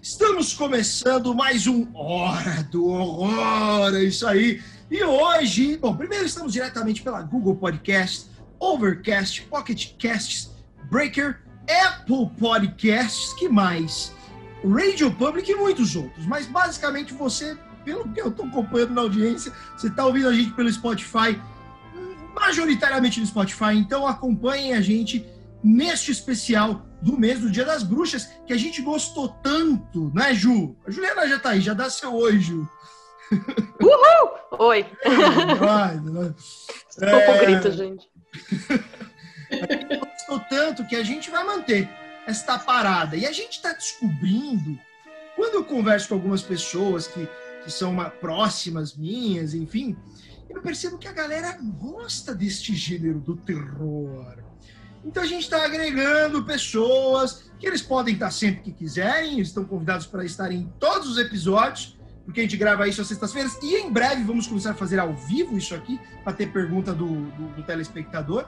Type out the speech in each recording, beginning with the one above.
Estamos começando mais um Hora do Horror, é isso aí. E hoje, bom, primeiro estamos diretamente pela Google Podcast, Overcast, Pocket Casts, Breaker, Apple Podcasts, que mais? Radio Public e muitos outros. Mas basicamente você, pelo que eu estou acompanhando na audiência, você está ouvindo a gente pelo Spotify, majoritariamente no Spotify, então acompanhem a gente neste especial do mês do Dia das Bruxas, que a gente gostou tanto, né, Ju? A Juliana já tá aí, já dá seu oi, Ju. Uhul! Oi! Vai, vai. Pouco grito, gente. A gente gostou tanto que a gente vai manter esta parada. E a gente está descobrindo, quando eu converso com algumas pessoas que, que são uma, próximas minhas, enfim, eu percebo que a galera gosta deste gênero do terror. Então a gente está agregando pessoas que eles podem estar sempre que quiserem, estão convidados para estar em todos os episódios, porque a gente grava isso às sextas-feiras e em breve vamos começar a fazer ao vivo isso aqui, para ter pergunta do, do, do, telespectador.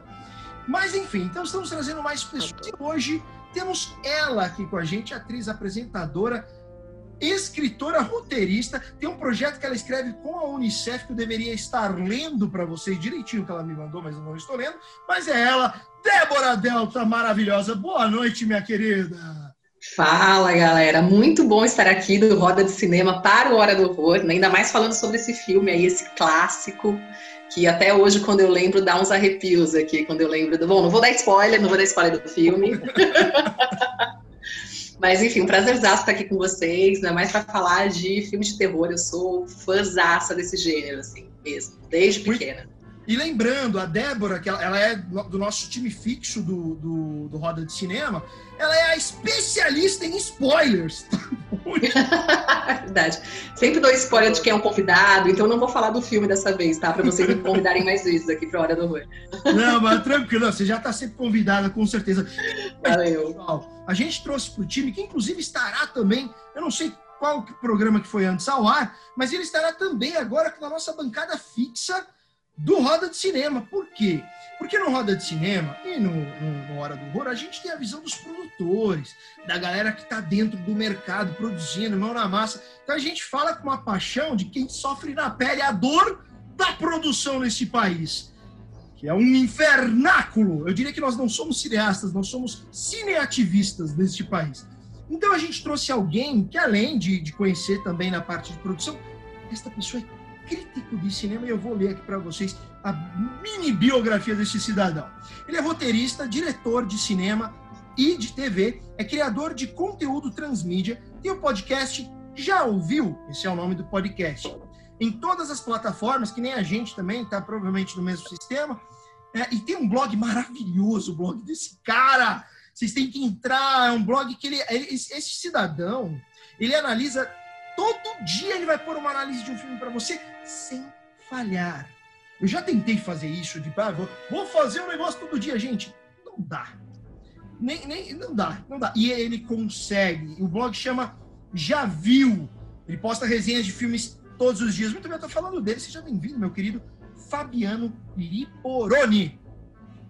Mas enfim, então estamos trazendo mais pessoas. E hoje temos ela aqui com a gente, atriz, apresentadora, escritora, roteirista. Tem um projeto que ela escreve com a Unicef que eu deveria estar lendo para vocês direitinho que ela me mandou, mas eu não estou lendo. Mas é ela, Débora Delta, maravilhosa. Boa noite, minha querida. Fala, galera. Muito bom estar aqui do Roda de Cinema para o Hora do Horror, né? ainda mais falando sobre esse filme aí, esse clássico, que até hoje, quando eu lembro, dá uns arrepios aqui, quando eu lembro do... Bom, não vou dar spoiler, não vou dar spoiler do filme. Mas, enfim, um prazer estar aqui com vocês, ainda mais para falar de filme de terror. Eu sou fãzaça desse gênero, assim, mesmo, desde pequena. E lembrando, a Débora, que ela é do nosso time fixo do, do, do Roda de Cinema, ela é a especialista em spoilers. Verdade. Sempre dou spoiler de quem é um convidado, então não vou falar do filme dessa vez, tá? Para vocês me convidarem mais vezes aqui para Hora do Horror. Não, mas tranquilo, você já está sempre convidada, com certeza. Valeu. Pessoal, a gente trouxe para o time, que inclusive estará também, eu não sei qual programa que foi antes ao ar, mas ele estará também agora com a nossa bancada fixa do Roda de Cinema. Por quê? Porque no Roda de Cinema e no, no, no Hora do Horror, a gente tem a visão dos produtores, da galera que está dentro do mercado, produzindo, mão na massa. Então a gente fala com uma paixão de quem sofre na pele a dor da produção nesse país. Que é um infernáculo. Eu diria que nós não somos cineastas, nós somos cineativistas neste país. Então a gente trouxe alguém que, além de, de conhecer também na parte de produção, esta pessoa é crítico de cinema e eu vou ler aqui para vocês a mini biografia desse cidadão. Ele é roteirista, diretor de cinema e de TV, é criador de conteúdo transmídia, tem o podcast Já Ouviu? Esse é o nome do podcast. Em todas as plataformas, que nem a gente também, está provavelmente no mesmo sistema. É, e tem um blog maravilhoso, o blog desse cara. Vocês têm que entrar, é um blog que ele, ele esse cidadão, ele analisa Todo dia ele vai pôr uma análise de um filme para você sem falhar. Eu já tentei fazer isso, de ah, vou, vou fazer um negócio todo dia, gente. Não dá. Nem, nem, não dá, não dá. E ele consegue. O blog chama Já Viu. Ele posta resenhas de filmes todos os dias. Muito bem, eu tô falando dele. Seja bem-vindo, meu querido Fabiano Liporoni.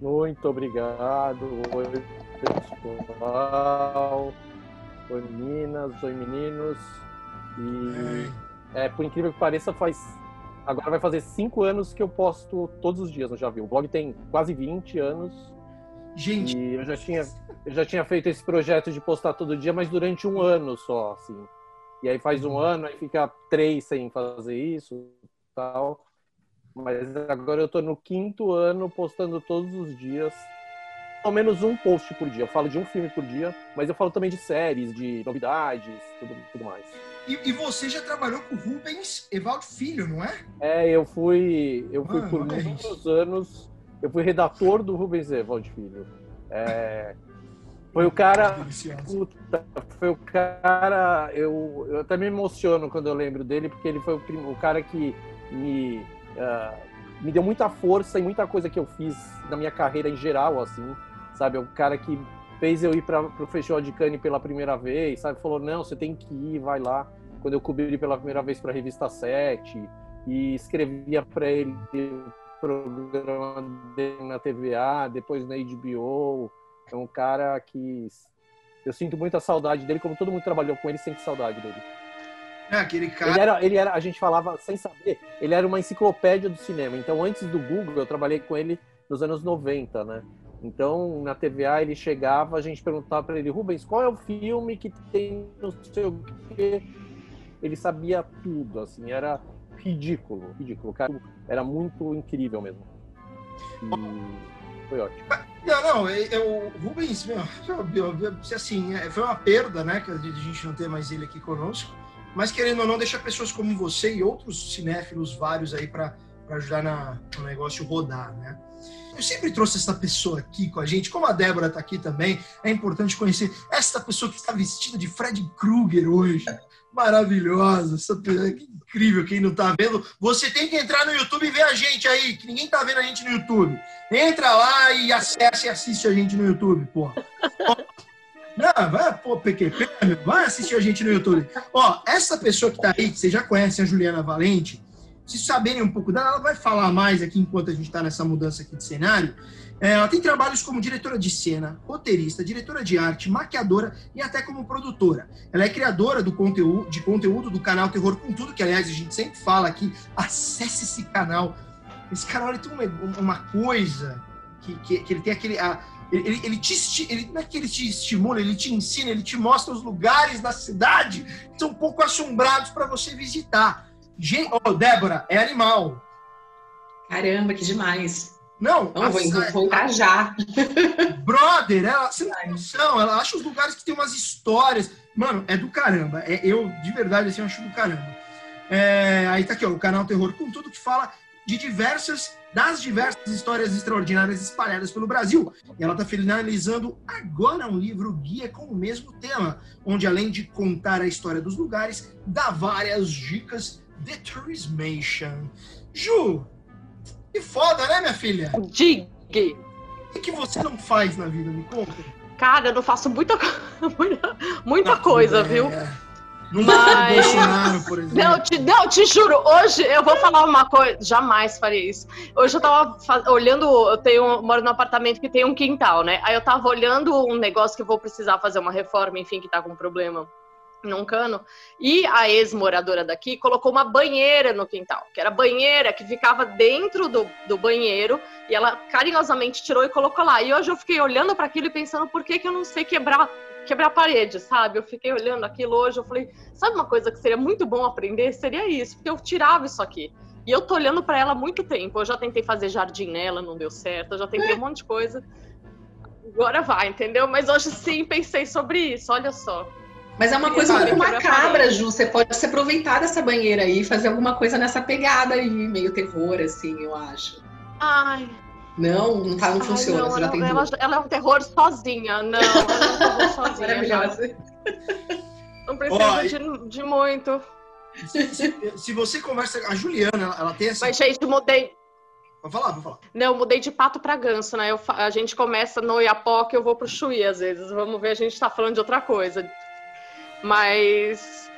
Muito obrigado. Oi, pessoal. Oi, meninas. Oi, meninos. E é. é, por incrível que pareça, faz. Agora vai fazer cinco anos que eu posto todos os dias no Já Viu. O blog tem quase 20 anos. Gente. E eu já tinha, eu já tinha feito esse projeto de postar todo dia, mas durante um ano só, assim. E aí faz um uhum. ano, aí fica três sem fazer isso tal. Mas agora eu tô no quinto ano postando todos os dias ao menos um post por dia. Eu falo de um filme por dia, mas eu falo também de séries, de novidades, tudo, tudo mais. E, e, você já trabalhou com o Rubens Evaldo Filho, não é? É, eu fui, eu fui por muitos anos, eu fui redator do Rubens Evaldo Filho. É, foi o cara, puta, foi o cara, eu, eu até me emociono quando eu lembro dele, porque ele foi o, o cara que me, uh, me deu muita força e muita coisa que eu fiz na minha carreira em geral, assim, sabe? É o cara que fez eu ir para o Festival de Cannes pela primeira vez, sabe? Falou, não, você tem que ir, vai lá. Quando eu cobri pela primeira vez para a revista 7 e escrevia para ele programa dele na TVA, depois na HBO. É um cara que Eu sinto muita saudade dele, como todo mundo trabalhou com ele, sente saudade dele. É, aquele cara. Ele era, ele era, a gente falava sem saber, ele era uma enciclopédia do cinema. Então, antes do Google, eu trabalhei com ele nos anos 90, né? Então, na TVA, ele chegava, a gente perguntava para ele, Rubens, qual é o filme que tem não sei o quê? Ele sabia tudo, assim, era ridículo, ridículo. Cara era muito incrível mesmo. E foi ótimo. Não, não, o Rubens, meu, assim, é, foi uma perda, né, que a gente não ter mais ele aqui conosco, mas querendo ou não, deixa pessoas como você e outros cinéfilos vários aí para ajudar na, no negócio rodar, né? Eu sempre trouxe essa pessoa aqui com a gente, como a Débora está aqui também, é importante conhecer essa pessoa que está vestida de Fred Krueger hoje. Maravilhosa, essa pessoa, que incrível, quem não está vendo. Você tem que entrar no YouTube e ver a gente aí, que ninguém está vendo a gente no YouTube. Entra lá e acessa e assiste a gente no YouTube, pô. Não, vai, pô, PQP, vai assistir a gente no YouTube. Ó, essa pessoa que está aí, que vocês já conhecem, a Juliana Valente, se saberem um pouco dela, ela vai falar mais aqui enquanto a gente está nessa mudança aqui de cenário. É, ela tem trabalhos como diretora de cena, roteirista, diretora de arte, maquiadora e até como produtora. Ela é criadora do conteúdo, de conteúdo do canal Terror com Tudo, que aliás a gente sempre fala aqui. Acesse esse canal. Esse canal ele tem uma, uma coisa que, que, que, ele tem aquele. A, ele, ele, te ele, não é que ele te estimula, ele te ensina, ele te mostra os lugares da cidade que são um pouco assombrados para você visitar. Gente, oh, Débora, é animal. Caramba, que demais. Não, Não vou, vou voltar já. Brother, ela, sem noção, ela acha os lugares que tem umas histórias. Mano, é do caramba. É, eu, de verdade, assim, eu acho do caramba. É, aí tá aqui, ó, o canal Terror com tudo que fala de diversas, das diversas histórias extraordinárias espalhadas pelo Brasil. E ela está finalizando agora um livro guia com o mesmo tema, onde além de contar a história dos lugares, dá várias dicas The Tourismation. Ju, que foda, né, minha filha? Diga. O que você não faz na vida, me conta? Cara, eu não faço muita, muita, muita coisa, é... viu? Não Mas... Bolsonaro, por exemplo. Não te, não, te juro, hoje eu vou falar uma coisa, jamais faria isso. Hoje eu tava faz... olhando, eu tenho, moro num apartamento que tem um quintal, né? Aí eu tava olhando um negócio que eu vou precisar fazer uma reforma, enfim, que tá com problema num cano, e a ex-moradora daqui colocou uma banheira no quintal, que era banheira que ficava dentro do, do banheiro, e ela carinhosamente tirou e colocou lá. E hoje eu fiquei olhando para aquilo e pensando, por que, que eu não sei quebrar quebrar a parede, sabe? Eu fiquei olhando aquilo hoje, eu falei, sabe uma coisa que seria muito bom aprender? Seria isso, porque eu tirava isso aqui. E eu tô olhando para ela há muito tempo. Eu já tentei fazer jardim nela, não deu certo. Eu já tentei um monte de coisa. Agora vai, entendeu? Mas hoje sim pensei sobre isso, olha só. Mas é uma coisa muito macabra, Ju. Você pode se aproveitar dessa banheira aí e fazer alguma coisa nessa pegada aí, meio terror, assim, eu acho. Ai. Não, não, tá, não Ai, funciona. Não, você já ela, ela, ela, é um terror sozinha. Não, ela é um terror sozinha. Maravilhosa. Não precisa de, de, muito. Se, se, você conversa. A Juliana, ela, ela tem essa. Mas, gente, mudei. Vou falar, vou falar. Não, eu mudei de pato para ganso, né? Eu, a gente começa no Iapoca, eu vou pro Chuí às vezes. Vamos ver, a gente tá falando de outra coisa. Mas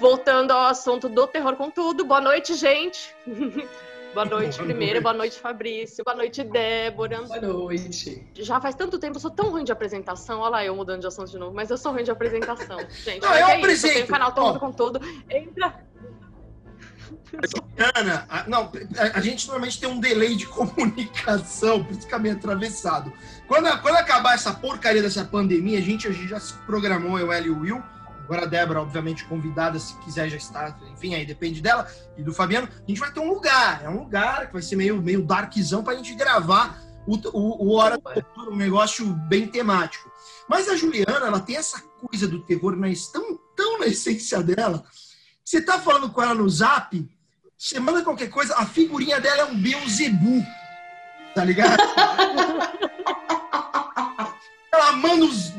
voltando ao assunto do terror com tudo, boa noite, gente. boa noite, boa primeiro, noite. boa noite, Fabrício, boa noite, Débora. Boa noite. Já faz tanto tempo, eu sou tão ruim de apresentação. Olha lá, eu mudando de assunto de novo, mas eu sou ruim de apresentação, gente. Não, eu é apresento. eu tenho canal Terror com tudo. Entra. Ana, a, não, a, a, gente normalmente tem um delay de comunicação, por isso que é meio atravessado. Quando, quando acabar essa porcaria dessa pandemia, a gente, a gente já se programou, eu, L e o Will, Agora a Débora, obviamente, convidada, se quiser já está, enfim, aí depende dela e do Fabiano. A gente vai ter um lugar, é um lugar que vai ser meio, meio darkzão para a gente gravar o, o, o Hora do um negócio bem temático. Mas a Juliana, ela tem essa coisa do terror mas tão, tão na essência dela. Você tá falando com ela no zap, você manda qualquer coisa, a figurinha dela é um Beelzebub, tá ligado? ela manda os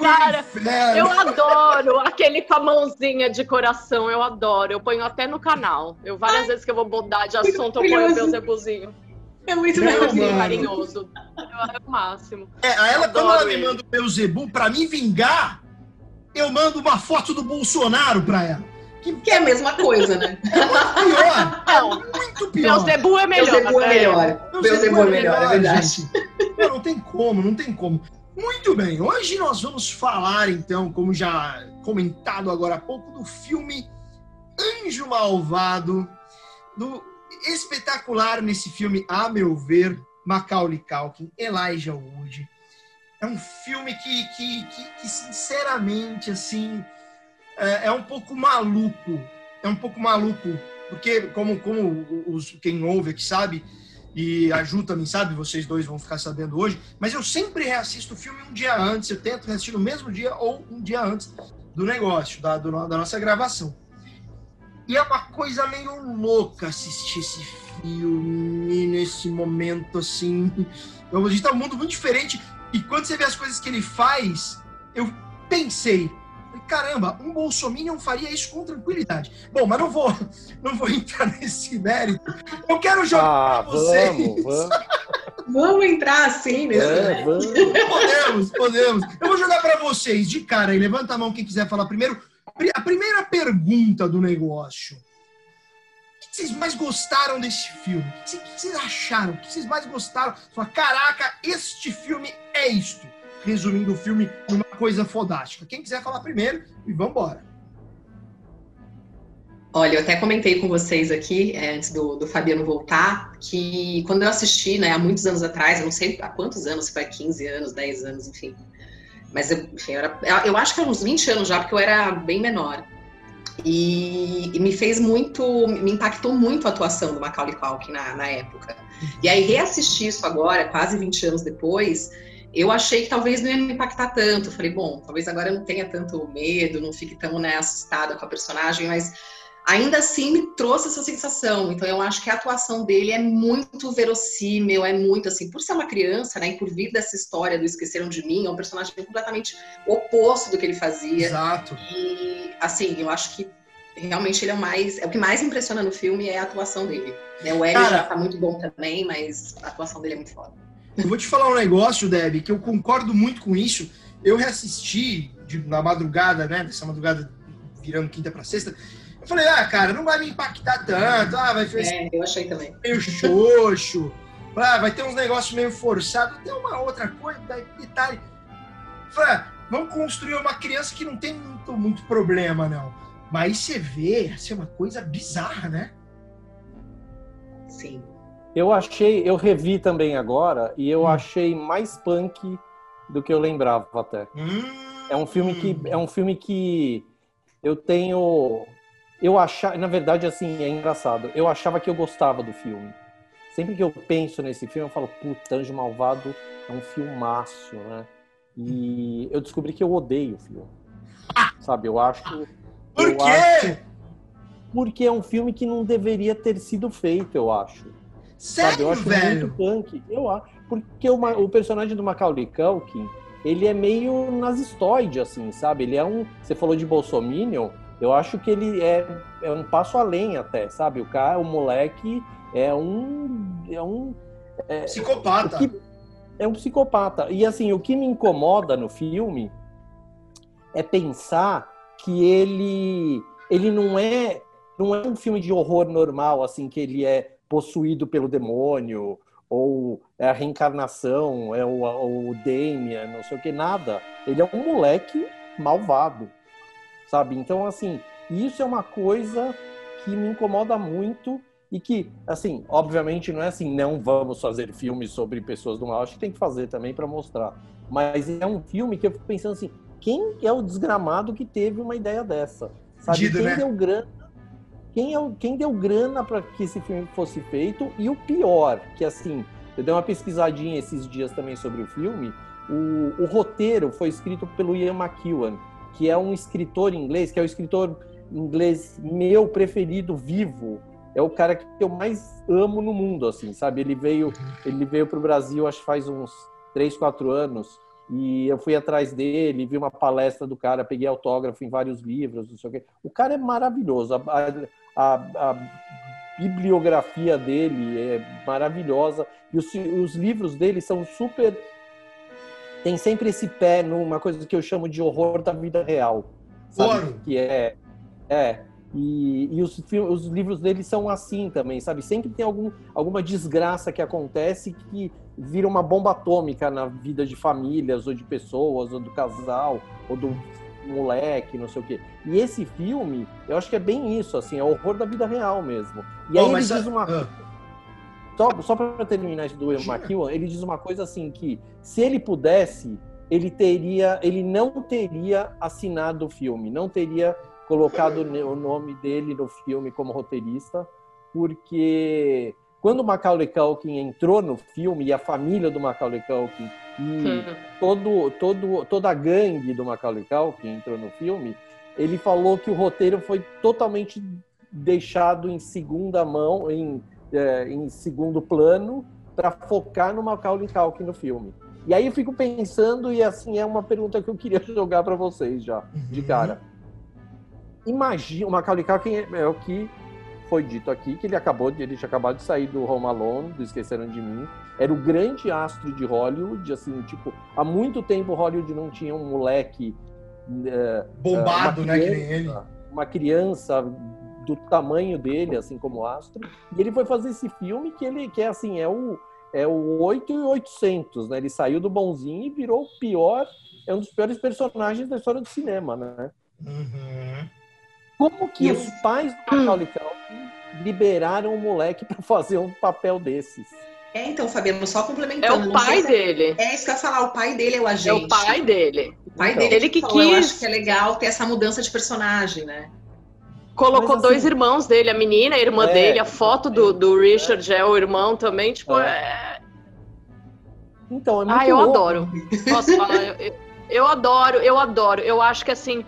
Cara, eu adoro aquele com a mãozinha de coração, eu adoro. Eu ponho até no canal. Eu várias Ai, vezes que eu vou mudar de assunto, eu ponho o meu zebuzinho. É muito legal, carinhoso. É o máximo. É, ela, quando ela me manda o meu zebu, pra me vingar, eu mando uma foto do Bolsonaro pra ela. Que, que é a mesma coisa, né? É muito pior. É muito pior. Meu zebu é melhor. Meu zebu é melhor. Meu zebu é melhor, é verdade. Não, não tem como, não tem como. Muito bem, hoje nós vamos falar então, como já comentado agora há pouco, do filme Anjo Malvado, do espetacular nesse filme, a meu ver, Macaulay Culkin, Elijah Wood. É um filme que, que, que, que sinceramente, assim, é, é, um pouco maluco. É um pouco maluco, porque como, como os, quem ouve aqui sabe, e a Ju também sabe, vocês dois vão ficar sabendo hoje, mas eu sempre reassisto o filme um dia antes, eu tento reassistir no mesmo dia ou um dia antes do negócio, da, do, da nossa gravação. E é uma coisa meio louca assistir esse filme nesse momento, assim. A gente tá um mundo muito diferente. E quando você vê as coisas que ele faz, eu pensei, caramba, um bolsominion faria isso com tranquilidade. Bom, mas não vou, não vou entrar nesse mérito. Eu quero jogar ah, pra vocês. Vamos, vamos. vamos entrar assim nesse é, vamos. Podemos, podemos. Eu vou jogar para vocês de cara aí. Levanta a mão quem quiser falar primeiro. A primeira pergunta do negócio. O que vocês mais gostaram desse filme? O que vocês acharam? O que vocês mais gostaram? Fala, caraca, este filme é isto. Resumindo o filme numa coisa fodástica. Quem quiser falar primeiro, e vamos embora. Olha, eu até comentei com vocês aqui, é, antes do, do, Fabiano voltar, que quando eu assisti, né, há muitos anos atrás, eu não sei há quantos anos, se foi 15 anos, 10 anos, enfim, mas eu, enfim, eu, era, eu acho que era uns 20 anos já, porque eu era bem menor. E, e, me fez muito, me impactou muito a atuação do Macaulay Culkin na, na época. E aí reassistir isso agora, quase 20 anos depois, eu achei que talvez não ia me impactar tanto. falei, bom, talvez agora eu não tenha tanto medo, não fique tão né, assustada com a personagem, mas ainda assim me trouxe essa sensação. Então eu acho que a atuação dele é muito verossímil, é muito assim, por ser uma criança, né, e por vir dessa história do Esqueceram de Mim, é um personagem completamente oposto do que ele fazia. Exato. E assim, eu acho que realmente ele é o mais, é o que mais impressiona no filme é a atuação dele. Né? O L já tá muito bom também, mas a atuação dele é muito foda. Eu vou te falar um negócio, Deb, que eu concordo muito com isso. Eu reassisti de, na madrugada, né, dessa madrugada virando quinta para sexta, eu falei, ah, cara, não vai me impactar tanto. Ah, vai ser. É, eu achei também. Meio xoxo. ah, vai ter uns negócios meio forçados. Tem uma outra coisa, detalhe. Falei, ah, vamos construir uma criança que não tem muito, muito problema, não. Mas você vê, assim, uma coisa bizarra, né? Sim. Eu achei, eu revi também agora e eu hum. achei mais punk do que eu lembrava até. Hum. É um filme que é um filme que eu tenho eu achava, na verdade, assim, é engraçado. Eu achava que eu gostava do filme. Sempre que eu penso nesse filme, eu falo, puta, Anjo Malvado é um filmaço, né? E eu descobri que eu odeio o filme. Sabe, eu acho. Por quê? Acho, porque é um filme que não deveria ter sido feito, eu acho. Sério, Sabe, eu acho velho? muito punk. Eu acho. Porque o, o personagem do Macaulay Culkin, ele é meio nazistoide, assim, sabe? Ele é um... Você falou de Bolsominion eu acho que ele é, é um passo além até, sabe? O cara, o moleque é um. É um é, psicopata. Que, é um psicopata. E assim, o que me incomoda no filme é pensar que ele ele não é não é um filme de horror normal assim que ele é possuído pelo demônio ou é a reencarnação é o, o Damien não sei o que nada ele é um moleque malvado sabe? Então, assim, isso é uma coisa que me incomoda muito e que, assim, obviamente não é assim, não vamos fazer filmes sobre pessoas do mal, acho que tem que fazer também para mostrar. Mas é um filme que eu fico pensando assim, quem é o desgramado que teve uma ideia dessa? Sabe? Quem né? deu grana? Quem, é quem deu grana para que esse filme fosse feito? E o pior, que assim, eu dei uma pesquisadinha esses dias também sobre o filme, o, o roteiro foi escrito pelo Ian McEwan, que é um escritor inglês, que é o escritor inglês meu preferido vivo. É o cara que eu mais amo no mundo, assim, sabe? Ele veio, ele veio para o Brasil, acho que faz uns três, quatro anos, e eu fui atrás dele, vi uma palestra do cara, peguei autógrafo em vários livros, não sei o quê. O cara é maravilhoso, a, a, a bibliografia dele é maravilhosa, e os, os livros dele são super tem sempre esse pé numa coisa que eu chamo de horror da vida real. Sabe? Que é. É. E, e os, os livros dele são assim também, sabe? Sempre tem algum, alguma desgraça que acontece que vira uma bomba atômica na vida de famílias, ou de pessoas, ou do casal, ou do moleque, não sei o quê. E esse filme, eu acho que é bem isso, assim, é o horror da vida real mesmo. E aí oh, ele diz uma. Uh... Só, só para terminar do McEwan, ele diz uma coisa assim que se ele pudesse, ele teria, ele não teria assinado o filme, não teria colocado o nome dele no filme como roteirista, porque quando o Macaulay Culkin entrou no filme e a família do Macaulay Culkin e hum. todo, todo, toda a gangue do Macaulay Culkin entrou no filme, ele falou que o roteiro foi totalmente deixado em segunda mão, em, é, em segundo plano, para focar no Macaulay Culkin no filme. E aí eu fico pensando, e assim, é uma pergunta que eu queria jogar para vocês já, de uhum. cara. Imagina, o Macaulay Culkin é, é o que foi dito aqui que ele acabou de, ele tinha acabado de sair do Home Alone, do Esqueceram de Mim. Era o grande astro de Hollywood, assim, tipo, há muito tempo Hollywood não tinha um moleque é, bombado, criança, né, que nem ele. Uma criança do tamanho dele, assim como astro. E ele foi fazer esse filme que ele que é assim, é o é o 8 e 800, né? Ele saiu do bonzinho e virou o pior, é um dos piores personagens da história do cinema, né? Uhum. Como que os pais do Macaulay Culkin liberaram o moleque para fazer um papel desses? É, então, Fabiano, só complementando. É o pai dele. É isso que eu ia falar, o pai dele é o agente. É o pai dele. O pai então, dele. Ele que falou, quis. Eu acho que é legal ter essa mudança de personagem, né? Colocou assim, dois irmãos dele, a menina, a irmã é, dele, a foto do, do Richard é. é o irmão também, tipo, é. é... Então, é muito Ah, eu louco. adoro. Posso falar? eu, eu adoro, eu adoro. Eu acho que assim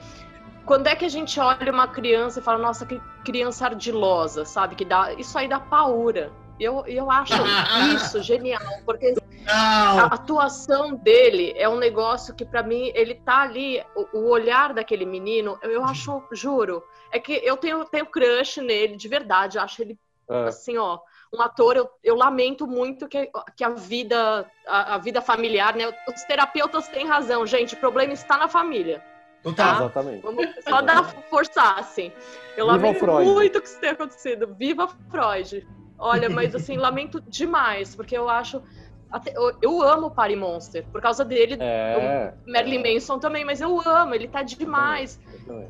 quando é que a gente olha uma criança e fala, nossa, que criança ardilosa, sabe? Que dá, isso aí dá paura. Eu, eu acho isso genial, porque a atuação dele é um negócio que, para mim, ele tá ali, o, o, olhar daquele menino, eu, eu acho, juro, é que eu tenho, tenho crush nele, de verdade, eu acho ele, é. assim, ó, um ator, eu, eu lamento muito que, que a vida, a, a vida familiar, né, os terapeutas têm razão, gente, o problema está na família. Total. Tá? Exatamente. Vamos só dar forçar, assim. Eu Viva lamento muito que isso tenha acontecido. Viva Freud! Olha, mas assim, lamento demais, porque eu acho. Até, eu, eu, amo Party Monster, por causa dele. É, eu, Marilyn Manson também, mas eu amo, ele tá demais. Eu também,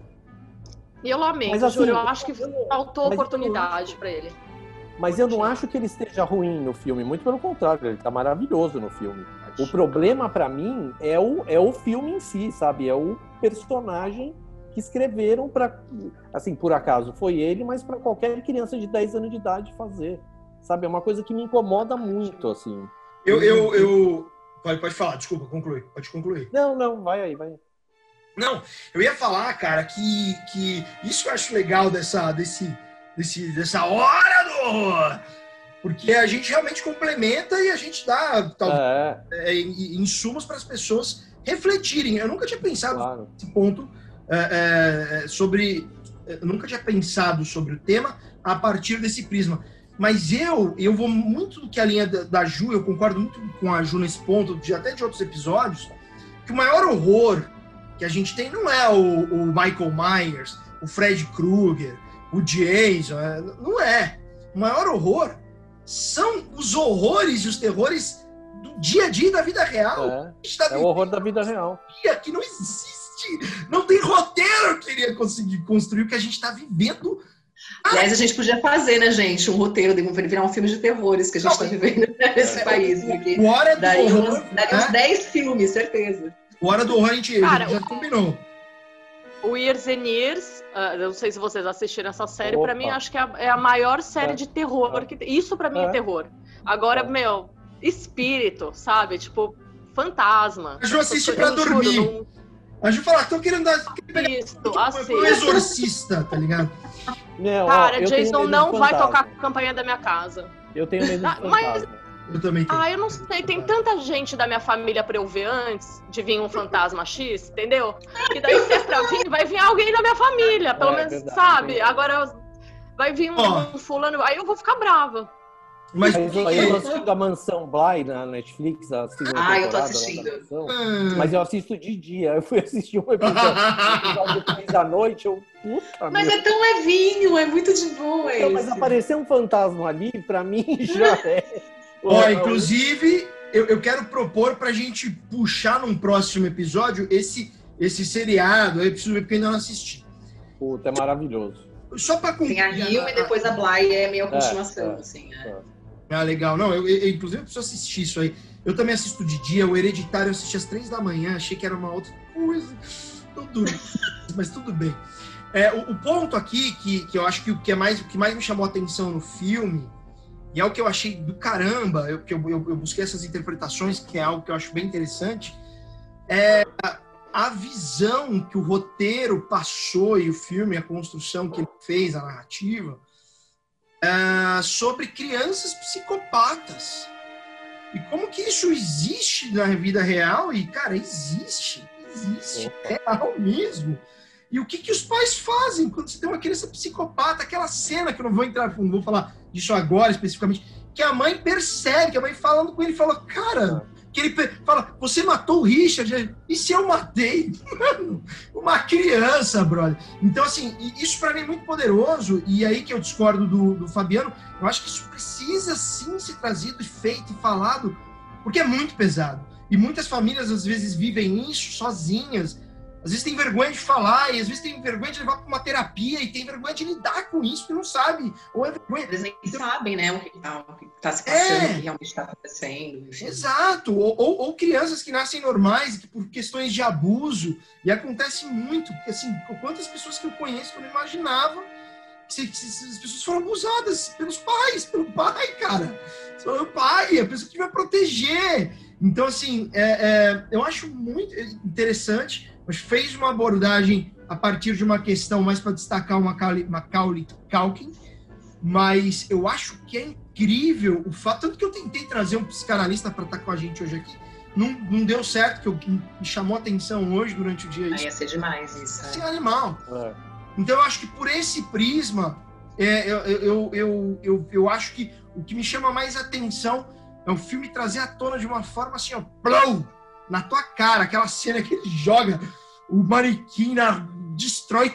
E eu lamento, mas, assim, juro, eu acho que faltou oportunidade para ele. Mas eu não acho que ele esteja ruim no filme, muito pelo contrário, ele tá maravilhoso no filme. O problema para mim é o, é o filme em si, sabe? É o personagem que escreveram para assim, por acaso foi ele, mas para qualquer criança de 10 anos de idade fazer. Sabe? É uma coisa que me incomoda muito, assim. Eu eu, eu... Pode, pode falar, desculpa, conclui. Pode concluir. Não, não, vai aí, vai. Não, eu ia falar, cara, que, que isso eu acho legal dessa, desse, desse, dessa hora do horror porque a gente realmente complementa e a gente dá talvez, é. é, insumos para as pessoas refletirem. Eu nunca tinha pensado claro. nesse ponto é, é, sobre. Eu nunca tinha pensado sobre o tema a partir desse prisma. Mas eu, eu vou muito do que a linha da, da Ju, eu concordo muito com a Ju nesse ponto, de, até de outros episódios, que o maior horror que a gente tem não é o, o Michael Myers, o Fred Krueger, o Jason, é, não é. O maior horror são os horrores e os terrores dia a dia da vida real. É, tá é o horror da vida real. Que não existe. Não tem roteiro que iria conseguir construir o que a gente está vivendo. Aliás, a gente podia fazer, né, gente, um roteiro de virar um filme de terrores que a gente está vivendo nesse é, país. Porque hora do daria horror, uns, daria uns 10 né? filmes, certeza. O Hora do Horror a gente, Cara, já combinou. O Years and Years, uh, não sei se vocês assistiram essa série, para mim acho que é a, é a maior série é. de terror. Que, isso para mim é. é. terror. Agora, é. meu, espírito, sabe? Tipo, fantasma. A Ju assiste pra dormir. Não... A Ju fala, tô querendo dar. Isso, tipo, assim. Um exorcista, tá ligado? Não, Cara, ó, Jason não vai tocar a campanha da minha casa. Eu tenho medo de ah, Mas eu também tenho. Ah, eu não sei. Tem tanta gente da minha família pra eu ver antes de vir um fantasma X, entendeu? E daí, se é pra vir, vai vir alguém da minha família, pelo é, menos, verdade, sabe? Agora vai vir um, oh. um, fulano, aí eu vou ficar brava. Mas, eu, eu assistindo a Mansão Bly na Netflix, a segunda ah, eu tô assistindo. Hum. Mas eu assisto de dia. Eu fui assistir um episódio depois da noite, eu. Puta mas é tão levinho, é muito de boa. Então, mas aparecer um fantasma ali, pra mim já é. Ó, inclusive, eu, eu quero propor para a gente puxar num próximo episódio esse, esse seriado. Eu preciso ver porque ainda não assisti. Puta, é maravilhoso. Só para Tem a Rio e depois a Bly é meio a é, continuação, é, assim. É. Ah, legal. Não, eu, eu, inclusive eu preciso assistir isso aí. Eu também assisto de dia, o Hereditário eu assisti às três da manhã, achei que era uma outra coisa. Tudo, mas tudo bem. É, o, o, ponto aqui que, que eu acho que o que, é mais, o que mais me chamou a atenção no filme, e é o que eu achei do caramba, eu, que eu, eu, eu busquei essas interpretações, que é algo que eu acho bem interessante, é a, a visão que o roteiro passou e o filme, a construção que ele fez, a narrativa, é, sobre crianças psicopatas. E como que isso existe na vida real? E, cara, existe. Existe. É real mesmo. E o que, que os pais fazem quando você tem uma criança psicopata? Aquela cena que eu não vou entrar, não vou falar disso agora especificamente, que a mãe percebe, que a mãe falando com ele fala, cara, que ele fala, você matou o Richard? E se eu matei? Mano, uma criança, brother. Então, assim, isso para mim é muito poderoso, e aí que eu discordo do, do Fabiano, eu acho que isso precisa sim ser trazido, feito e falado, porque é muito pesado. E muitas famílias, às vezes, vivem isso sozinhas, às vezes tem vergonha de falar, e às vezes tem vergonha de levar para uma terapia, e tem vergonha de lidar com isso, e não sabe. Ou é vergonha. Eles nem então, sabem, né, o que está tá se passando, é, o que realmente está acontecendo. Enfim. Exato. Ou, ou, ou, crianças que nascem normais, que por questões de abuso, e acontece muito, porque assim, quantas pessoas que eu conheço que eu não imaginava que as pessoas foram abusadas pelos pais, pelo pai, cara. Pelo pai, a pessoa que vai proteger. Então, assim, é, é, eu acho muito interessante mas fez uma abordagem a partir de uma questão mais para destacar o Macaulay, Macaulay Culkin, mas eu acho que é incrível o fato, tanto que eu tentei trazer um psicanalista para estar com a gente hoje aqui, não, não deu certo, que, eu, me chamou a atenção hoje durante o dia. Isso. ia ser demais isso. Ia ser animal. É. Então eu acho que por esse prisma, é, eu, eu, eu, eu, eu acho que o que me chama mais atenção é o filme trazer à tona de uma forma assim, ó, blow, na tua cara, aquela cena que ele joga o manequim na, destrói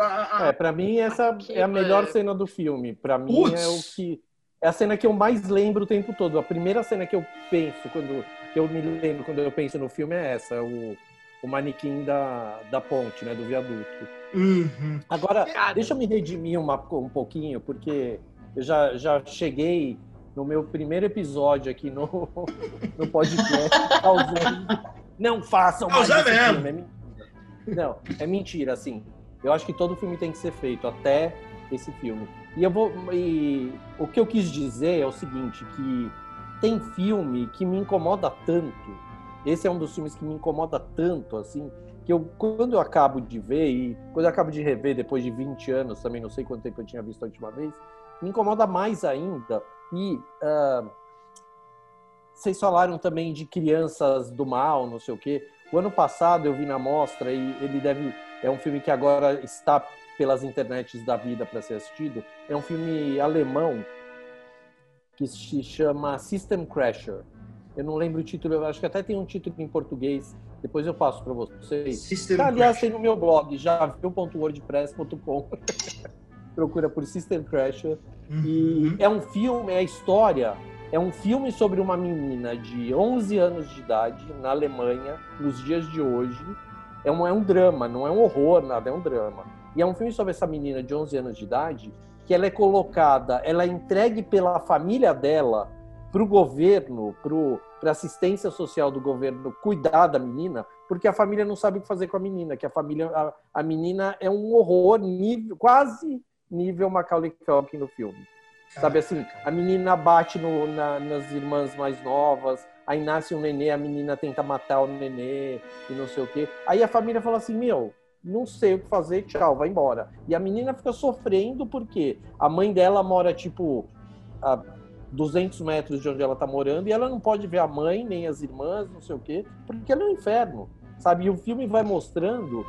a, a... É, para mim essa é a melhor cena do filme. Para mim Puts. é o que é a cena que eu mais lembro o tempo todo. A primeira cena que eu penso quando que eu me lembro quando eu penso no filme é essa, é o, o manequim da, da ponte, né, do viaduto. Uhum. Agora, Cara. deixa eu me redimir uma, um pouquinho, porque eu já, já cheguei no meu primeiro episódio aqui no, no podcast causando. Não façam mais esse filme. Não, é mentira, assim. Eu acho que todo filme tem que ser feito, até esse filme. E eu vou. E o que eu quis dizer é o seguinte: que tem filme que me incomoda tanto. Esse é um dos filmes que me incomoda tanto, assim, que eu, quando eu acabo de ver, e quando eu acabo de rever depois de 20 anos, também não sei quanto tempo eu tinha visto a última vez, me incomoda mais ainda. E uh, vocês falaram também de crianças do mal, não sei o quê. O ano passado eu vi na mostra e ele deve é um filme que agora está pelas internets da vida para ser assistido. É um filme alemão que se chama System Crasher. Eu não lembro o título, eu acho que até tem um título em português. Depois eu passo para vocês. System tá, aliás, tem no meu blog, javiu.wordpress.com. Procura por System Crasher. Uhum. E é um filme, é a história é um filme sobre uma menina de 11 anos de idade na Alemanha, nos dias de hoje. É um, é um drama, não é um horror, nada, é um drama. E é um filme sobre essa menina de 11 anos de idade que ela é colocada, ela é entregue pela família dela para o governo, para a assistência social do governo cuidar da menina, porque a família não sabe o que fazer com a menina, que a família, a, a menina é um horror, nível, quase nível Macaulay Culkin no filme. Sabe assim, a menina bate no, na, nas irmãs mais novas, aí nasce um nenê, a menina tenta matar o nenê e não sei o quê. Aí a família fala assim: Meu, não sei o que fazer, tchau, vai embora. E a menina fica sofrendo porque a mãe dela mora, tipo, a 200 metros de onde ela tá morando e ela não pode ver a mãe, nem as irmãs, não sei o quê, porque ela é um inferno, sabe? E o filme vai mostrando,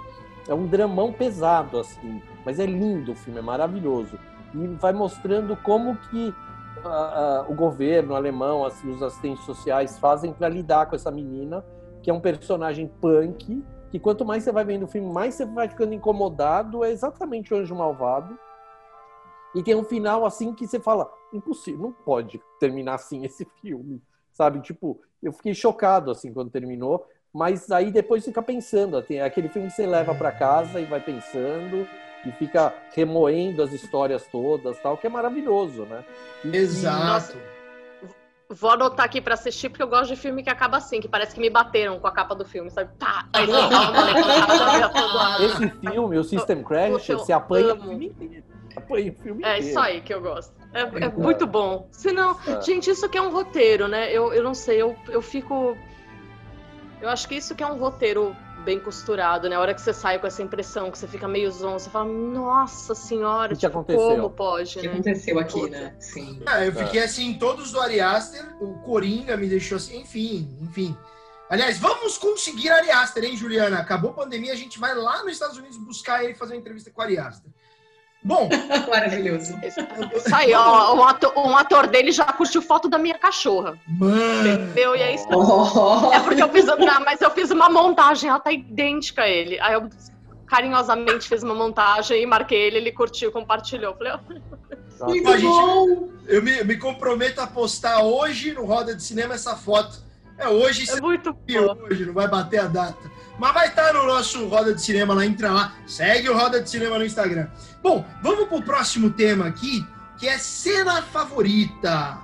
é um dramão pesado, assim, mas é lindo o filme, é maravilhoso e vai mostrando como que uh, uh, o governo alemão, as, os assistentes sociais fazem para lidar com essa menina, que é um personagem punk, que quanto mais você vai vendo o filme, mais você vai ficando incomodado, é exatamente o Anjo Malvado. E tem um final assim que você fala, impossível, não pode terminar assim esse filme, sabe? Tipo, eu fiquei chocado assim quando terminou, mas aí depois fica pensando, tem aquele filme que você leva para casa e vai pensando e fica remoendo as histórias todas, tal, que é maravilhoso, né? E, Exato. Vou anotar aqui para assistir, porque eu gosto de filme que acaba assim, que parece que me bateram com a capa do filme, sabe? Tá, aí Esse filme, o System Crash, você apanha o filme inteiro. Apanha o filme é inteiro. isso aí que eu gosto. É, é muito bom. Senão, é. gente, isso aqui é um roteiro, né? Eu, eu não sei, eu, eu fico. Eu acho que isso que é um roteiro bem costurado, né? A hora que você sai com essa impressão, que você fica meio zonzo, você fala, nossa senhora, o que tipo, aconteceu? como pode, O que né? aconteceu aqui, Puta. né? Sim. É, eu fiquei assim, todos do Ari Aster, o Coringa me deixou assim, enfim, enfim. Aliás, vamos conseguir Ari Aster, hein, Juliana? Acabou a pandemia, a gente vai lá nos Estados Unidos buscar ele e fazer uma entrevista com o Ari Aster. Bom. Maravilhoso. Isso aí, ó. Um ator, um ator, dele já curtiu foto da minha cachorra. Mano. Entendeu? E é isso. Oh. É porque eu fiz. Não, mas eu fiz uma montagem, ela tá idêntica a ele. Aí eu carinhosamente fiz uma montagem e marquei ele, ele curtiu, compartilhou. Falei, oh. Muito a gente, eu me, me, comprometo a postar hoje no Roda de Cinema essa foto. É hoje, é muito hoje, não vai bater a data. Mas vai estar no nosso Roda de Cinema lá, entra lá, segue o Roda de Cinema no Instagram. Bom, vamos para o próximo tema aqui, que é cena favorita.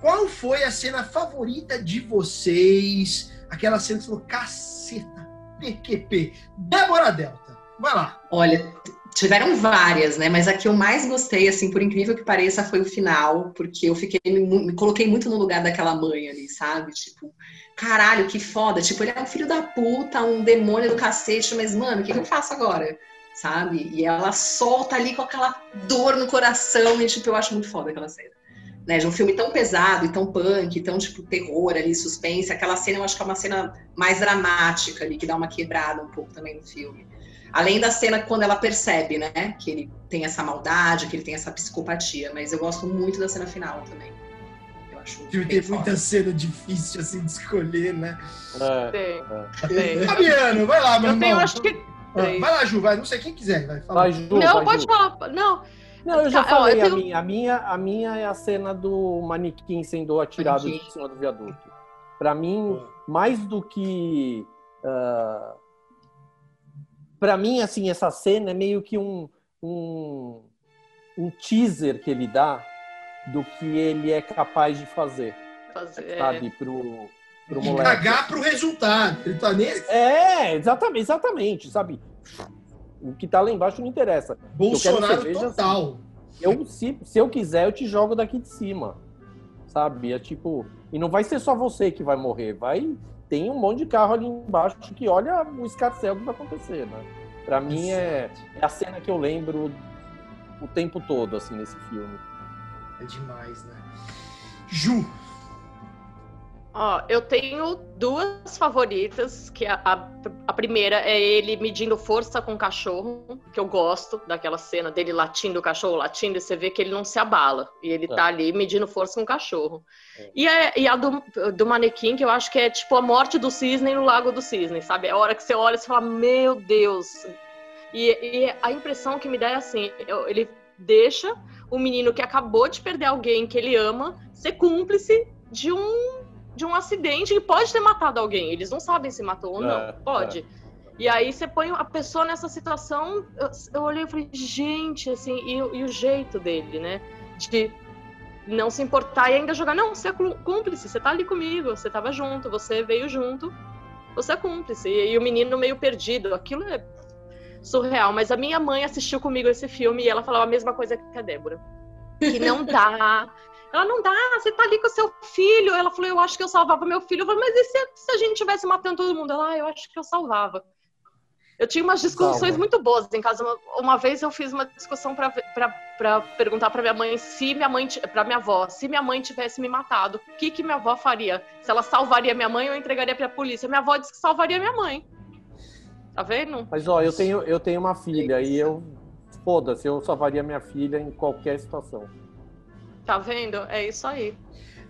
Qual foi a cena favorita de vocês? Aquela cena que você falou, caceta, PQP. Débora Delta, vai lá. Olha, tiveram várias, né? Mas a que eu mais gostei, assim, por incrível que pareça, foi o final, porque eu fiquei, me, me coloquei muito no lugar daquela mãe ali, sabe? Tipo, caralho, que foda. Tipo, ele é um filho da puta, um demônio do cacete, mas, mano, o que, que eu faço agora? Sabe? E ela solta ali com aquela dor no coração, e, tipo, eu acho muito foda aquela cena. Né, de um filme tão pesado e tão punk, tão tipo terror ali, suspense, aquela cena eu acho que é uma cena mais dramática ali, que dá uma quebrada um pouco também no filme. Além da cena quando ela percebe, né, que ele tem essa maldade, que ele tem essa psicopatia, mas eu gosto muito da cena final também acho. tem muita cena difícil assim de escolher, né? É, tem. É. Fabiano, vai lá, meu Eu tenho, acho que. Ah, vai lá, Ju, vai. Não sei quem quiser. Vai, fala. vai Ju, não, vai, pode Ju. falar. Não. Não, eu já tá, falei ó, eu tenho... a minha. A minha. A minha é a cena do manequim sendo atirado de cima do viaduto. Para mim, mais do que. Uh, ah, para mim, assim, essa cena é meio que um, um, um teaser que ele dá do que ele é capaz de fazer. Fazer. Sabe, é. pro, pro moleque. Cagar pro resultado. Ele tá nesse. É, exatamente, exatamente, sabe? O que tá lá embaixo não interessa. Bolsonaro eu total. Assim, eu, se, se eu quiser, eu te jogo daqui de cima. Sabe? É tipo. E não vai ser só você que vai morrer. Vai. Tem um monte de carro ali embaixo que olha o escarcel que vai acontecer, né? Pra mim é, é a cena que eu lembro o tempo todo, assim, nesse filme. É demais, né? Ju. Ó, eu tenho duas favoritas, que a, a, a, primeira é ele medindo força com o cachorro, que eu gosto daquela cena dele latindo o cachorro, latindo, e você vê que ele não se abala. E ele é. tá ali medindo força com o cachorro. É. E, a, e a do, do manequim, que eu acho que é tipo a morte do cisne no Lago do Cisne, sabe? É a hora que você olha e fala, meu Deus. E, e a impressão que me dá é assim, ele deixa o menino que acabou de perder alguém que ele ama ser cúmplice de um de um acidente que pode ter matado alguém. Eles não sabem se matou ou não. É, pode. É. E aí você põe a pessoa nessa situação. Eu, eu olhei e falei, gente, assim, e, e, o jeito dele, né? De não se importar e ainda jogar. Não, você é cúmplice, você tá ali comigo, você tava junto, você veio junto, você é cúmplice. E, e o menino meio perdido. Aquilo é surreal. Mas a minha mãe assistiu comigo esse filme e ela falava a mesma coisa que a Débora. Que não dá. Ela não dá, você tá ali com o seu filho. Ela falou, eu acho que eu salvava meu filho. Eu falei, mas e se, se a gente tivesse matando todo mundo? Ela, ah, eu acho que eu salvava. Eu tinha umas discussões Salva. muito boas em casa. Uma, uma, vez eu fiz uma discussão para perguntar para minha mãe se minha mãe, para minha avó, se minha mãe tivesse me matado, o que que minha avó faria? Se ela salvaria minha mãe ou entregaria para a polícia? Minha avó disse que salvaria minha mãe. Tá vendo? Mas ó, eu tenho, eu tenho uma filha e eu. Foda-se, eu salvaria minha filha em qualquer situação. Tá vendo? É isso aí.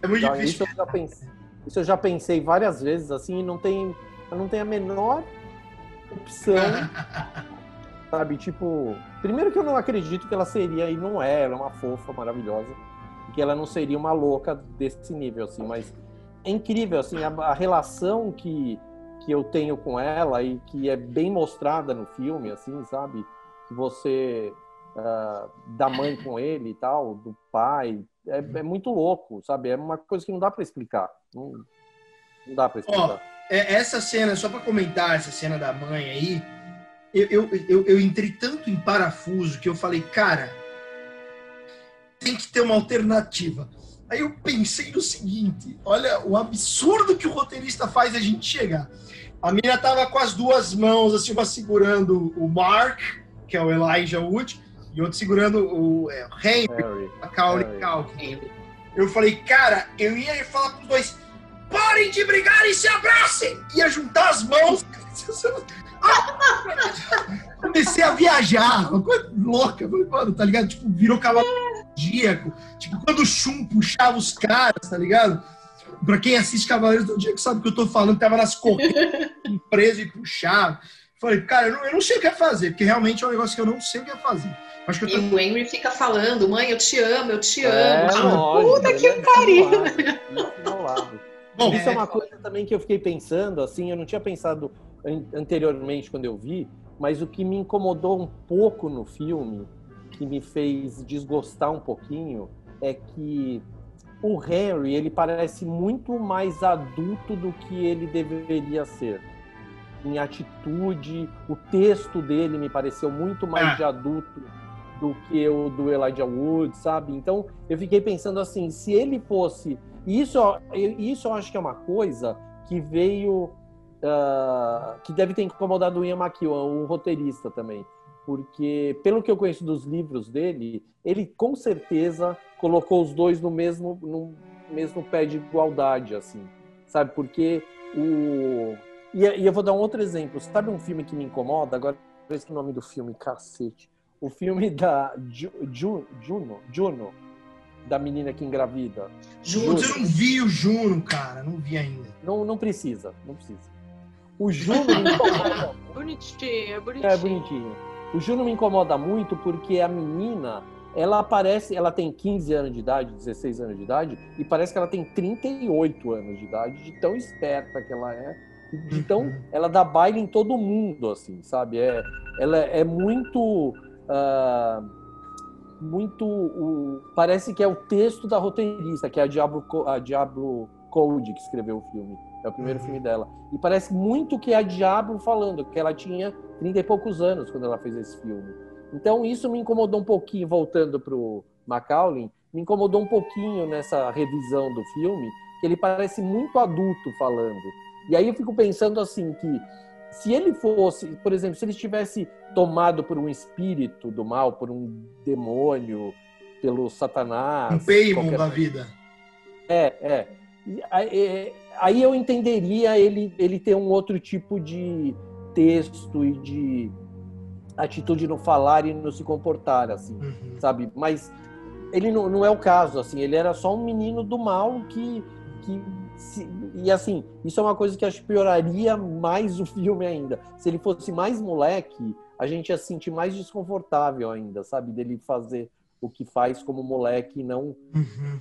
É muito então, difícil. Isso eu, já pensei, isso eu já pensei várias vezes, assim, e não tem, não tem a menor opção. sabe? Tipo, primeiro que eu não acredito que ela seria, e não é, ela é uma fofa maravilhosa, que ela não seria uma louca desse nível, assim, mas é incrível, assim, a, a, relação que, que eu tenho com ela e que é bem mostrada no filme, assim, sabe? Que você uh, da mãe com ele e tal, do pai, é, é, muito louco, sabe? É uma coisa que não dá para explicar. Não, não dá para explicar. Oh, essa cena, só para comentar essa cena da mãe aí, eu, eu, eu, eu entrei tanto em parafuso que eu falei, cara, tem que ter uma alternativa. Aí eu pensei no seguinte: olha o absurdo que o roteirista faz a gente chegar. A menina tava com as duas mãos, assim, uma segurando o Mark, que é o Elijah Wood, e outro segurando o é, Henry, a Culkin. Eu falei, cara, eu ia falar pros dois, parem de brigar e se abracem! Ia juntar as mãos. Comecei a viajar, uma coisa louca, mano, tá ligado? Tipo, virou cavalo zodíaco. Tipo, quando o Shun puxava os caras, tá ligado? Pra quem assiste Cavaleiros do Zodíaco sabe o que eu tô falando, tava nas correntes, preso e puxava. Falei, cara, eu não, eu não sei o que é fazer, porque realmente é um negócio que eu não sei o que é fazer. Acho que tô... E o Henry fica falando, mãe, eu te amo, eu te é, amo. Lógico, Puta que é pariu! Bom, isso é uma coisa também que eu fiquei pensando, assim, eu não tinha pensado anteriormente quando eu vi, mas o que me incomodou um pouco no filme que me fez desgostar um pouquinho é que o Henry ele parece muito mais adulto do que ele deveria ser. Em atitude o texto dele me pareceu muito mais de adulto do que o do Elijah Wood sabe? Então eu fiquei pensando assim se ele fosse isso isso eu acho que é uma coisa que veio uh, que deve ter incomodado o Ian McEwan o roteirista também porque pelo que eu conheço dos livros dele, ele com certeza colocou os dois no mesmo no mesmo pé de igualdade, assim, sabe? Porque o e, e eu vou dar um outro exemplo. Sabe um filme que me incomoda? Agora veja o nome do filme, cacete. O filme da Ju, Ju, Juno, Juno, da menina que engravida. Juno, eu não vi o Juno, cara, não vi ainda. Não, não precisa, não precisa. O Juno me incomoda. bonitinho, bonitinho. É bonitinho. O Juno me incomoda muito porque a menina, ela parece, ela tem 15 anos de idade, 16 anos de idade, e parece que ela tem 38 anos de idade, de tão esperta que ela é, de tão, uhum. ela dá baile em todo mundo, assim, sabe? É, ela é muito, uh, muito, uh, parece que é o texto da roteirista, que é a Diablo, a Diablo Code que escreveu o filme. É o primeiro uhum. filme dela. E parece muito que é a Diablo falando, que ela tinha 30 e poucos anos quando ela fez esse filme. Então isso me incomodou um pouquinho, voltando para o Macaulay, me incomodou um pouquinho nessa revisão do filme, que ele parece muito adulto falando. E aí eu fico pensando assim que se ele fosse, por exemplo, se ele estivesse tomado por um espírito do mal, por um demônio, pelo Satanás, um Paimon da vida. É, é. Aí, eu entenderia ele ele ter um outro tipo de texto e de atitude no falar e no se comportar, assim, uhum. sabe? Mas ele não, não, é o caso, assim, ele era só um menino do mal que. que se, e assim, isso é uma coisa que acho que pioraria mais o filme ainda. Se ele fosse mais moleque, a gente ia se sentir mais desconfortável ainda, sabe? Dele fazer o que faz como moleque e não uhum.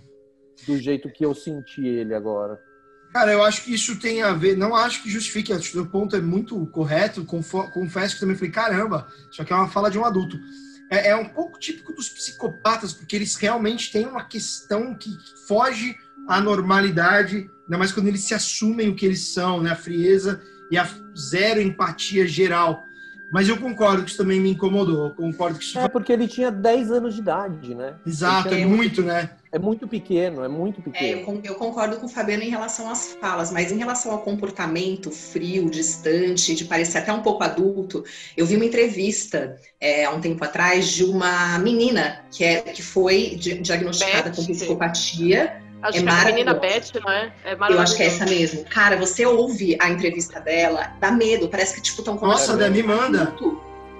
do jeito que eu senti ele agora. Cara, eu acho que isso tem a ver, não acho que justifique, o ponto é muito correto, confesso que também falei, caramba, isso aqui é uma fala de um adulto. É, é, um pouco típico dos psicopatas, porque eles realmente têm uma questão que foge à normalidade, ainda mais quando eles se assumem o que eles são, né? A frieza e a zero empatia geral. Mas eu concordo que isso também me incomodou. Eu concordo que isso... É porque ele tinha 10 anos de idade, né? Exato, é muito, né? É muito pequeno, é muito pequeno. É, eu, concordo com o Fabiano em relação às falas, mas em relação ao comportamento frio, distante, de parecer até um pouco adulto, eu vi uma entrevista é, há um tempo atrás de uma menina que, é, que foi diagnosticada Beth. com psicopatia. Acho é que é a menina Beth, não é? é eu acho que é essa mesmo. Cara, você ouve a entrevista dela, dá medo, parece que tipo estão conversando. Nossa, me manda.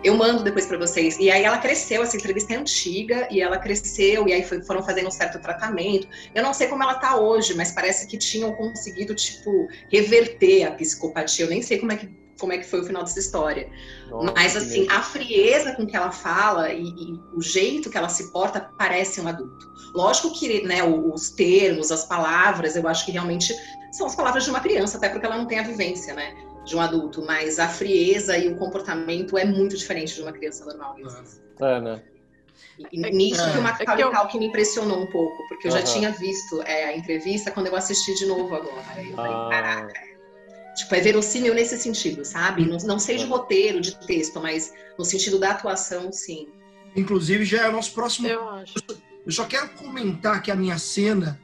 Eu mando depois para vocês. E aí ela cresceu, essa entrevista é antiga, e ela cresceu, e aí foi, foram fazendo um certo tratamento. Eu não sei como ela tá hoje, mas parece que tinham conseguido, tipo, reverter a psicopatia. Eu nem sei como é que como é que foi o final dessa história. Nossa, Mas, assim, a frieza com que ela fala e, e, o jeito que ela se porta parece um adulto. Lógico que né, os termos, as palavras, eu acho que realmente são as palavras de uma criança, até porque ela não tem a vivência, né? De um adulto, mas a frieza e o comportamento é muito diferente de uma criança normal. É, né? E nisso é. que o Macaulay é eu... que me impressionou um pouco, porque eu uhum. já tinha visto é, a entrevista quando eu assisti de novo agora. Eu falei, ah. caraca. Tipo, é verossímil nesse sentido, sabe? Não, não sei de roteiro, de texto, mas no sentido da atuação, sim. Inclusive, já é o nosso próximo. Eu acho. Eu só quero comentar que a minha cena,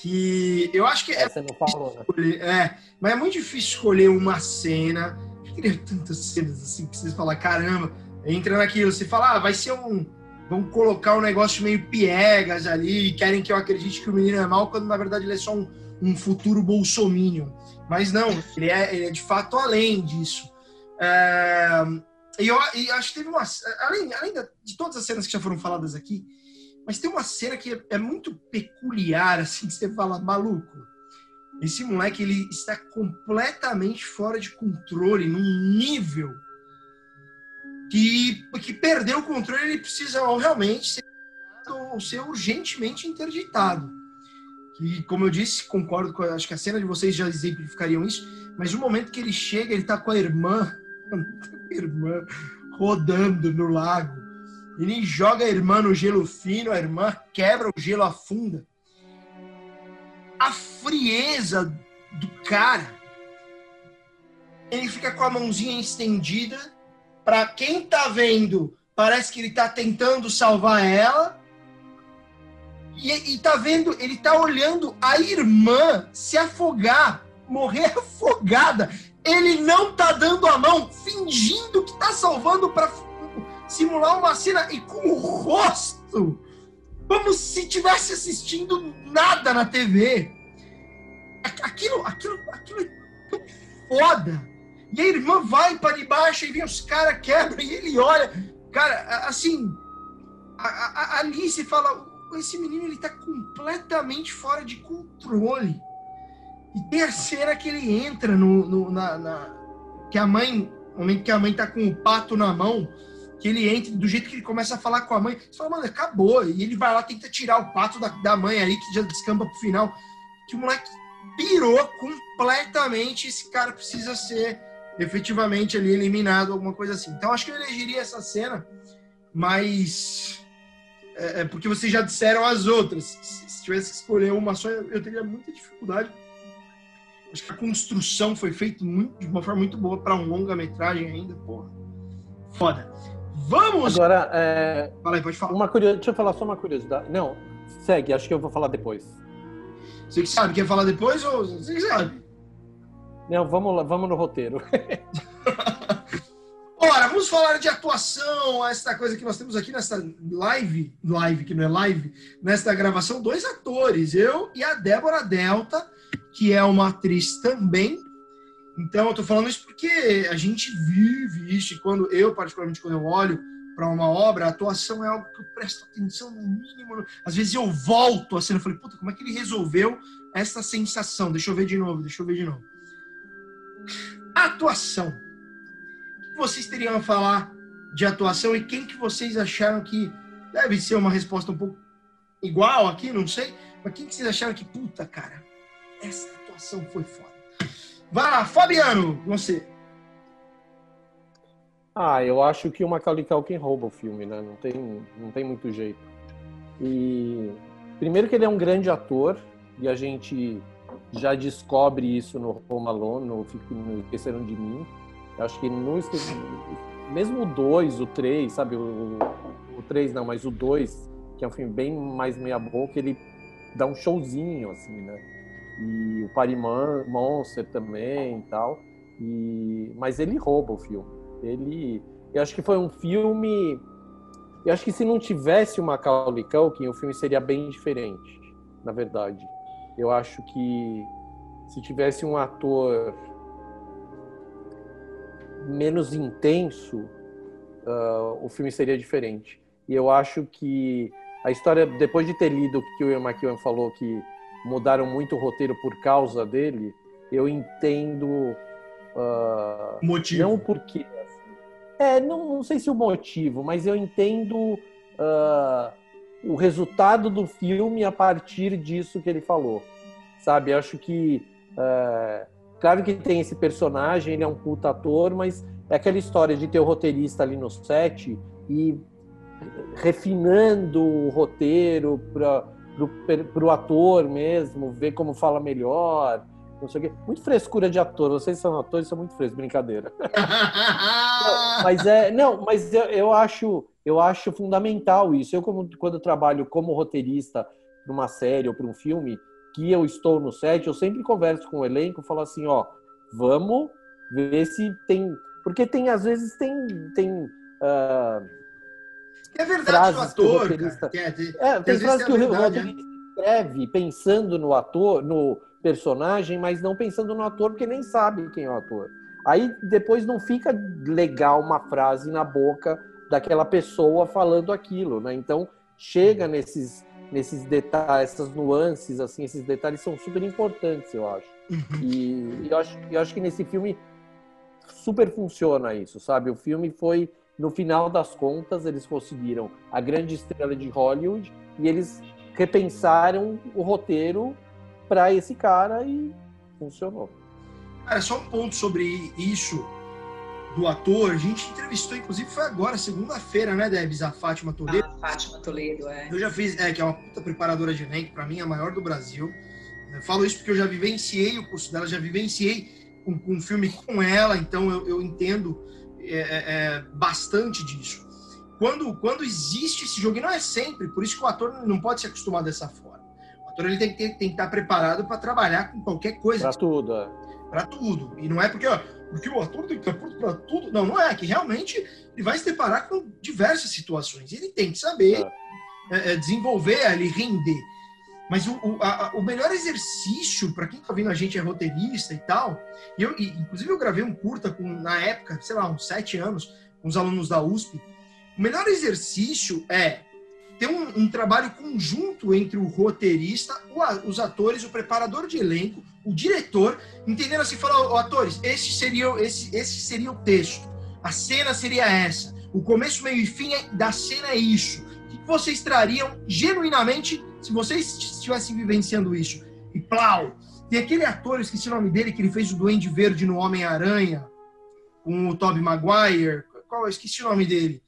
que eu acho que é. Você não falou, né? Escolher, é, mas é muito difícil escolher uma cena. Eu queria tantas cenas assim que vocês falam, caramba, entra naquilo, você fala, ah, vai ser um vão colocar um negócio meio piegas ali e querem que eu acredite que o menino é mal, quando na verdade ele é só um, um futuro bolsominion. Mas não, ele é, ele é de fato além disso. É, e eu e acho que teve uma. Além, além de todas as cenas que já foram faladas aqui, mas tem uma cena que é, é muito peculiar, assim, que você fala, maluco. Esse moleque ele está completamente fora de controle, num nível que, que perdeu o controle, ele precisa realmente ser, ou ser urgentemente interditado. E, como eu disse, concordo com acho que a cena de vocês já exemplificariam isso, mas no momento que ele chega, ele tá com a irmã, a irmã rodando no lago. Ele joga a irmã no gelo fino, a irmã quebra o gelo, afunda. A frieza do cara. Ele fica com a mãozinha estendida para quem tá vendo, parece que ele tá tentando salvar ela. E, e tá vendo, ele tá olhando a irmã se afogar, morrer afogada. Ele não tá dando a mão, fingindo que tá salvando para simular uma cena e com o rosto como se tivesse assistindo nada na TV. Aquilo, aquilo, aquilo é tão foda. E a irmã vai para debaixo e vem os caras, quebra e ele olha. Cara, assim, a, a, a Alice fala: esse menino ele tá completamente fora de controle. E tem a cena que ele entra no, no na, na, que a mãe, no momento que a mãe tá com o pato na mão, que ele entra, do jeito que ele começa a falar com a mãe, você fala, mano, acabou. E ele vai lá, tenta tirar o pato da, da mãe aí, que já descamba pro final. Que o moleque pirou completamente. Esse cara precisa ser efetivamente ali eliminado, alguma coisa assim. Então acho que eu elegeria essa cena, mas é, é porque vocês já disseram as outras. Se, se tivesse que escolher uma só, eu teria muita dificuldade. Acho que a construção foi feita muito, de uma forma muito boa para um longa-metragem ainda, porra. Foda. Vamos! Agora, é... Fala aí, pode falar. Uma curios... Deixa eu falar só uma curiosidade. Não, segue, acho que eu vou falar depois. Você que sabe, quer falar depois ou você que sabe? Não, vamos lá, vamos no roteiro. Ora, vamos falar de atuação, essa coisa que nós temos aqui nessa live, live que não é live, nesta gravação, dois atores, eu e a Débora Delta, que é uma atriz também. Então, eu tô falando isso porque a gente vive isso, e quando eu, particularmente, quando eu olho para uma obra, a atuação é algo que eu presto atenção no mínimo. Às vezes eu volto a cena e falei, puta, como é que ele resolveu essa sensação? Deixa eu ver de novo, deixa eu ver de novo. Atuação. Vocês teriam a falar de atuação e quem que vocês acharam que deve ser uma resposta um pouco igual aqui, não sei, mas quem que vocês acharam que, puta, cara, essa atuação foi foda. Vai lá, Fabiano, você. Ah, eu acho que o Macaulay Culkin rouba o filme, né? Não tem, não tem muito jeito. E primeiro que ele é um grande ator e a gente já descobre isso no Home Alone, no Esqueceram de Mim. Eu acho que no mesmo o 2, o 3, sabe? O, 3 não, mas o 2, que é um filme bem mais meia-boca, ele dá um showzinho, assim, né? E o Pariman, Monster também e tal. E, mas ele rouba o filme. Ele, eu acho que foi um filme. Eu acho que se não tivesse o Macaulay Culkin, o filme seria bem diferente, na verdade. Eu acho que se tivesse um ator menos intenso, uh, o filme seria diferente. E eu acho que a história, depois de ter lido o que o Ian McEwan falou, que mudaram muito o roteiro por causa dele, eu entendo. Uh, motivo. Não porque. É, não, não sei se o motivo, mas eu entendo uh, o resultado do filme a partir disso que ele falou. Sabe? Acho que É, claro que tem esse personagem, ele é um puta ator, mas é aquela história de ter o roteirista ali no set e refinando o roteiro para o ator mesmo, ver como fala melhor, não sei o quê. Muito frescura de ator, vocês são atores, são muito frescos, brincadeira. não, mas é, não, mas eu, eu, acho, eu acho fundamental isso. Eu como, quando trabalho como roteirista para uma série ou para um filme, que eu estou no set, eu sempre converso com o elenco, falo assim, ó, vamos ver se tem, porque tem às vezes tem tem uh, é verdade o ator, roteirista... cara, é, é, tem frases que o roteirista né? escreve pensando no ator, no personagem, mas não pensando no ator, porque nem sabe quem é o ator. Aí depois não fica legal uma frase na boca daquela pessoa falando aquilo, né? Então chega nesses nesses detalhes, essas nuances, assim, esses detalhes são super importantes, eu acho. Uhum. E, e eu acho, eu acho que nesse filme super funciona isso, sabe? O filme foi, no final das contas, eles conseguiram a grande estrela de Hollywood e eles repensaram o roteiro para esse cara e funcionou. Cara, só um ponto sobre isso do ator. A gente entrevistou, inclusive, foi agora, segunda-feira, né, Debs? A Fátima Toledo. A Fátima Toledo, é. Eu já fiz, é, que é uma puta preparadora de elenco, para mim, a maior do Brasil. Eu falo isso porque eu já vivenciei o curso dela, já vivenciei um, um filme com ela, então eu, eu entendo é, é, é, bastante disso. Quando, quando existe esse jogo, e não é sempre, por isso que o ator não pode se acostumar dessa forma ator ele tem que, ter, tem que estar preparado para trabalhar com qualquer coisa. Para tudo, é. Para tudo. E não é porque, ó, porque o ator tem que estar pronto para tudo. Não, não é. Que realmente ele vai se deparar com diversas situações. Ele tem que saber é. É, é desenvolver ali, render. Mas o, o, a, o melhor exercício, para quem está vendo a gente é roteirista e tal, e eu, e, inclusive eu gravei um curta com, na época, sei lá, uns sete anos, com os alunos da USP. O melhor exercício é ter um, um, trabalho conjunto entre o roteirista, o, os atores, o preparador de elenco, o diretor, entendendo assim, falar, oh, atores, esse seria, esse, esse seria o texto, a cena seria essa, o começo, meio e fim é, da cena é isso. O que vocês trariam genuinamente se vocês estivessem vivenciando isso? E plau! Tem aquele ator, eu esqueci o nome dele, que ele fez o Duende Verde no Homem-Aranha, com o Tobey Maguire. Qual? Eu esqueci o nome dele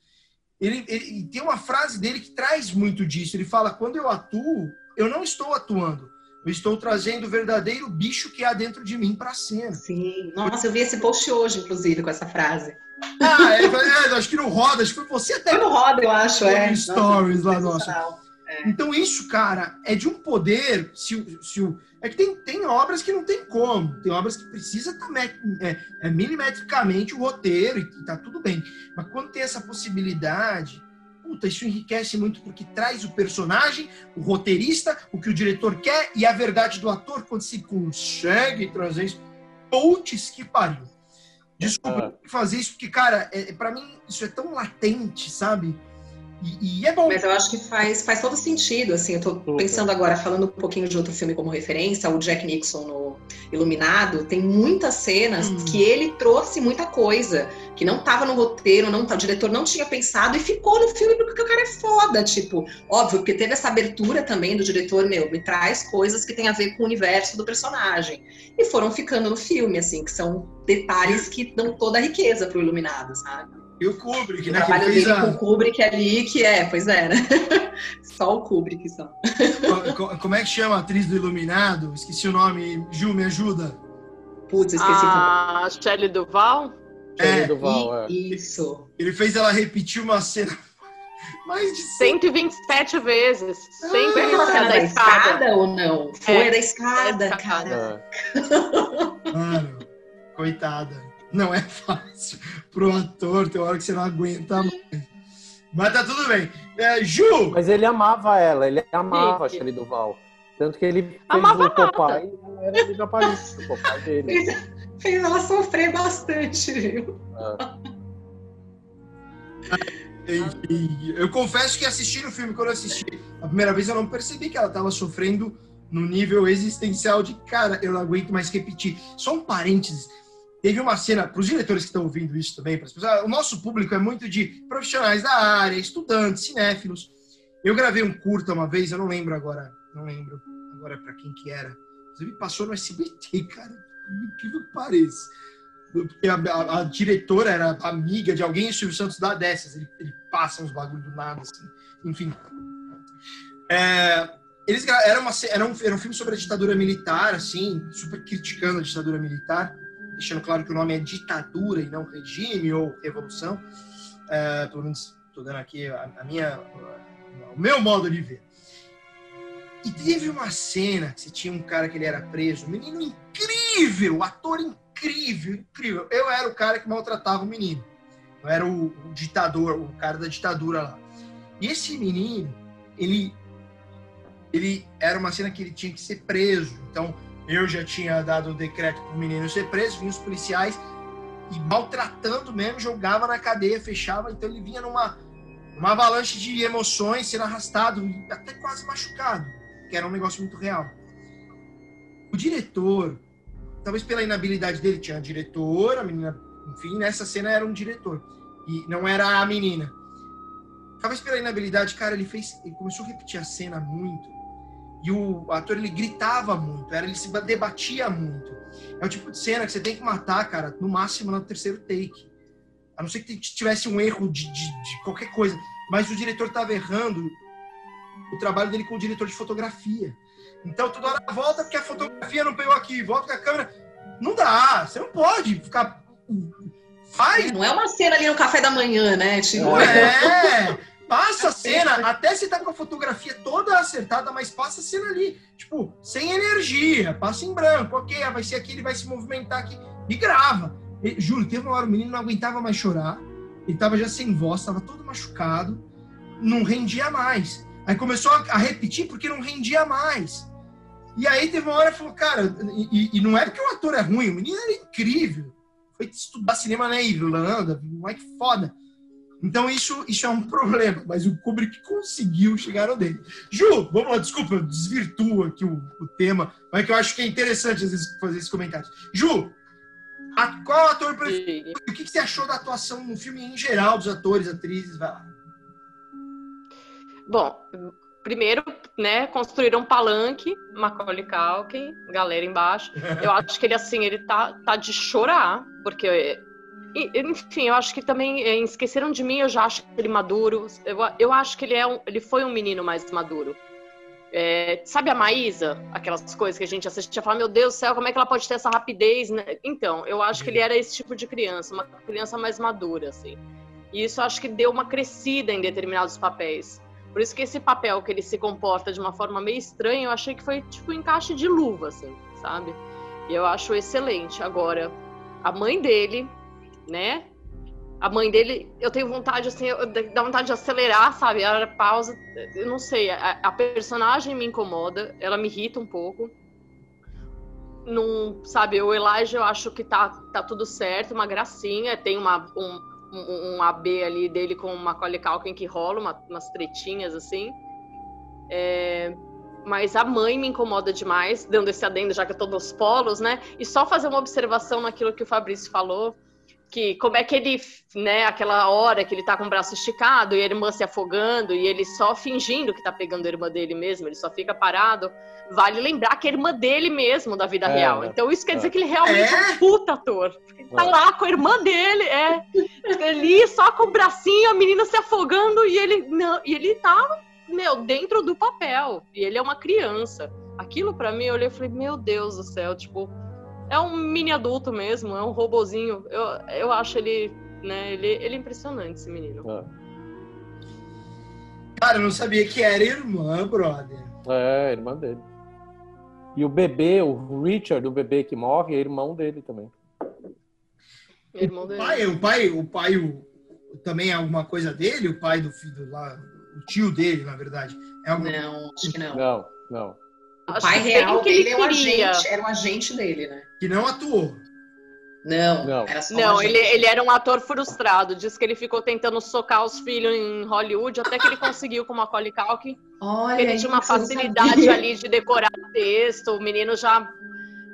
ele, ele tem uma frase dele que traz muito disso. Ele fala: quando eu atuo, eu não estou atuando. Eu estou trazendo o verdadeiro bicho que há dentro de mim para a cena. Sim. Nossa, eu vi esse post hoje, inclusive, com essa frase. Ah, é, é, acho que não roda, acho que foi você até. Foi no roda, eu acho, é. Stories lá, nossa. É. Então, isso, cara, é de um poder. Se, se o, é que tem, tem obras que não tem como. Tem obras que precisa estar tá, é, é, milimetricamente o roteiro e, e tá tudo bem. Mas quando tem essa possibilidade, puta, isso enriquece muito porque traz o personagem, o roteirista, o que o diretor quer e a verdade do ator quando se consegue trazer isso. Putz, que pariu. Descobri ah. fazer isso porque, cara, é, para mim isso é tão latente, sabe? E, e, é bom. Mas eu acho que faz, faz todo sentido, assim, eu tô pensando agora, falando um pouquinho de outro filme como referência, o Jack Nixon no Iluminado, tem muitas cenas hum. que ele trouxe muita coisa, que não tava no roteiro, não, o diretor não tinha pensado e ficou no filme porque o cara é foda, tipo, óbvio, porque teve essa abertura também do diretor, meu, me traz coisas que tem a ver com o universo do personagem. E foram ficando no filme, assim, que são detalhes que dão toda a riqueza pro Iluminado, sabe? E o Kubrick, o né? O trabalho dele a... com o Kubrick ali, que é, pois é, né? Só o Kubrick só. Como é que chama a atriz do Iluminado? Esqueci o nome. Ju, me ajuda. Putz, esqueci. A ah, Shelley Duval? É, Shelley Duval, é. Isso. Ele fez ela repetir uma cena mais de 127 vezes. Sempre ah, cena da escada. escada ou não? Foi é, da escada, é cara. Mano, coitada não é fácil pro ator, tem hora que você não aguenta mais. Mas tá tudo bem. É, Ju! Mas ele amava ela, ele amava a Shelley Duval. Tanto que ele fez amava o Popeye e não era de Paris, o Popeye dele. Fez ela sofrer bastante, viu? É. Eu confesso que assistindo o filme, quando eu assisti a primeira vez, eu não percebi que ela estava sofrendo no nível existencial de cara, eu não aguento mais repetir. Só um parênteses. Teve uma cena, para os diretores que estão ouvindo isso também, para as pessoas, o nosso público é muito de profissionais da área, estudantes, cinéfilos. Eu gravei um curta uma vez, eu não lembro agora, não lembro agora para quem que era. Inclusive passou no SBT, cara. Incrível que pareça. A, a, a, diretora era amiga de alguém o Silvio Santos dá dessas. Ele, ele passa uns bagulho do nada, assim. Enfim. É, eles era, uma, era, um, era um filme sobre a ditadura militar, assim, super criticando a ditadura militar, deixando claro que o nome é ditadura e não regime ou revolução. É, pelo menos estou dando aqui a, a minha, o meu modo de ver. E teve uma cena que você tinha um cara que ele era preso, um menino incrível, ator incrível, incrível. Eu era o cara que maltratava o menino. Eu era o, o ditador, o cara da ditadura lá. E esse menino, ele ele era uma cena que ele tinha que ser preso. Então, eu já tinha dado o decreto para o menino ser preso, vinham os policiais e maltratando mesmo, jogava na cadeia, fechava. Então, ele vinha numa uma avalanche de emoções, sendo arrastado, até quase machucado, que era um negócio muito real. O diretor, talvez pela inabilidade dele, tinha a diretora, a menina, enfim, nessa cena era um diretor, e não era a menina. Talvez pela inabilidade, cara, ele fez, ele começou a repetir a cena muito, e o ator ele gritava muito, era, ele se debatia muito. É o tipo de cena que você tem que matar, cara, no máximo no terceiro take. A não ser que tivesse um erro de, de, de qualquer coisa. Mas o diretor estava errando o trabalho dele com o diretor de fotografia. Então toda hora volta porque a fotografia não pegou aqui, volta com a câmera. Não dá, você não pode ficar. Faz. Não é uma cena ali no café da manhã, né? Tipo... É, passa a cena, até se tá com a fotografia toda acertada, mas passa a cena ali, tipo, sem energia, passa em branco, ok, vai ser aqui, ele vai se movimentar aqui e grava. E, juro, teve uma hora o menino não aguentava mais chorar, ele tava já sem voz, tava todo machucado, não rendia mais. Aí começou a, repetir porque não rendia mais. E aí teve uma hora que falou, cara, e, e, não é porque o ator é ruim, o menino era incrível. Foi estudar cinema na Irlanda, moleque foda. Então isso, isso é um problema, mas o Kubrick conseguiu chegar ao dele. Ju, vamos lá, desculpa, eu desvirtuo aqui o, o tema, mas que eu acho que é interessante às vezes fazer esses comentários. Ju, a, qual ator preferido? O que, que, você achou da atuação no filme em geral dos atores, atrizes? Vai lá. Bom, primeiro, né, construíram um palanque, Macaulay Culkin, galera embaixo. Eu acho que ele, assim, ele tá, tá de chorar, porque enfim, eu acho que também é, esqueceram de mim, eu já acho ele maduro. Eu, eu acho que ele, é um, ele foi um menino mais maduro. É, sabe a Maísa? Aquelas coisas que a gente assistia e fala, meu Deus do céu, como é que ela pode ter essa rapidez? Né? Então, eu acho que ele era esse tipo de criança, uma criança mais madura, assim. E isso acho que deu uma crescida em determinados papéis. Por isso que esse papel que ele se comporta de uma forma meio estranha, eu achei que foi tipo um encaixe de luva, assim, sabe? E eu acho excelente. Agora, a mãe dele, né? A mãe dele, eu tenho vontade, assim, dá vontade de acelerar, sabe? A pausa, eu não sei, a, a, personagem me incomoda, ela me irrita um pouco. Não, sabe, o Elijah eu acho que tá, tá tudo certo, uma gracinha, tem uma, um, um, um AB ali dele com uma Macaulay que rola, uma, umas tretinhas assim. É, mas a mãe me incomoda demais, dando esse adendo, já que eu tô nos polos, né? E só fazer uma observação naquilo que o Fabrício falou que como é que ele, né, aquela hora que ele tá com o braço esticado e a irmã se afogando e ele só fingindo que tá pegando a irmã dele mesmo, ele só fica parado, vale lembrar que é a irmã dele mesmo da vida é, real. Então isso quer é. dizer que ele realmente é, é um puta ator. Ele tá é. lá com a irmã dele, é. Ali só com o bracinho, a menina se afogando e ele não, e ele tá, meu, dentro do papel. E ele é uma criança. Aquilo para mim, eu olhei e falei, meu Deus do céu, tipo, é um mini adulto mesmo, é um robozinho. Eu, eu acho ele, né, ele, ele é impressionante, esse menino. É. Cara, eu não sabia que era irmã, brother. É, irmã dele. E o bebê, o Richard, o bebê que morre, é irmão dele também. É irmão dele. O pai, o pai, o pai o, também é alguma coisa dele? O pai do filho lá, o tio dele, na verdade. É algum... Não, acho que não. Não, não. O pai real dele é um agente, era um agente dele, né? Que não atuou. Não, não, não ele, ele era um ator frustrado. Diz que ele ficou tentando socar os filhos em Hollywood até que ele conseguiu com uma Macaulay Culkin. Olha, ele tinha uma facilidade ali de decorar texto. O menino já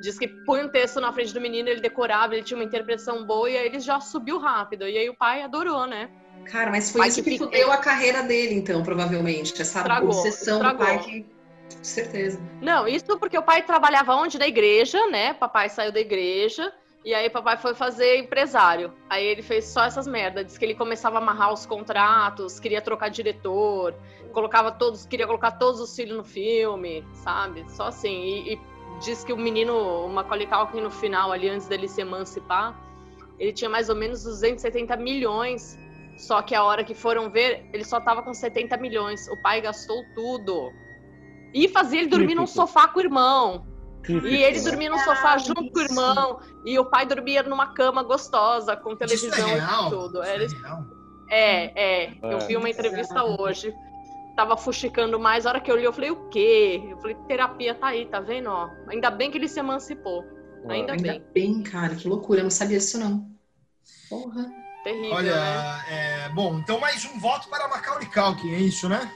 diz que põe um texto na frente do menino, ele decorava, ele tinha uma interpretação boa e aí ele já subiu rápido. E aí o pai adorou, né? Cara, mas foi pai isso que, que fudeu a carreira dele, então, provavelmente. Essa estragou, obsessão estragou. do pai que certeza. Não, isso porque o pai trabalhava onde? Na igreja, né? Papai saiu da igreja. E aí papai foi fazer empresário. Aí ele fez só essas merdas. Diz que ele começava a amarrar os contratos, queria trocar diretor, colocava todos, queria colocar todos os filhos no filme, sabe? Só assim. E, e diz que o menino, o Macaulay Culkin no final ali, antes dele se emancipar, ele tinha mais ou menos 270 milhões. Só que a hora que foram ver, ele só tava com 70 milhões. O pai gastou tudo. E fazia ele dormir num sofá com o irmão. E ele dormia no sofá junto com o irmão. E o pai dormia numa cama gostosa, com televisão é e tudo. É, é, é, Eu vi uma entrevista hoje. Tava fuxicando mais. A hora que eu li, eu falei, o quê? Eu falei, terapia tá aí, tá vendo? Ó, ainda bem que ele se emancipou. Ainda, ainda bem. bem, cara. Que loucura. Eu não sabia isso, não. Porra. Terrível, Olha, né? é, bom, então mais um voto para Macaulay Culkin, é isso, né?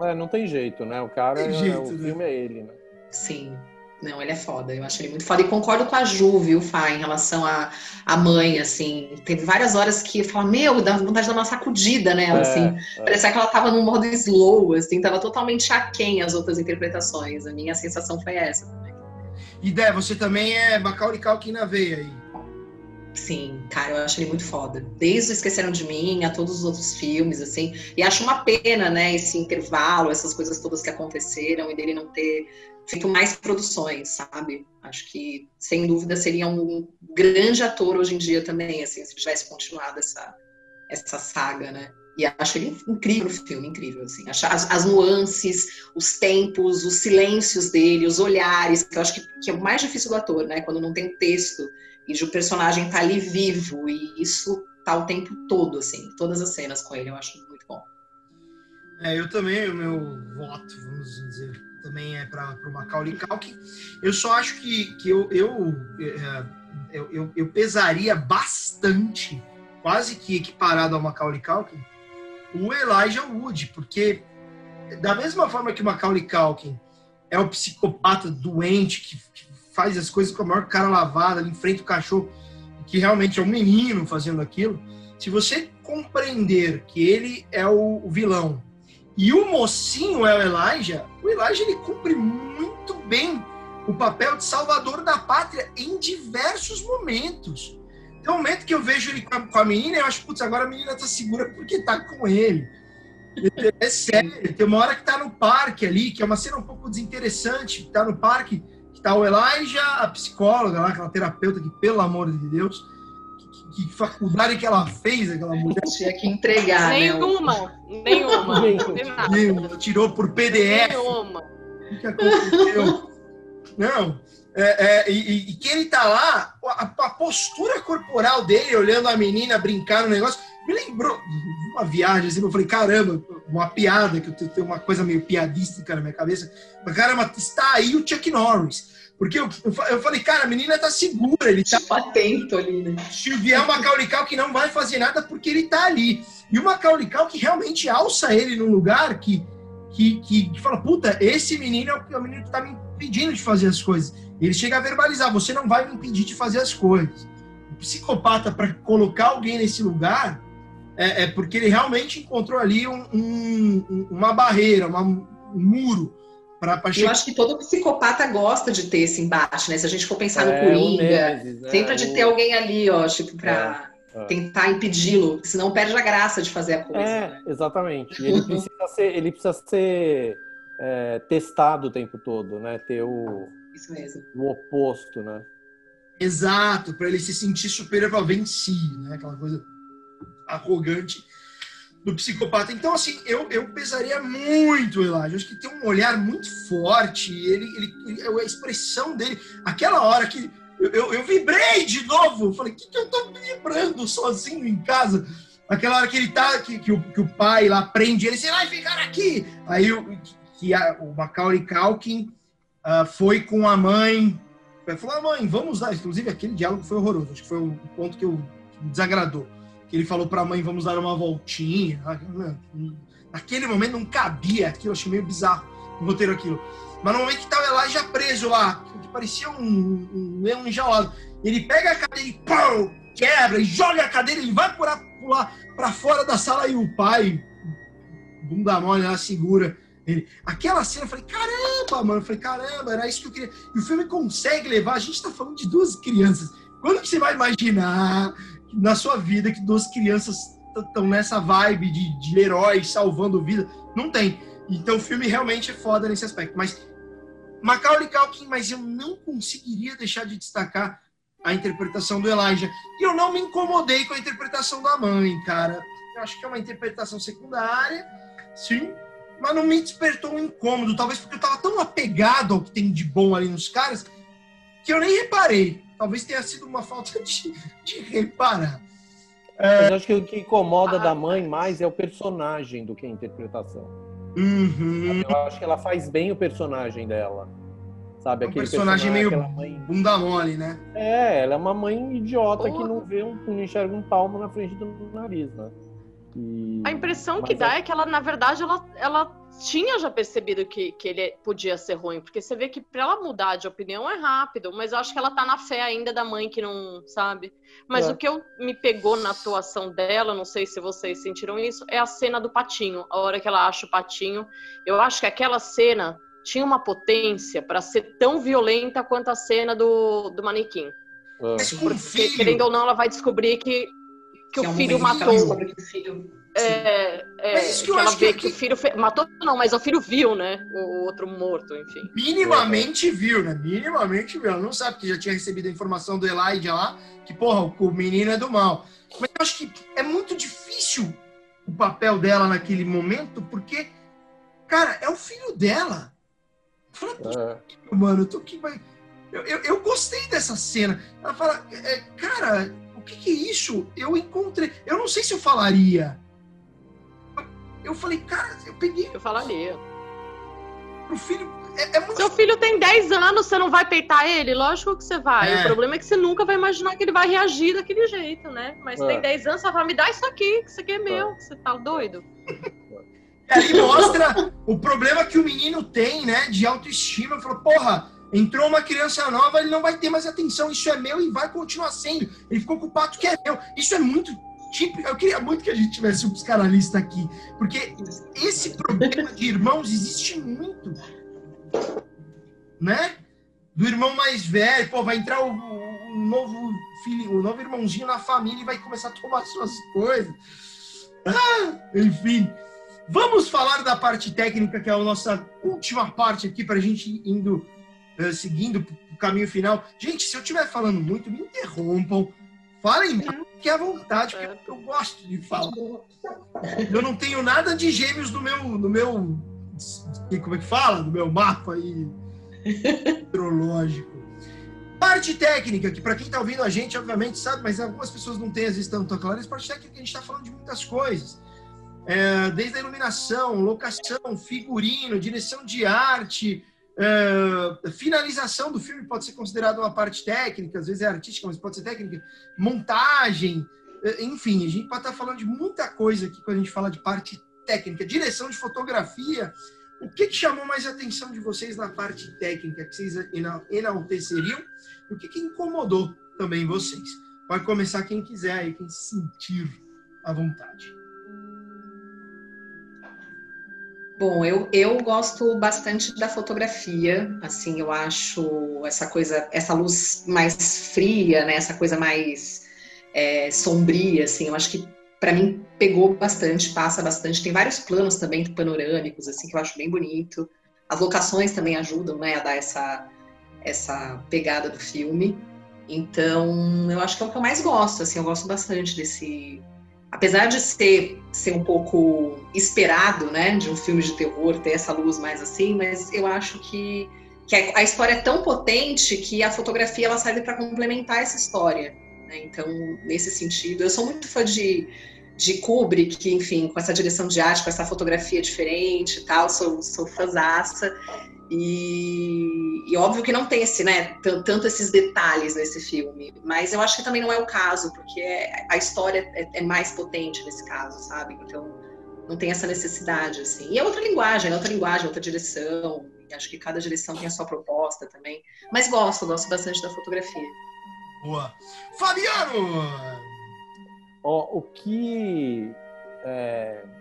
É, não tem jeito, né? O cara, Tem jeito, o né? filme é ele, né? Sim. Não, ele é foda. Eu acho ele muito foda. E concordo com a Ju, viu, Fá, em relação à, à mãe, assim. Teve várias horas que eu falo, meu, dá vontade de dar uma sacudida nela, É, assim. é. Parecia que ela tava num modo slow, assim, tava totalmente aquém as outras interpretações. A minha sensação foi essa também. E Dé, você também é Macaulay Culkin na veia aí. Sim, cara, eu acho ele muito foda. Desde o Esqueceram de Mim a todos os outros filmes, assim. E acho uma pena, né, esse intervalo, essas coisas todas que aconteceram e dele não ter feito mais produções, sabe? Acho que, sem dúvida, seria um grande ator hoje em dia também, assim, se tivesse continuado essa, essa saga, né? E acho ele incrível o filme, incrível, assim. Acho as, as nuances, os tempos, os silêncios dele, os olhares, que eu acho que, que é o mais difícil do ator, né? Quando não tem texto e o personagem tá ali vivo, e isso tá o tempo todo, assim, todas as cenas com ele, eu acho muito bom. É, eu também, o meu voto, vamos dizer, também é para o Macaulay Culkin. Eu só acho que, que eu, eu, é, eu, eu, eu pesaria bastante, quase que equiparado ao Macaulay Culkin, o Elijah Wood, porque da mesma forma que o Macaulay Culkin é o psicopata doente que, que faz as coisas com a maior cara lavada, ele enfrenta o cachorro, que realmente é um menino fazendo aquilo, se você compreender que ele é o, vilão e o mocinho é o Elijah, o Elijah ele cumpre muito bem o papel de salvador da pátria em diversos momentos. Tem um momento que eu vejo ele com a, menina e eu acho, putz, agora a menina tá segura porque tá com ele. É sério, tem uma hora que tá no parque ali, que é uma cena um pouco desinteressante, tá no parque, que tá o Elijah, a psicóloga lá, aquela terapeuta que, pelo amor de Deus, que, que faculdade que ela fez, aquela mulher. Tinha que entregar, né? Nenhuma, nenhuma. Nenhuma. Tirou por PDF. Nenhuma. O que aconteceu? Não. É, é, e, e que ele tá lá, a, a postura corporal dele, olhando a menina brincar no negócio, me lembrou de uma viagem, assim, eu falei, caramba, uma piada, que eu tenho uma coisa meio piadística na minha cabeça. Mas, caramba, está aí o Chuck Norris. Porque eu, eu, fa- eu falei, cara, a menina tá segura, ele tá atento ali, né? se vier o Macaulay Culkin não vai fazer nada porque ele tá ali. E o Macaulay Culkin realmente alça ele num lugar que, que, que, que fala, puta, esse menino é o, é o menino que tá me impedindo de fazer as coisas. Ele chega a verbalizar, você não vai me impedir de fazer as coisas. O psicopata, para colocar alguém nesse lugar, é, é porque ele realmente encontrou ali um- um- um- uma barreira, uma- um muro para Eu chegar. acho que todo psicopata gosta de ter esse embate, né? Se a gente for pensar É, no o Coringa, Nêmesis, né? sempre de O- ter alguém ali, ó, tipo, pra É, é. tentar impedi-lo, senão perde a graça de fazer a coisa. É, né? exatamente. E ele precisa ser, ele precisa ser é, testado o tempo todo, né? Ter o, Isso mesmo. o oposto, né? Exato, para ele se sentir superior ao venci, né? Aquela coisa arrogante do psicopata. Então, assim, eu, eu pesaria muito o Elijah. Acho que tem um olhar muito forte. Ele, ele, ele- a expressão dele, aquela hora que eu, eu, eu vibrei de novo. Falei, o que, que eu tô vibrando sozinho em casa? Aquela hora que ele tá, que, que, o, que o pai lá prende ele, você vai ficar aqui. Aí o, que a, o Macaulay Culkin ah, foi com a mãe falou, ah, mãe, vamos dar. Inclusive, aquele diálogo foi horroroso. Acho que foi o ponto que, eu, que me desagradou. Que ele falou pra mãe, vamos dar uma voltinha. Naquele momento não cabia aquilo, eu achei meio bizarro no roteiro aquilo. Mas no momento que tava lá já preso lá, que parecia um, um leão enjaulado, ele pega a cadeira e pau, quebra e joga a cadeira, ele vai pular, pular pra fora da sala e o pai, bunda mole lá, segura Ele, aquela cena, eu falei, caramba, mano. Eu falei, caramba, era isso que eu queria. E o filme consegue levar. A gente tá falando de duas crianças. Quando que você vai imaginar na sua vida que duas crianças estão nessa vibe de, de heróis salvando vida? Não tem. Então o filme realmente é foda nesse aspecto. Mas Macaulay Culkin, mas eu não conseguiria deixar de destacar a interpretação do Elijah. E eu não me incomodei com a interpretação da mãe, cara. Eu acho que é uma interpretação secundária, sim, mas não me despertou um incômodo. Talvez porque eu tava tão apegado ao que tem de bom ali nos caras que eu nem reparei. Talvez tenha sido uma falta de, de reparar. É... Eu acho que o que incomoda ah, da mãe mais é o personagem do que a interpretação. Uhum. Eu acho que ela faz bem o personagem dela. Sabe? É um personagem, meio mãe... bunda mole, né? É, ela é uma mãe idiota Porra. que não vê um, não enxerga um palmo na frente do nariz, né? E... A impressão Mas que dá é... é que ela, na verdade, ela, ela tinha já percebido que, que ele podia ser ruim, porque você vê que para ela mudar de opinião é rápido, mas eu acho que ela tá na fé ainda da mãe que não sabe. Mas é. o que eu, me pegou na atuação dela, não sei se vocês sentiram isso, é a cena do patinho. A hora que ela acha o patinho, eu acho que aquela cena tinha uma potência para ser tão violenta quanto a cena do, do manequim. É. Mas Porque, querendo ou não, ela vai descobrir que, que, que o é filho matou. O filho é, é, mas que, que ela vê que, que, o filho fe... matou, não, mas o filho viu, né? O outro morto, enfim. Minimamente viu, né? Minimamente viu. Ela não sabe que já tinha recebido a informação do Elijah lá, que, porra, o menino é do mal. Mas eu acho que é muito difícil o papel dela naquele momento, porque, cara, é o filho dela. Fala, é. mano, eu tô aqui, vai. Eu, eu, eu, gostei dessa cena. Ela fala, é, cara, o que, que é isso? Eu encontrei. Eu não sei se eu falaria eu falei, cara, eu peguei. Eu falaria. Pro filho. É, é muito... Seu filho tem 10 anos, você não vai peitar ele? Lógico que você vai. É. O problema é que você nunca vai imaginar que ele vai reagir daquele jeito, né? Mas é. tem 10 anos, você vai me dar isso aqui, que isso aqui é meu. Você tá doido? Aí mostra o problema que o menino tem, né? De autoestima. Falou, porra, entrou uma criança nova, ele não vai ter mais atenção. Isso é meu e vai continuar sendo. Ele ficou com o pato que é meu. Isso é muito tipo, eu queria muito que a gente tivesse um psicanalista aqui, porque esse problema de irmãos existe muito, né? Do irmão mais velho, pô, vai entrar o, o novo filho, o novo irmãozinho na família e vai começar a tomar suas coisas. Ah, enfim, vamos falar da parte técnica, que é a nossa última parte aqui, para a gente indo, uh, seguindo o caminho final. Gente, se eu estiver falando muito, me interrompam Falem que à vontade, porque eu gosto de falar. Eu não tenho nada de gêmeos no meu, no meu, como é que fala, no meu mapa aí astrológico. Parte técnica, que para quem está ouvindo a gente, obviamente sabe, mas algumas pessoas não têm às vezes tanto claras. Parte técnica, a gente está falando de muitas coisas. É, desde a iluminação, locação, figurino, direção de arte, Uh, finalização do filme pode ser considerada uma parte técnica, às vezes é artística, mas pode ser técnica. Montagem, uh, enfim, a gente pode estar falando de muita coisa aqui quando a gente fala de parte técnica. Direção de fotografia. O que, que chamou mais atenção de vocês na parte técnica que vocês enalteceriam? E o que, que incomodou também vocês? Pode começar quem quiser aí, quem se sentir à vontade. Bom, eu, eu gosto bastante da fotografia, assim, eu acho essa coisa, essa luz mais fria, né, essa coisa mais é, sombria, assim, eu acho que para mim pegou bastante, passa bastante. Tem vários planos também panorâmicos, assim, que eu acho bem bonito. As locações também ajudam, né, a dar essa, essa pegada do filme. Então, eu acho que é o que eu mais gosto, assim, eu gosto bastante desse, apesar de ser, ser um pouco esperado, né, de um filme de terror ter essa luz mais assim, mas eu acho que, que a história é tão potente que a fotografia ela serve para complementar essa história. Né? Então, nesse sentido, eu sou muito fã de, de Kubrick, enfim, com essa direção de arte, com essa fotografia diferente e tal, sou, sou fãzaça. E, e, óbvio que não tem esse, né, tanto esses detalhes nesse filme, mas eu acho que também não é o caso, porque é, a história é, é, mais potente nesse caso, sabe? Então não tem essa necessidade, assim. E é outra linguagem, é outra linguagem, outra direção. Acho que cada direção tem a sua proposta também. Mas gosto, gosto bastante da fotografia. Boa. Fabiano! Ó, o que. É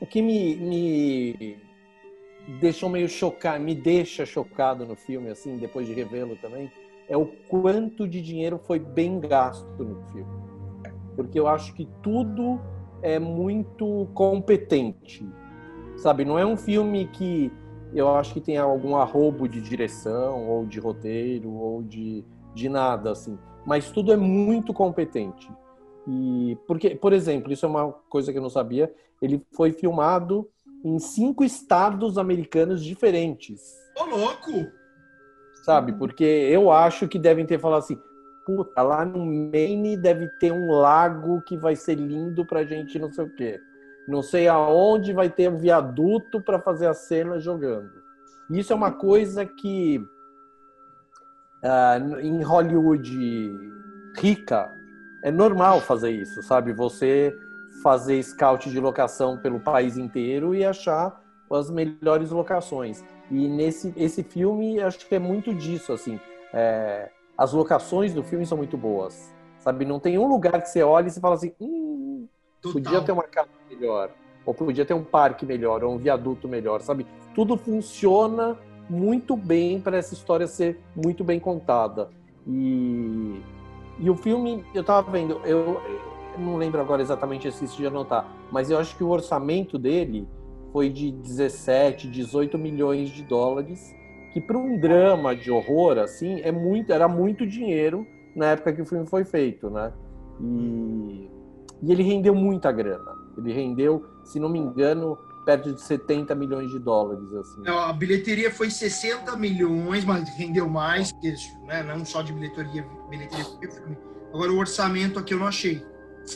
o que me, me deixou meio chocado, me deixa chocado no filme, assim, depois de revê-lo também, é o quanto de dinheiro foi bem gasto no filme. Porque eu acho que tudo é muito competente, sabe? Não é um filme que eu acho que tem algum arrobo de direção, ou de roteiro, ou de, de nada, assim. Mas tudo é muito competente. E porque, por exemplo, isso é uma coisa que eu não sabia, ele foi filmado em cinco estados americanos diferentes. Ô, louco! Sabe? Porque eu acho que devem ter falado assim: puta, lá no Maine deve ter um lago que vai ser lindo pra gente não sei o quê. Não sei aonde vai ter um viaduto para fazer a cena jogando. Isso é uma coisa que uh, em Hollywood rica é normal fazer isso, sabe? Você fazer scout de locação pelo país inteiro e achar as melhores locações. E nesse esse filme, acho que é muito disso, assim. É, as locações do filme são muito boas, sabe? Não tem um lugar que você olha e você fala assim, hum, podia ter uma casa melhor, ou podia ter um parque melhor, ou um viaduto melhor, sabe? Tudo funciona muito bem para essa história ser muito bem contada. E, e o filme, eu tava vendo, eu, não lembro agora exatamente se de anotar, mas eu acho que o orçamento dele foi de 17, 18 milhões de dólares, que para um drama de horror assim é muito, era muito dinheiro na época que o filme foi feito, né? E, e ele rendeu muita grana. Ele rendeu, se não me engano, perto de 70 milhões de dólares. Assim. A bilheteria foi 60 milhões, mas rendeu mais, né, não só de bilheteria, bilheteria Agora o orçamento aqui eu não achei.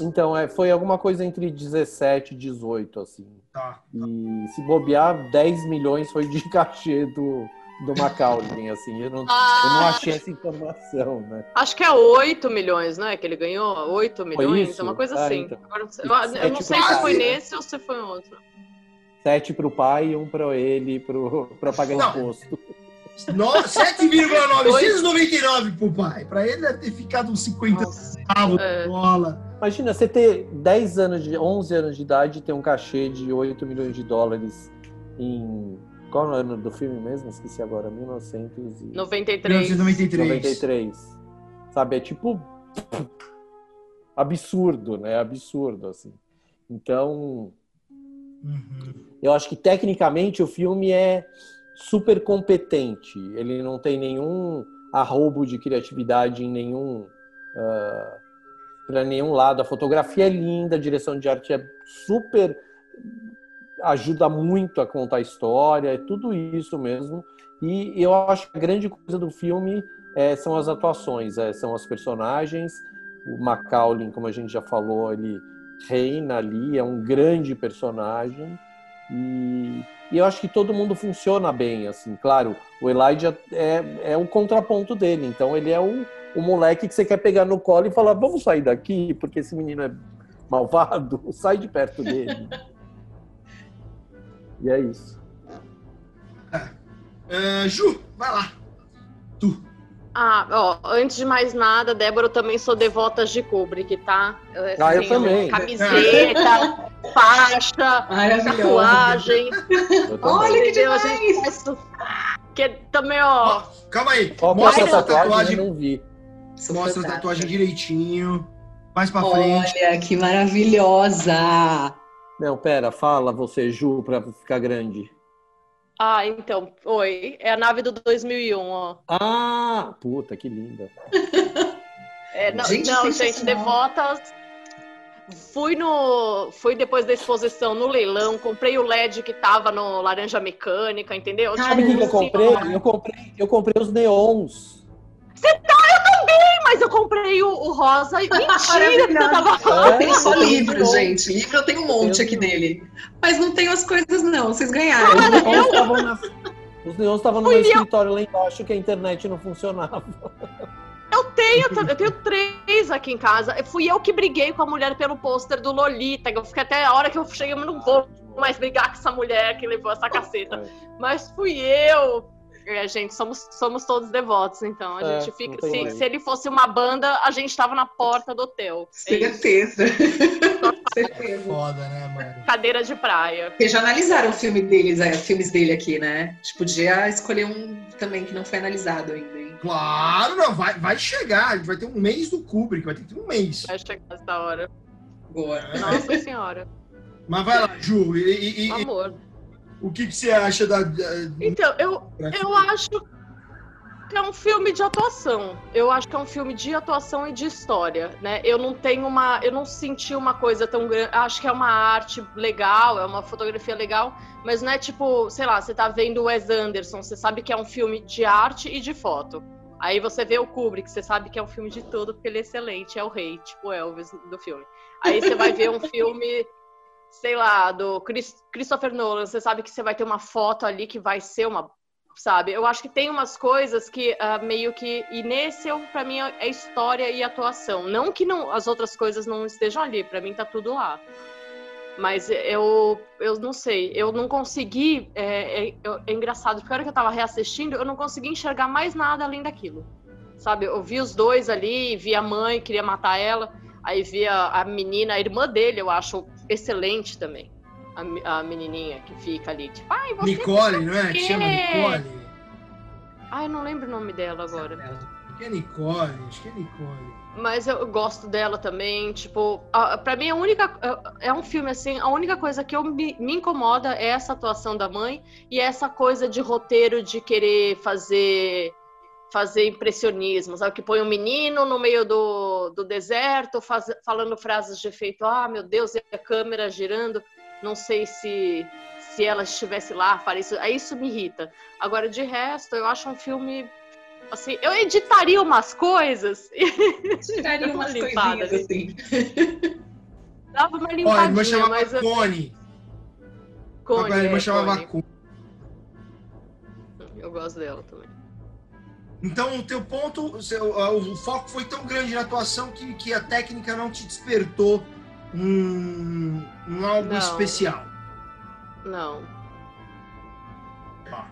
Então, é, foi alguma coisa entre 17 e 18, assim. Tá, tá. E se bobear, 10 milhões foi de cachê do, do Macaulay, assim. Eu não, ah, eu não achei essa informação, né? Acho que é 8 milhões, né? Que ele ganhou 8 milhões, é uma coisa ah, assim. Então. Agora, eu, eu não sei se foi nesse ou se foi outro. Sete para o pai e um para ele para pagar não. imposto. 7,999 pro pai. Para ele deve ter ficado uns 50 centavos é. dólar. Imagina, você ter 10 anos de 11 anos de idade e ter um cachê de 8 milhões de dólares em qual é o ano do filme mesmo? Esqueci agora, 1993. 1993. 93. Sabe, é tipo absurdo, né? Absurdo assim. Então, uhum. eu acho que tecnicamente o filme é super competente. Ele não tem nenhum arrobo de criatividade em nenhum uh, para nenhum lado. A fotografia é linda, a direção de arte é super ajuda muito a contar a história, é tudo isso mesmo. E eu acho que a grande coisa do filme é, são as atuações, é, são os personagens. O Macaulay, como a gente já falou, ele reina ali, é um grande personagem. E, e, eu acho que todo mundo funciona bem, assim. Claro, o Elijah é, é o contraponto dele, então ele é o, o moleque que você quer pegar no colo e falar: vamos sair daqui, porque esse menino é malvado, sai de perto dele. e é isso. Uh, Ju, vai lá. Tu. Ah, ó, antes de mais nada, Débora, eu também sou devota de Kubrick, tá? Assim, ah, eu também. Camiseta, faixa, tatuagem. Olha que demais! Gente, que também, ó. Calma aí. Ó, mostra a tatuagem, tatuagem. Eu não vi. Mostra a tatuagem direitinho. Mais pra Olha, frente. Olha, que maravilhosa! Não, pera, fala você, Ju, pra ficar grande. Ah, então, oi. É a nave do 2001, ó. Ah, puta, que linda. É, não, gente, não, gente devotas. Fui no, fui depois da exposição no leilão, comprei o LED que tava no laranja mecânica, entendeu? Sabe o que eu comprei? Eu comprei, eu comprei os neons. Você tá, mas eu comprei o, o rosa. Mentira que eu tava falando. Eu tenho só livro, gente. Livro eu tenho um monte aqui dele. Mas não tenho as coisas, não. Vocês ganharam. Os neons estavam na, os neons estavam no meu escritório lá embaixo que a internet não funcionava. Eu tenho, eu tenho três aqui em casa. Fui eu que briguei com a mulher pelo pôster do Lolita. Eu fiquei até a hora que eu cheguei, eu não vou mais brigar com essa mulher que levou essa caceta. Mas fui eu. É, gente, somos, somos todos devotos, então. A é, gente fica. Se, se, ele fosse uma banda, a gente tava na porta do hotel. É Certeza. certeza. Foda, né, mano? Cadeira de praia. Porque já analisaram o filme deles, é, filmes dele aqui, né? A gente podia escolher um também que não foi analisado ainda. Hein? Claro, não, vai, vai chegar. A gente vai ter um mês do Kubrick, vai ter que ter um mês. Vai chegar essa hora. Boa. Nossa senhora. Mas vai lá, Ju. E, e- e- Amor. O que, que você acha da. Então, eu, eu acho que é um filme de atuação. Eu acho que é um filme de atuação e de história, né? Eu não tenho uma, eu não senti uma coisa tão grande. Acho que é uma arte legal, é uma fotografia legal, mas não é tipo, sei lá, você tá vendo o Wes Anderson, você sabe que é um filme de arte e de foto. Aí você vê o Kubrick, você sabe que é um filme de tudo, porque ele é excelente, é o rei, tipo o Elvis do filme. Aí você vai ver um filme, sei lá, do Chris- Christopher Nolan, você sabe que você vai ter uma foto ali que vai ser uma sabe? Eu acho que tem umas coisas que ah, meio que e nesse eu para mim é história e atuação, não que não as outras coisas não estejam ali, para mim tá tudo lá. Mas eu eu não sei, eu não consegui é, é, é engraçado porque a hora que eu tava reassistindo, eu não consegui enxergar mais nada além daquilo. Sabe? Eu vi os dois ali, vi a mãe, queria matar ela, aí vi a, menina, a irmã dele, eu acho excelente também. A, a menininha que fica ali, tipo, ai, você Nicole, não é? Que chama Nicole. Ai, eu não lembro o nome dela agora. Acho que é Nicole, acho que é Nicole. Mas eu gosto dela também. Tipo, a- pra mim, a única. É um filme assim, a única coisa que eu me, me incomoda é essa atuação da mãe e essa coisa de roteiro de querer fazer. Fazer impressionismo, sabe? Que põe um menino no meio do, do deserto faz- falando frases de efeito. Ah, meu Deus, e a câmera girando. Não sei se, se ela estivesse lá, faria isso. Aí isso me irrita. Agora, de resto, eu acho um filme. Assim, eu editaria umas coisas e uma umas limpada coisinhas assim. dava uma Olha, limpadinha, chamava mas eu- Cone. Cone, a irmã é, chamava Cone. Cone. Eu gosto dela também. Então, o teu ponto, o, seu- o foco foi tão grande na atuação que, que a técnica não te despertou um, um algo Não. especial. Não. Tá.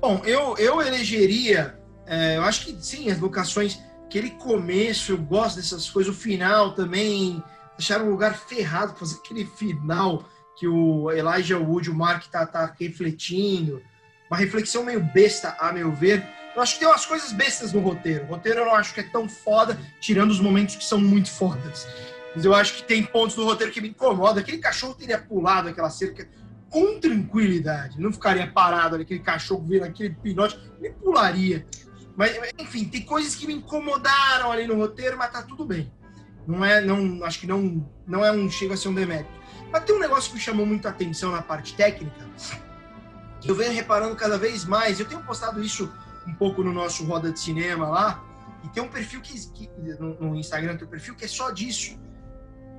Bom, eu, eu elegeria, é, eu acho que sim, as locações, aquele começo, eu gosto dessas coisas, o final também, deixaram um lugar ferrado pra fazer aquele final que o Elijah Wood, o Mark, tá, tá refletindo. Uma reflexão meio besta, a meu ver. Eu acho que tem umas coisas bestas no roteiro. O roteiro eu não acho que é tão foda, tirando os momentos que são muito fodas. Mas eu acho que tem pontos do roteiro que me incomodam. Aquele cachorro teria pulado aquela cerca com tranquilidade. Não ficaria parado ali, aquele cachorro vendo aquele pinote. Ele pularia. Mas, enfim, tem coisas que me incomodaram ali no roteiro, mas tá tudo bem. Não é, não, acho que não, não é um, chega a ser um demérito. Mas tem um negócio que me chamou muita atenção na parte técnica, eu venho reparando cada vez mais. Eu tenho postado isso um pouco no nosso Roda de Cinema lá, e tem um perfil que, que no, no Instagram tem um perfil que é só disso.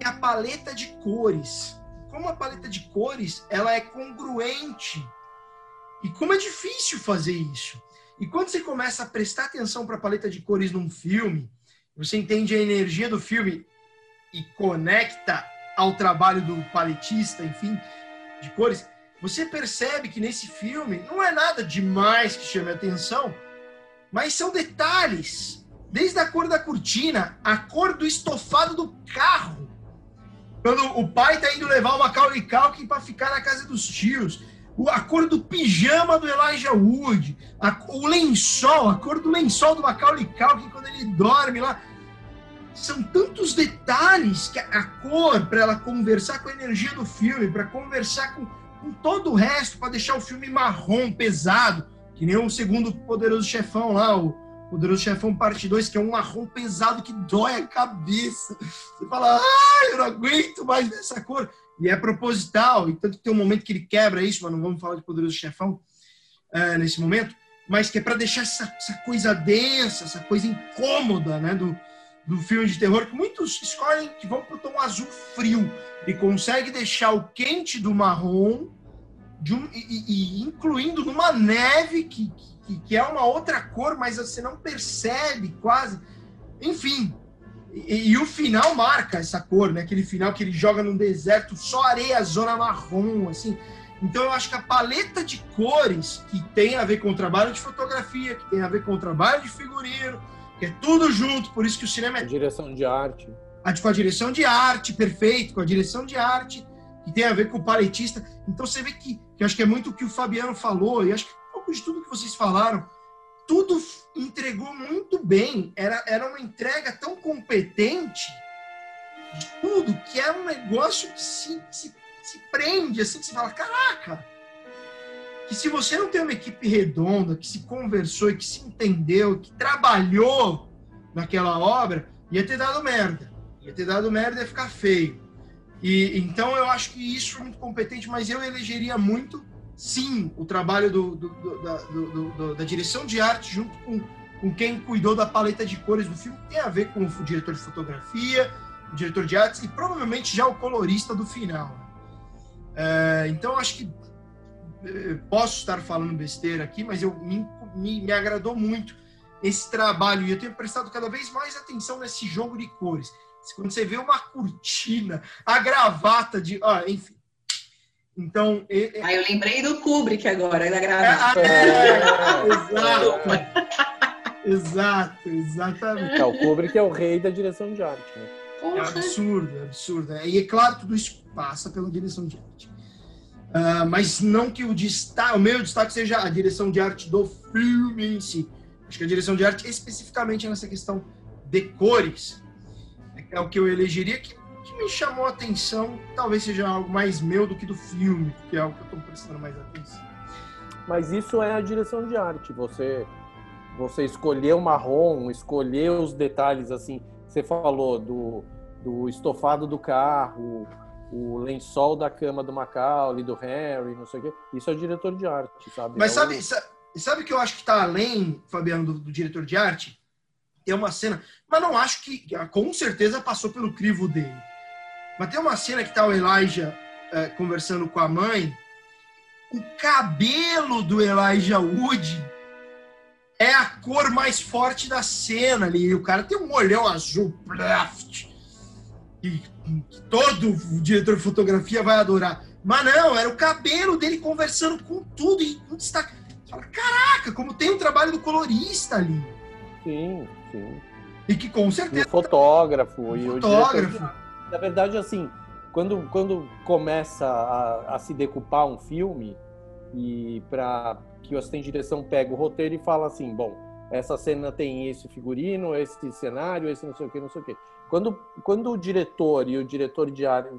É a paleta de cores. Como a paleta de cores, ela é congruente. E como é difícil fazer isso. E quando você começa a prestar atenção para a paleta de cores num filme, você entende a energia do filme e conecta ao trabalho do paletista, enfim, de cores, você percebe que nesse filme não é nada demais que chame a atenção, mas são detalhes. Desde a cor da cortina, a cor do estofado do carro. Quando o pai tá indo levar o Macaulay Culkin para ficar na casa dos tios, a cor do pijama do Elijah Wood, a- o lençol, a cor do lençol do Macaulay Culkin quando ele dorme lá. São tantos detalhes que a cor, para ela conversar com a energia do filme, para conversar com, com todo o resto, para deixar o filme marrom, pesado, que nem o segundo Poderoso Chefão lá, o Poderoso Chefão Parte 2, que é um marrom pesado que dói a cabeça. Você fala, ai, eu não aguento mais dessa cor. E é proposital, e tanto que tem um momento que ele quebra isso, mas não vamos falar de Poderoso Chefão eh, nesse momento, mas que é para deixar essa, essa coisa densa, essa coisa incômoda, né, do, do filme de terror, que muitos escolhem que vão pro tom azul frio. Ele consegue deixar o quente do marrom um, e- e incluindo numa neve que, que, que é uma outra cor, mas você não percebe quase. Enfim, e, e o final marca essa cor, né? Aquele final que ele joga num deserto, só areia, zona marrom, assim. Então eu acho que a paleta de cores que tem a ver com o trabalho de fotografia, que tem a ver com o trabalho de figurino, que é tudo junto, por isso que o cinema A é direção de arte. com a direção de arte, perfeito, com a direção de arte, que tem a ver com o paletista. Então você vê que, que eu acho que é muito o que o Fabiano falou, e acho que um pouco de tudo que vocês falaram, tudo entregou muito bem. Era, era uma entrega tão competente de tudo, que é um negócio que se, se, se prende, assim, que você fala, caraca! Que se você não tem uma equipe redonda, que se conversou e que se entendeu, que trabalhou naquela obra, ia ter dado merda. Ia ter dado merda e ficar feio. E, então eu acho que isso é muito competente, mas eu elegeria muito, sim, o trabalho do, do, do, da, do, da, direção de arte junto com, com quem cuidou da paleta de cores do filme, que tem a ver com o diretor de fotografia, o diretor de artes e provavelmente já o colorista do final. É, então acho que posso estar falando besteira aqui, mas eu me, me, me agradou muito esse trabalho e eu tenho prestado cada vez mais atenção nesse jogo de cores. Quando você vê uma cortina, a gravata de. Ah, enfim. Então. É, ah, eu lembrei do Kubrick agora, da gravata. É, é, exato. exato, exatamente. É, o Kubrick é o rei da direção de arte. Né? É absurdo, é absurdo. E é claro, tudo isso passa pela direção de arte. Uh, mas não que o destaque, o meu destaque seja a direção de arte do filme em si. Acho que a direção de arte, especificamente nessa questão de cores, é o que eu elegeria, que, que me chamou a atenção. Talvez seja algo mais meu do que do filme, que é algo que eu estou prestando mais atenção. Mas isso é a direção de arte. Você, você escolher o marrom, escolher os detalhes assim. Você falou do, do estofado do carro, o lençol da cama do Macaulay, do Harry, não sei o quê. Isso é o diretor de arte, sabe? Mas é sabe, o... sabe que eu acho que está além, Fabiano, do, do diretor de arte? tem uma cena, mas não acho que, com certeza passou pelo crivo dele. Mas tem uma cena que tá o Elijah é, conversando com a mãe, o cabelo do Elijah Wood é a cor mais forte da cena ali. O cara tem um olhão azul, que, que todo diretor de fotografia vai adorar. Mas não, era o cabelo dele conversando com tudo e um destaque. Fala, caraca, como tem o trabalho do colorista ali. Sim. Sim. E que com certeza. O fotógrafo. O e fotógrafo. O diretor, na verdade, assim, quando, quando começa a, a se decupar um filme e para que o assistente de direção pega o roteiro e fala assim, bom, essa cena tem esse figurino, esse cenário, esse não sei o que, não sei o que. Quando, quando o diretor e o diretor de arte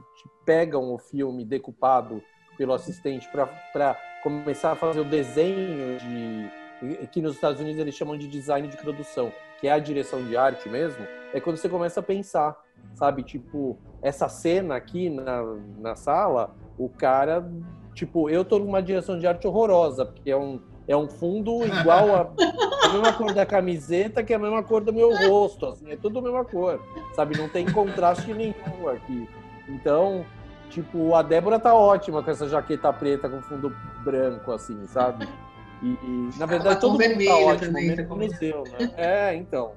pegam o filme decupado pelo assistente para começar a fazer o desenho de que nos Estados Unidos eles chamam de design de produção, que é a direção de arte mesmo, é quando você começa a pensar, sabe? Tipo, essa cena aqui na, na sala, o cara, tipo, eu tô numa direção de arte horrorosa, porque é um, é um fundo igual a, a mesma cor da camiseta, que é a mesma cor do meu rosto, assim, é tudo a mesma cor, sabe? Não tem contraste nenhum aqui. Então, tipo, a Débora tá ótima com essa jaqueta preta com fundo branco, assim, sabe? E, e na verdade, todo mundo tá ótimo, também, menos tá né? É, então.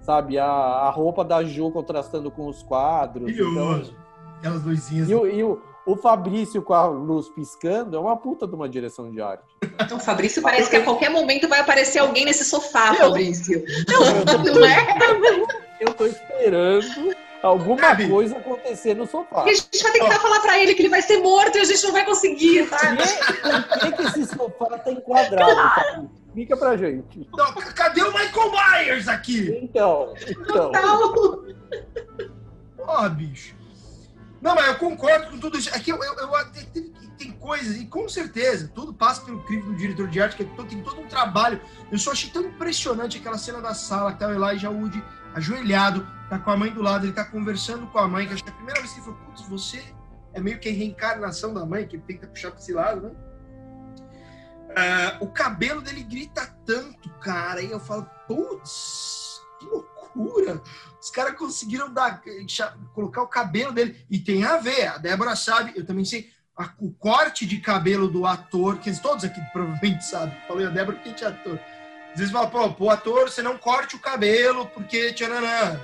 Sabe, a, a roupa da Ju contrastando com os quadros. Então, Aquelas luzinhas. E, o, e o, o Fabrício com a luz piscando é uma puta de uma direção de arte. Então, o Fabrício parece que a qualquer momento vai aparecer alguém nesse sofá, eu, Fabrício. Eu, eu, não é? Eu tô esperando alguma Sabe? coisa acontecer no sofá. E a gente vai tentar oh. falar para ele que ele vai ser morto e a gente não vai conseguir, tá? Por que, que esse sofá tá enquadrado? Tá? Explica pra gente. Não, cadê o Michael Myers aqui? Então, então. Ó, oh, bicho. Não, mas eu concordo com tudo isso. É eu, eu, eu tem, tem, coisas, e com certeza, tudo passa pelo crivo do diretor de arte, que é tem todo um trabalho. Eu só achei tão impressionante aquela cena da sala que tá o Elijah Wood ajoelhado, tá com a mãe do lado, ele tá conversando com a mãe, que acho que é a primeira vez que ele falou, putz, você é meio que a reencarnação da mãe, que ele tenta puxar para esse lado, né? Uh, o cabelo dele grita tanto, cara, e eu falo, putz, que loucura! Os caras conseguiram dar, colocar o cabelo dele, e tem a ver, a Débora sabe, eu também sei, a, o corte de cabelo do ator, que todos aqui provavelmente sabem, falei a Débora porque é ator, às vezes fala, pô, pro ator você não corte o cabelo porque tcharanã.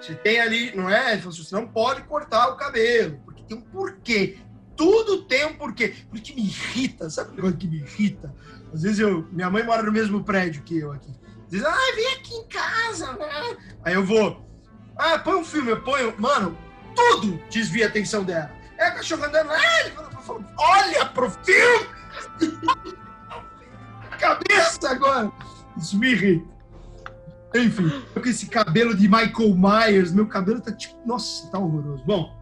Você tem ali, não é? Assim, você não pode cortar o cabelo, porque tem um porquê. Tudo tem um porquê. Porque me irrita, sabe o negócio que me irrita? Às vezes eu, minha mãe mora no mesmo prédio que eu aqui. Vezes, ah, vem aqui em casa, né? Aí eu vou. Ah, põe um filme, eu ponho. Mano, tudo desvia a atenção dela. É a cachorra andando. Ah, ele falou, olha pro filme! cabeça agora! Isso. Enfim, com esse cabelo de Michael Myers, meu cabelo tá tipo. Nossa, tá horroroso. Bom,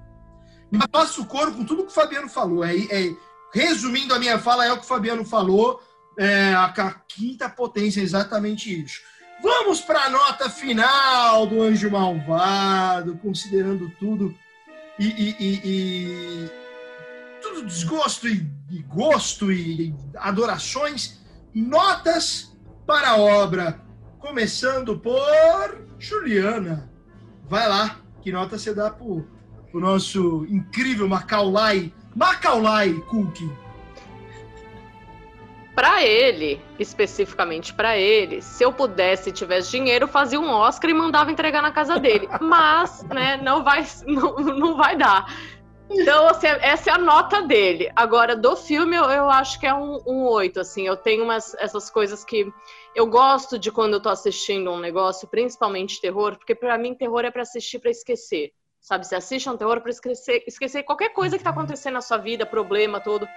mas passo o coro com tudo que o Fabiano falou. É, é, resumindo a minha fala, é o que o Fabiano falou. É, a, a quinta potência é exatamente isso. Vamos para a nota final do Anjo Malvado, considerando tudo e, e, e, e tudo desgosto e, gosto e adorações. Notas para a obra, começando por Juliana. Vai lá, que nota você dá pro, pro nosso incrível Macaulay, Macaulay Culkin? Para ele, especificamente para ele, se eu pudesse e tivesse dinheiro, fazia um Oscar e mandava entregar na casa dele. Mas, né, não vai, não, não vai dar. Então, assim, essa é a nota dele. Agora, do filme, eu, eu acho que é um, um 8, assim. Eu tenho umas, essas coisas que eu gosto de quando eu tô assistindo um negócio, principalmente terror, porque para mim terror é para assistir para esquecer. Sabe, você assiste um terror para esquecer, esquecer qualquer coisa que tá acontecendo na sua vida, problema, tudo.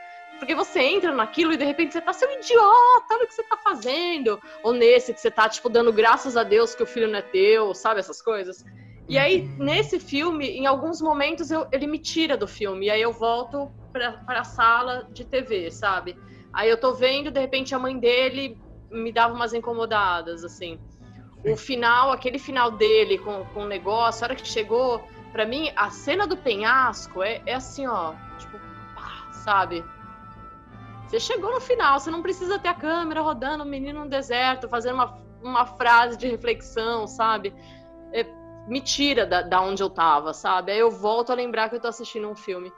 Porque você entra naquilo e de repente você tá seu idiota, olha o que você tá fazendo. Ou nesse que você tá, tipo, dando graças a Deus que o filho não é teu, sabe? Essas coisas. E aí, nesse filme, em alguns momentos, eu, ele me tira do filme. E aí eu volto pra, pra sala de TV, sabe? Aí eu tô vendo, de repente, a mãe dele me dava umas incomodadas, assim. O final, aquele final dele com, com o negócio, a hora que chegou, para mim, a cena do penhasco é, é assim, ó, tipo, pá, sabe? Você chegou no final, você não precisa ter a câmera rodando, o menino no deserto, fazendo uma, uma frase de reflexão, sabe? É, me tira da, da onde eu tava, sabe? Aí eu volto a lembrar que eu tô assistindo um filme.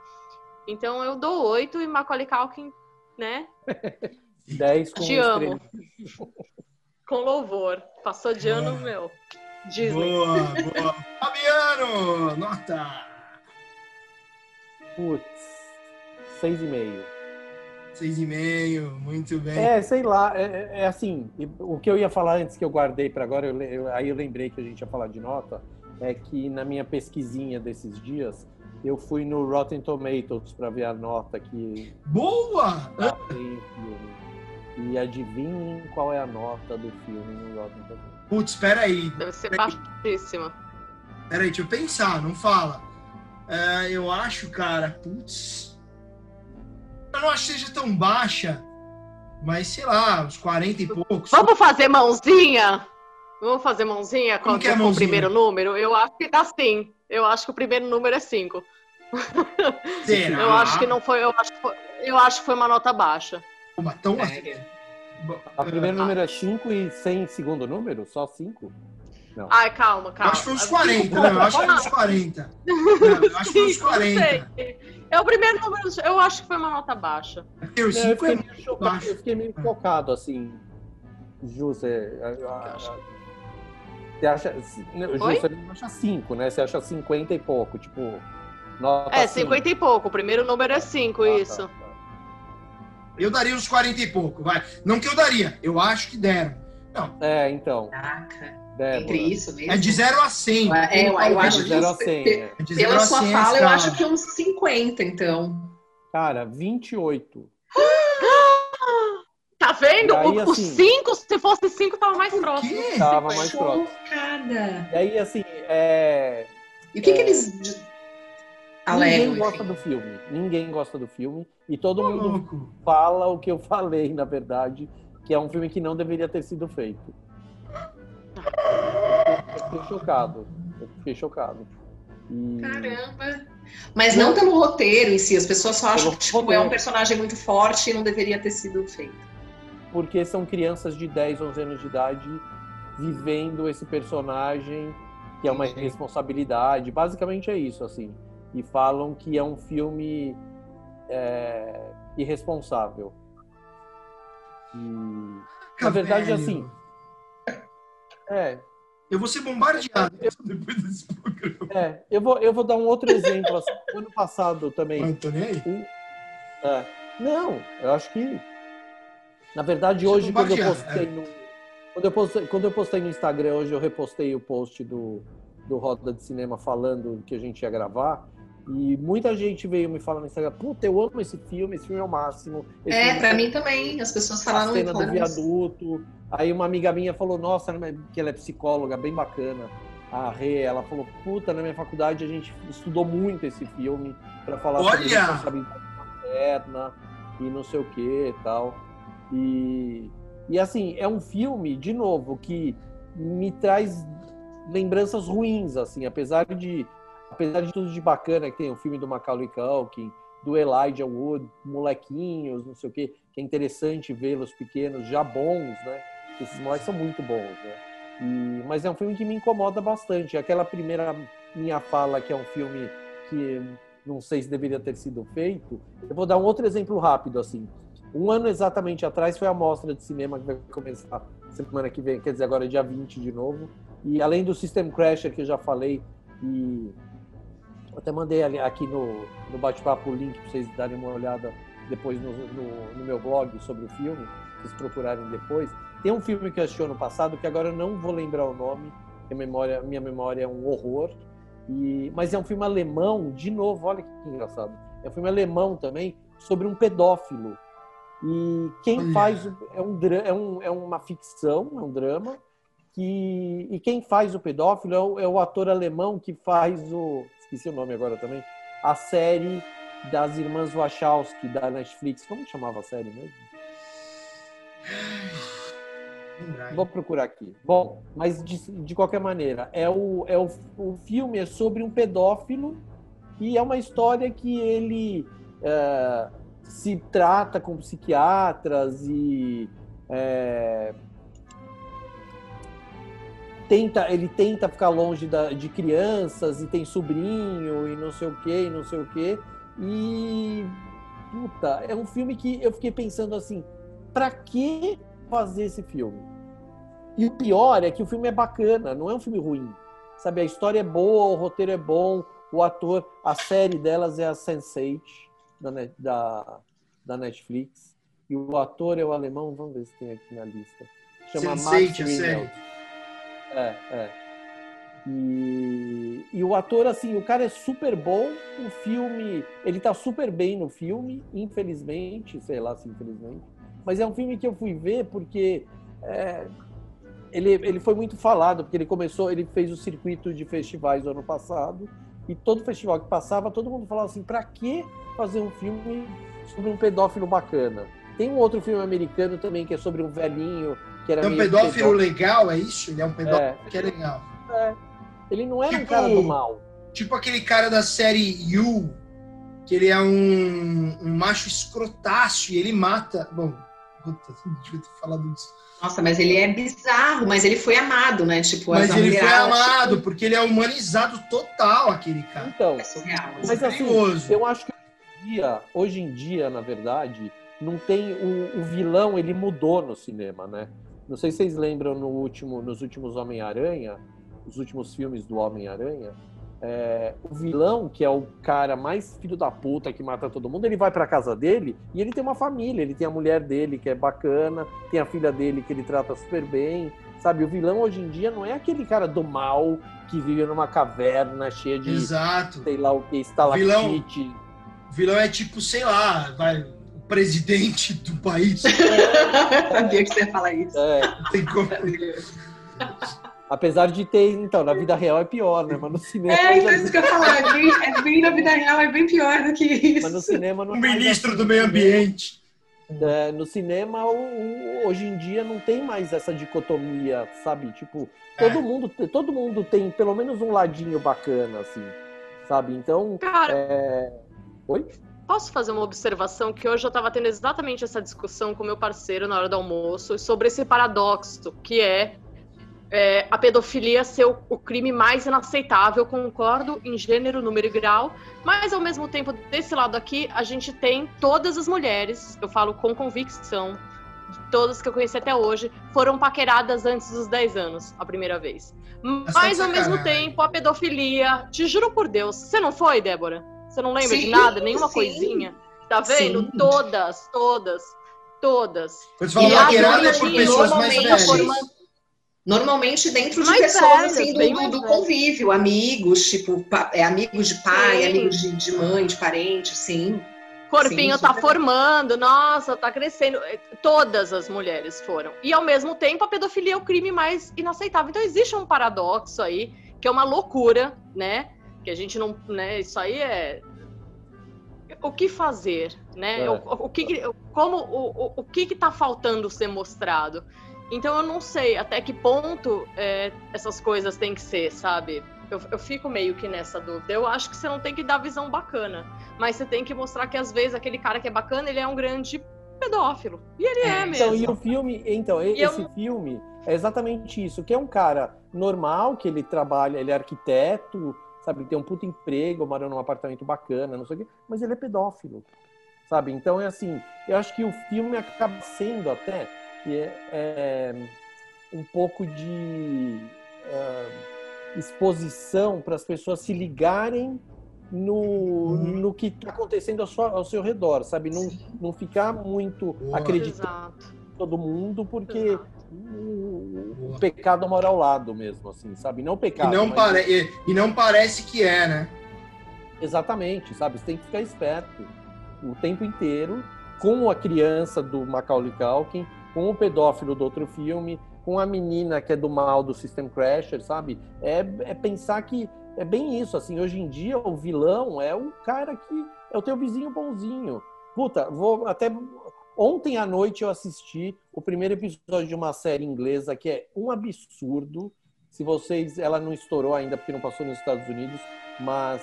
Então eu dou oito e Macaulay Culkin, né? Dez com Te amo. com louvor. Passou de ano, meu. Disney. Boa, boa. Fabiano, nota. Putz, seis e meio. Seis e meio, muito bem. É, sei lá, é, é, é assim, o que eu ia falar antes que eu guardei para agora, eu, eu, aí eu lembrei que a gente ia falar de nota, é que na minha pesquisinha desses dias, eu fui no Rotten Tomatoes para ver a nota que... Boa! E adivinhem qual é a nota do filme no Rotten Tomatoes. Putz, espera aí. Deve ser baixíssima. Peraí, deixa eu pensar, não fala. Uh, eu acho, cara, putz não acho que seja tão baixa, mas sei lá, uns 40 e poucos. Vamos fazer mãozinha? Vamos fazer mãozinha com, é com o primeiro número? Eu acho que tá sim. Eu acho que o primeiro número é 5. Será? Eu acho que não foi. Eu acho, eu acho que foi uma nota baixa. Uma tão é. O primeiro número é 5 e sem segundo número? Só 5? Não. Ai, calma, calma. Eu acho que foi uns 40, não, eu acho que foi uns 40. Não, eu acho que foi uns 40. É o primeiro número, eu acho que foi uma nota baixa. Eu, é, eu, fiquei, meio chocado, eu fiquei meio focado, assim. Ju, você, você acha. Ju, você não acha 5, né? Você acha 50 e pouco, tipo. Nota é, 50 e pouco. O primeiro número é 5, ah, isso. Tá, tá. Eu daria uns 40 e pouco, vai. Não que eu daria, eu acho que deram. Não. É, então. Caraca. Débora. Entre isso mesmo. É de 0 a 100. É, eu, eu acho de 0 a 100. É. De pela sua 100, fala, eu acho que uns 50, então. Cara, 28. Tá vendo? Aí, o 5, assim, se fosse 5, tava mais próximo. Quê? Tava mais próximo. Chocada. E aí, assim, é... E o que, é... que eles alegam? Ninguém gosta do filme. Ninguém gosta do filme. E todo oh, mundo louco. fala o que eu falei, na verdade, que é um filme que não deveria ter sido feito. Eu fiquei chocado. Eu fiquei chocado. E... Caramba! Mas não pelo roteiro em si, as pessoas só acham que tipo, é um personagem muito forte e não deveria ter sido feito. Porque são crianças de 10, 11 anos de idade vivendo esse personagem que é uma responsabilidade. Basicamente é isso, assim. E falam que é um filme é, irresponsável. E, na verdade, assim, é. Eu vou ser bombardeado depois desse programa. É, eu vou, eu vou dar um outro exemplo. Assim, ano passado também. Não tô nem aí. é. Não, eu acho que. Na verdade, hoje, quando eu postei é. no. Quando eu, postei, quando eu postei no Instagram, hoje eu repostei o post do, do Roda de Cinema falando que a gente ia gravar. E muita gente veio me falar no Instagram, puta, eu amo esse filme, esse filme é o máximo. Esse é, pra mim também, as pessoas falaram... A cena do viaduto. Aí uma amiga minha falou, nossa, que ela é psicóloga, bem bacana. A Rê, ela falou, puta, na minha faculdade a gente estudou muito esse filme para falar Olha! sobre responsabilidade materna e não sei o que e tal. E, e assim, é um filme, de novo, que me traz lembranças ruins, assim, apesar de apesar de tudo de bacana que tem o filme do Macaulay Culkin, do Elijah Wood, molequinhos, não sei o quê, que é interessante vê-los pequenos, já bons, né? Esses moleques são muito bons, né? E, mas é um filme que me incomoda bastante. Aquela primeira minha fala, que é um filme que não sei se deveria ter sido feito, eu vou dar um outro exemplo rápido, assim. Um ano exatamente atrás foi a mostra de cinema que vai começar semana que vem, quer dizer, agora é dia 20 de novo. E além do System Crasher, que eu já falei, e até mandei aqui no, no bate-papo o link para vocês darem uma olhada depois no, no, no, meu blog sobre o filme, vocês procurarem depois. Tem um filme que eu assisti ano passado, que agora eu não vou lembrar o nome, que memória, minha memória é um horror, e, mas é um filme alemão, de novo, olha que engraçado. É um filme alemão também, sobre um pedófilo. E quem faz é, um, é, um, é uma ficção, é um drama, que, e quem faz o pedófilo é o, é o ator alemão que faz o. Esqueci o nome agora também. A série das irmãs Wachowski da Netflix. Como chamava a série mesmo? Vou procurar aqui. Bom, mas de, de qualquer maneira, é o, é o, o filme é sobre um pedófilo e é uma história que ele é, se trata com psiquiatras e é, tenta, ele tenta ficar longe da, de crianças e tem sobrinho e não sei o que, e não sei o que. E puta, é um filme que eu fiquei pensando assim, para que fazer esse filme? E o pior é que o filme é bacana, não é um filme ruim. Sabe, a história é boa, o roteiro é bom, o ator, a série delas é a Sense8 da, da, da Netflix. E o ator é o alemão, vamos ver se tem aqui na lista. Chama Sense8, a série. É, é. E, e o ator, assim, o cara é super bom, o filme, ele tá super bem no filme, infelizmente, sei lá se infelizmente, mas é um filme que eu fui ver porque é, ele, ele foi muito falado, porque ele começou, ele fez o circuito de festivais do ano passado, e todo festival que passava, todo mundo falava assim, pra que fazer um filme sobre um pedófilo bacana? Tem um outro filme americano também que é sobre um velhinho que era É um pedófilo, pedófilo, legal, é isso? Ele é um pedófilo é. que é legal. É. Ele não é tipo, um cara do mal. Tipo aquele cara da série You, que ele é um, um macho escrotácio e ele mata. Bom, puta, não devia ter falado disso. Nossa, mas ele é bizarro, mas ele foi amado, né? Tipo, mas ele foi amado, tipo... porque ele é humanizado total, aquele cara. Então, é surreal, mas assim, eu acho que hoje em dia, hoje em dia, na verdade, não tem o, o vilão, ele mudou no cinema, né? Não sei se vocês lembram no último, nos últimos Homem-Aranha, os últimos filmes do Homem-Aranha, é, o vilão, que é o cara mais filho da puta que mata todo mundo, ele vai pra casa dele e ele tem uma família, ele tem a mulher dele que é bacana, tem a filha dele que ele trata super bem, sabe? O vilão hoje em dia não é aquele cara do mal que vive numa caverna cheia de, Exato. sei lá o que, estalactite. Vilão, vilão é tipo, sei lá, vai, presidente do país. Sabia que você ia falar isso. É. Tem como. Apesar de ter, então, na vida real é pior, né? Mas no cinema. É, então isso que eu ia falar. É bem, é bem na vida real, é bem pior do que isso. Mas no cinema não. O ministro do meio ambiente. É, no cinema, o, o, hoje em dia, não tem mais essa dicotomia, sabe? Tipo, todo, é. mundo, todo mundo tem pelo menos um ladinho bacana, assim, sabe? Então. Cara. É... Oi? Posso fazer uma observação que hoje eu estava tendo exatamente essa discussão com meu parceiro na hora do almoço sobre esse paradoxo que é, é a pedofilia ser o, o, crime mais inaceitável, concordo em gênero, número e grau, mas ao mesmo tempo desse lado aqui a gente tem todas as mulheres, eu falo com convicção, todas que eu conheci até hoje, foram paqueradas antes dos 10 anos, a primeira vez. Mas ao mesmo tempo a pedofilia, te juro por Deus, você não foi, Débora? Você não lembra sim, de nada? Nenhuma sim. coisinha? Tá vendo? Sim. Todas, todas, todas. Quando você fala paquerada é por pessoas mais velhas. Normalmente dentro de mais pessoas assim do, do, convívio, amigos, tipo, é, amigos de pai, sim. amigos de, de, mãe, de parente, sim. Corpinho sim, tá formando, nossa, tá crescendo. Todas as mulheres foram. E ao mesmo tempo a pedofilia é o crime mais inaceitável. Então existe um paradoxo aí, que é uma loucura, né? Que a gente não, né, isso aí é o que fazer, né? É. O, o, que, como o, o, que está faltando ser mostrado? Então eu não sei até que ponto é, essas coisas têm que ser, sabe? Eu, eu, fico meio que nessa dúvida. Eu acho que você não tem que dar visão bacana, mas você tem que mostrar que às vezes aquele cara que é bacana, ele é um grande pedófilo. E ele é, mesmo. Então, e o filme, então, e esse eu... filme é exatamente isso, que é um cara normal, que ele trabalha, ele é arquiteto, sabe, ele tem um puto emprego, mora num apartamento bacana, não sei o quê, mas ele é pedófilo, sabe? Então é assim, eu acho que o filme acaba sendo até é, é um pouco de uh, exposição para as pessoas se ligarem no, uhum. no que está acontecendo ao, sua, ao, seu redor, sabe? Não, não ficar muito acreditando em todo mundo, porque o, o, pecado mora ao lado mesmo, assim, sabe? Não pecado. E não, mas... pare... e, e não parece que é, né? Exatamente, sabe? Você tem que ficar esperto o tempo inteiro com a criança do Macaulay Culkin, com o pedófilo do outro filme, com a menina que é do mal do System Crasher, sabe? É, é pensar que é bem isso, assim, hoje em dia o vilão é o cara que é o teu vizinho bonzinho. Puta, vou até ontem à noite eu assisti o primeiro episódio de uma série inglesa que é um absurdo. Se vocês, ela não estourou ainda porque não passou nos Estados Unidos, mas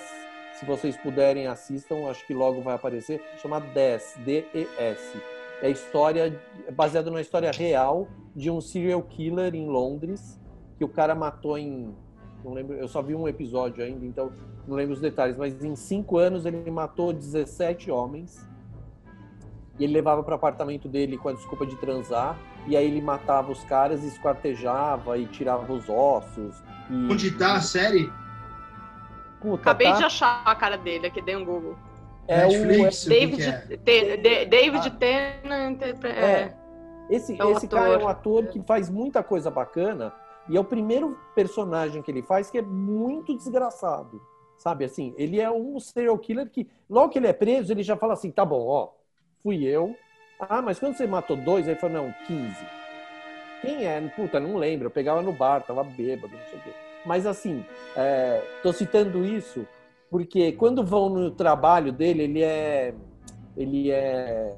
se vocês puderem assistam, acho que logo vai aparecer, chama DES, D-E-S. É história é baseado numa história real de um serial killer em Londres que o cara matou em não lembro, eu só vi um episódio ainda, então não lembro os detalhes, mas em cinco anos ele matou 17 homens e ele levava para o apartamento dele com a desculpa de transar e aí ele matava os caras, esquartejava e tirava os ossos. E... Onde tá a série? Puta, Acabei tá... de achar a cara dele aqui, dei um Google. É Netflix, o David, é? David ah. Tennant. É, é. Esse, é esse cara é um ator que faz muita coisa bacana e é o primeiro personagem que ele faz que é muito desgraçado. Sabe assim, ele é um serial killer que, logo que ele é preso, ele já fala assim: tá bom, ó, fui eu. Ah, mas quando você matou dois, aí falou: não, 15. Quem é? Puta, não lembro. Eu pegava no bar, tava bêbado, não sei o quê. Mas assim, é, tô citando isso porque quando vão no trabalho dele, ele é. Ele é.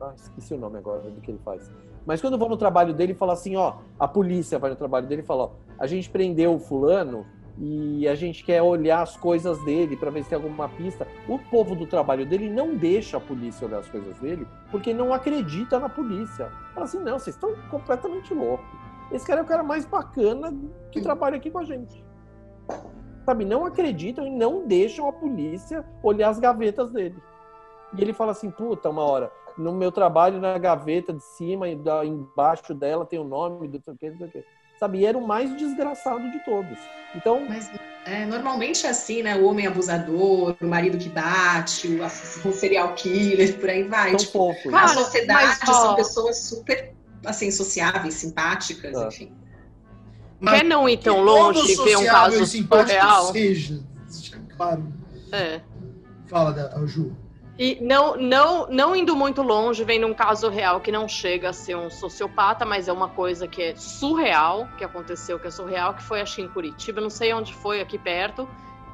Ah, esqueci o nome agora do que ele faz mas quando vão no trabalho dele, fala assim, ó, a polícia vai no trabalho dele e fala, ó, a gente prendeu o fulano e a gente quer olhar as coisas dele para ver se tem alguma pista. O povo do trabalho dele não deixa a polícia olhar as coisas dele porque não acredita na polícia. Fala assim, não, vocês estão completamente loucos. Esse cara é o cara mais bacana que trabalha aqui com a gente. Sabe, não acreditam e não deixam a polícia olhar as gavetas dele. E ele fala assim, puta, uma hora, no meu trabalho, na gaveta de cima e da, embaixo dela tem o nome do não sei o que, Sabe? E era o mais desgraçado de todos. Então. Mas é, normalmente é assim, né? O homem abusador, o marido que bate, o, o serial killer, por aí vai. Tipo, poucos. A sociedade mas, ó, são pessoas super assim, sociáveis, simpáticas, é. enfim. Quer não ir tão longe e ver um caso real? Seja, claro. É. Fala, da, Ju. E não, não, não indo muito longe, vem num caso real que não chega a ser um sociopata, mas é uma coisa que é surreal, que aconteceu, que é surreal, que foi acho em Curitiba, não sei onde foi, aqui perto,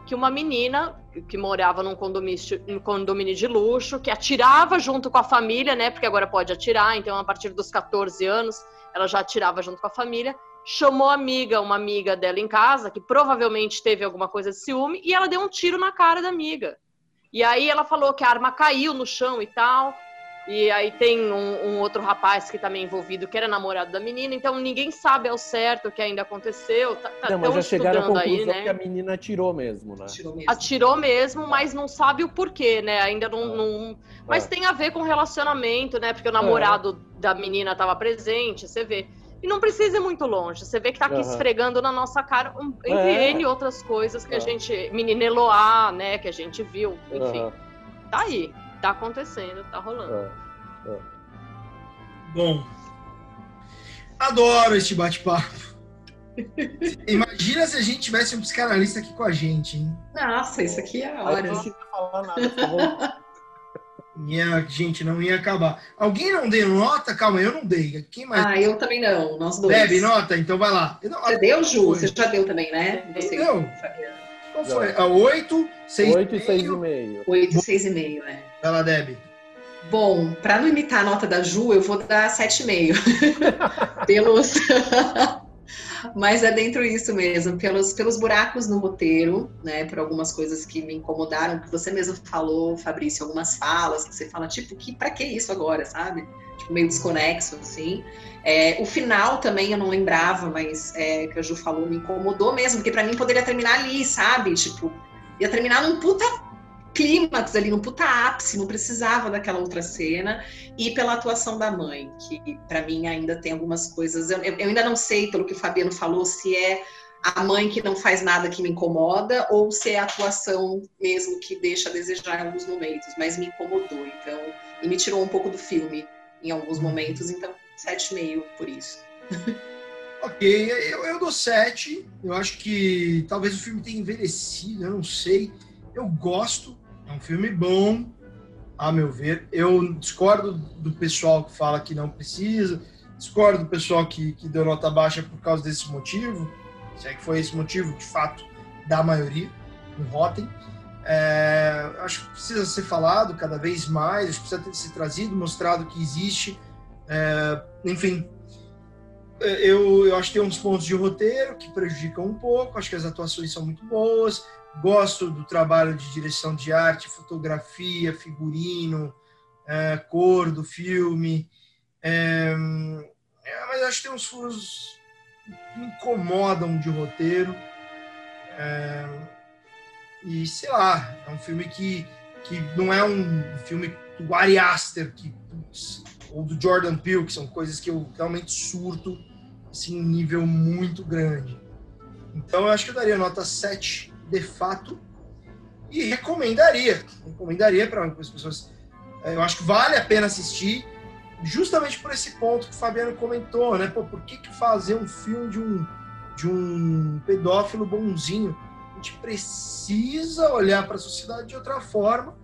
que uma menina que morava num condomínio, condomínio de luxo, que atirava junto com a família, né? Porque agora pode atirar, então a partir dos 14 anos ela já atirava junto com a família. Chamou a amiga, uma amiga dela em casa, que provavelmente teve alguma coisa de ciúme, e ela deu um tiro na cara da amiga. E aí ela falou que a arma caiu no chão e tal. E aí tem um, um, outro rapaz que também envolvido, que era namorado da menina, então ninguém sabe ao certo o que ainda aconteceu. Tá, tá não, mas já chegaram à conclusão aí, né? que a menina atirou mesmo, né? Atirou mesmo. atirou mesmo, mas não sabe o porquê, né? Ainda não. É. não... Mas é. tem a ver com relacionamento, né? Porque o namorado é. da menina estava presente, você vê. E não precisa ir muito longe. Você vê que tá aqui uhum. esfregando na nossa cara, um, entre é. N outras coisas que a gente. Menina Eloá, né? Que a gente viu. Enfim. Uhum. Tá aí. Tá acontecendo, tá rolando. É. É. Bom. Adoro este bate-papo. Imagina se a gente tivesse um psicanalista aqui com a gente, hein? Nossa, isso aqui é a hora. Não falar nada, por favor. Ia, gente, não ia acabar. Alguém não deu nota? Calma, eu não dei. Quem mais? Ah, eu também não. Nós dois. Deve nota? Então vai lá. Não, Você deu, Ju? Você já deu também, né? Você, deu. Qual foi? A 8, 6 8 e 6,5. 8 e 6,5, é. Vai lá, Deb. Bom, para não imitar a nota da Ju, eu vou dar 7,5. Pelos. Mas é dentro disso mesmo, pelos, pelos buracos no roteiro, né? Por algumas coisas que me incomodaram, que você mesmo falou, Fabrício, algumas falas que você fala, tipo, que, pra que isso agora, sabe? Tipo, meio desconexo, assim. É, o final também eu não lembrava, mas é, que a Ju falou me incomodou mesmo, porque para mim poderia terminar ali, sabe? Tipo, ia terminar num puta clímax ali, no puta ápice, não precisava daquela outra cena, e pela atuação da mãe, que para mim ainda tem algumas coisas. Eu, eu, ainda não sei, pelo que o Fabiano falou, se é a mãe que não faz nada que me incomoda, ou se é a atuação mesmo que deixa a desejar em alguns momentos, mas me incomodou, então, e me tirou um pouco do filme em alguns momentos, então, 7,5 por isso. Ok, eu, eu dou 7. Eu acho que talvez o filme tenha envelhecido, eu não sei. Eu gosto, é um filme bom, a meu ver. Eu discordo do pessoal que fala que não precisa, discordo do pessoal que, que deu nota baixa por causa desse motivo, se é que foi esse motivo, de fato, da maioria, no Rotten. É, acho que precisa ser falado cada vez mais, acho que precisa ter ser trazido, mostrado que existe. É, enfim, eu, eu acho que tem uns pontos de roteiro que prejudicam um pouco, acho que as atuações são muito boas, Gosto do trabalho de direção de arte, fotografia, figurino, é, cor do filme. É, é, mas acho que tem uns furos que me incomodam de roteiro. É, e sei lá, é um filme que, que não é um filme do Ari Aster, que, putz, ou do Jordan Peele, que são coisas que eu realmente surto assim, em nível muito grande. Então eu acho que eu daria nota 7 de fato, e recomendaria. Recomendaria para as pessoas. É, eu acho que vale a pena assistir, justamente por esse ponto que o Fabiano comentou, né? Pô, por que, que fazer um filme de um, de um pedófilo bonzinho? A gente precisa olhar para a sociedade de outra forma.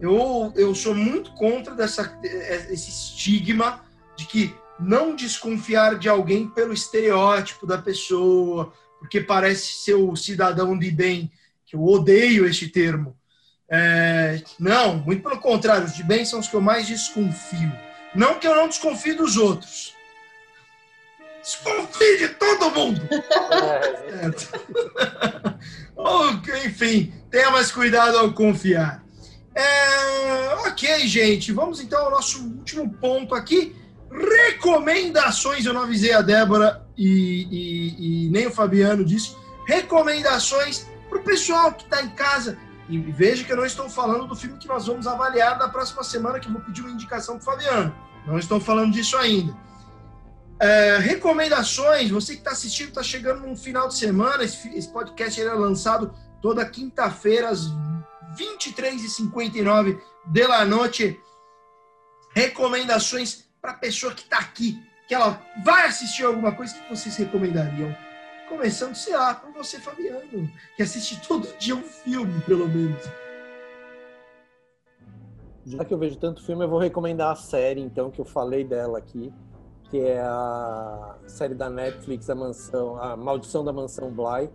Eu, eu sou muito contra dessa, é, esse estigma de que não desconfiar de alguém pelo estereótipo da pessoa, porque parece ser o cidadão de bem, que eu odeio este termo. É, não, muito pelo contrário, os de bem são os que eu mais desconfio. Não que eu não desconfie dos outros. Desconfie de todo mundo! É. Enfim, tenha mais cuidado ao confiar. É, ok, gente, vamos então ao nosso último ponto aqui recomendações. Eu não avisei a Débora e, e, e nem o Fabiano disso. Recomendações para o pessoal que está em casa. E veja que eu não estou falando do filme que nós vamos avaliar na próxima semana, que eu vou pedir uma indicação para Fabiano. Não estou falando disso ainda. É, recomendações, você que está assistindo, está chegando no final de semana, esse, esse podcast é lançado toda quinta-feira, às 23h59 da noite. Recomendações para a pessoa que está aqui, que ela vai assistir alguma coisa que vocês recomendariam? Começando, sei lá, por você, Fabiano, que assiste todo dia um filme, pelo menos. Já que eu vejo tanto filme, eu vou recomendar a série, então, que eu falei dela aqui, que é a série da Netflix, A Mansão, A Maldição da Mansão Bly,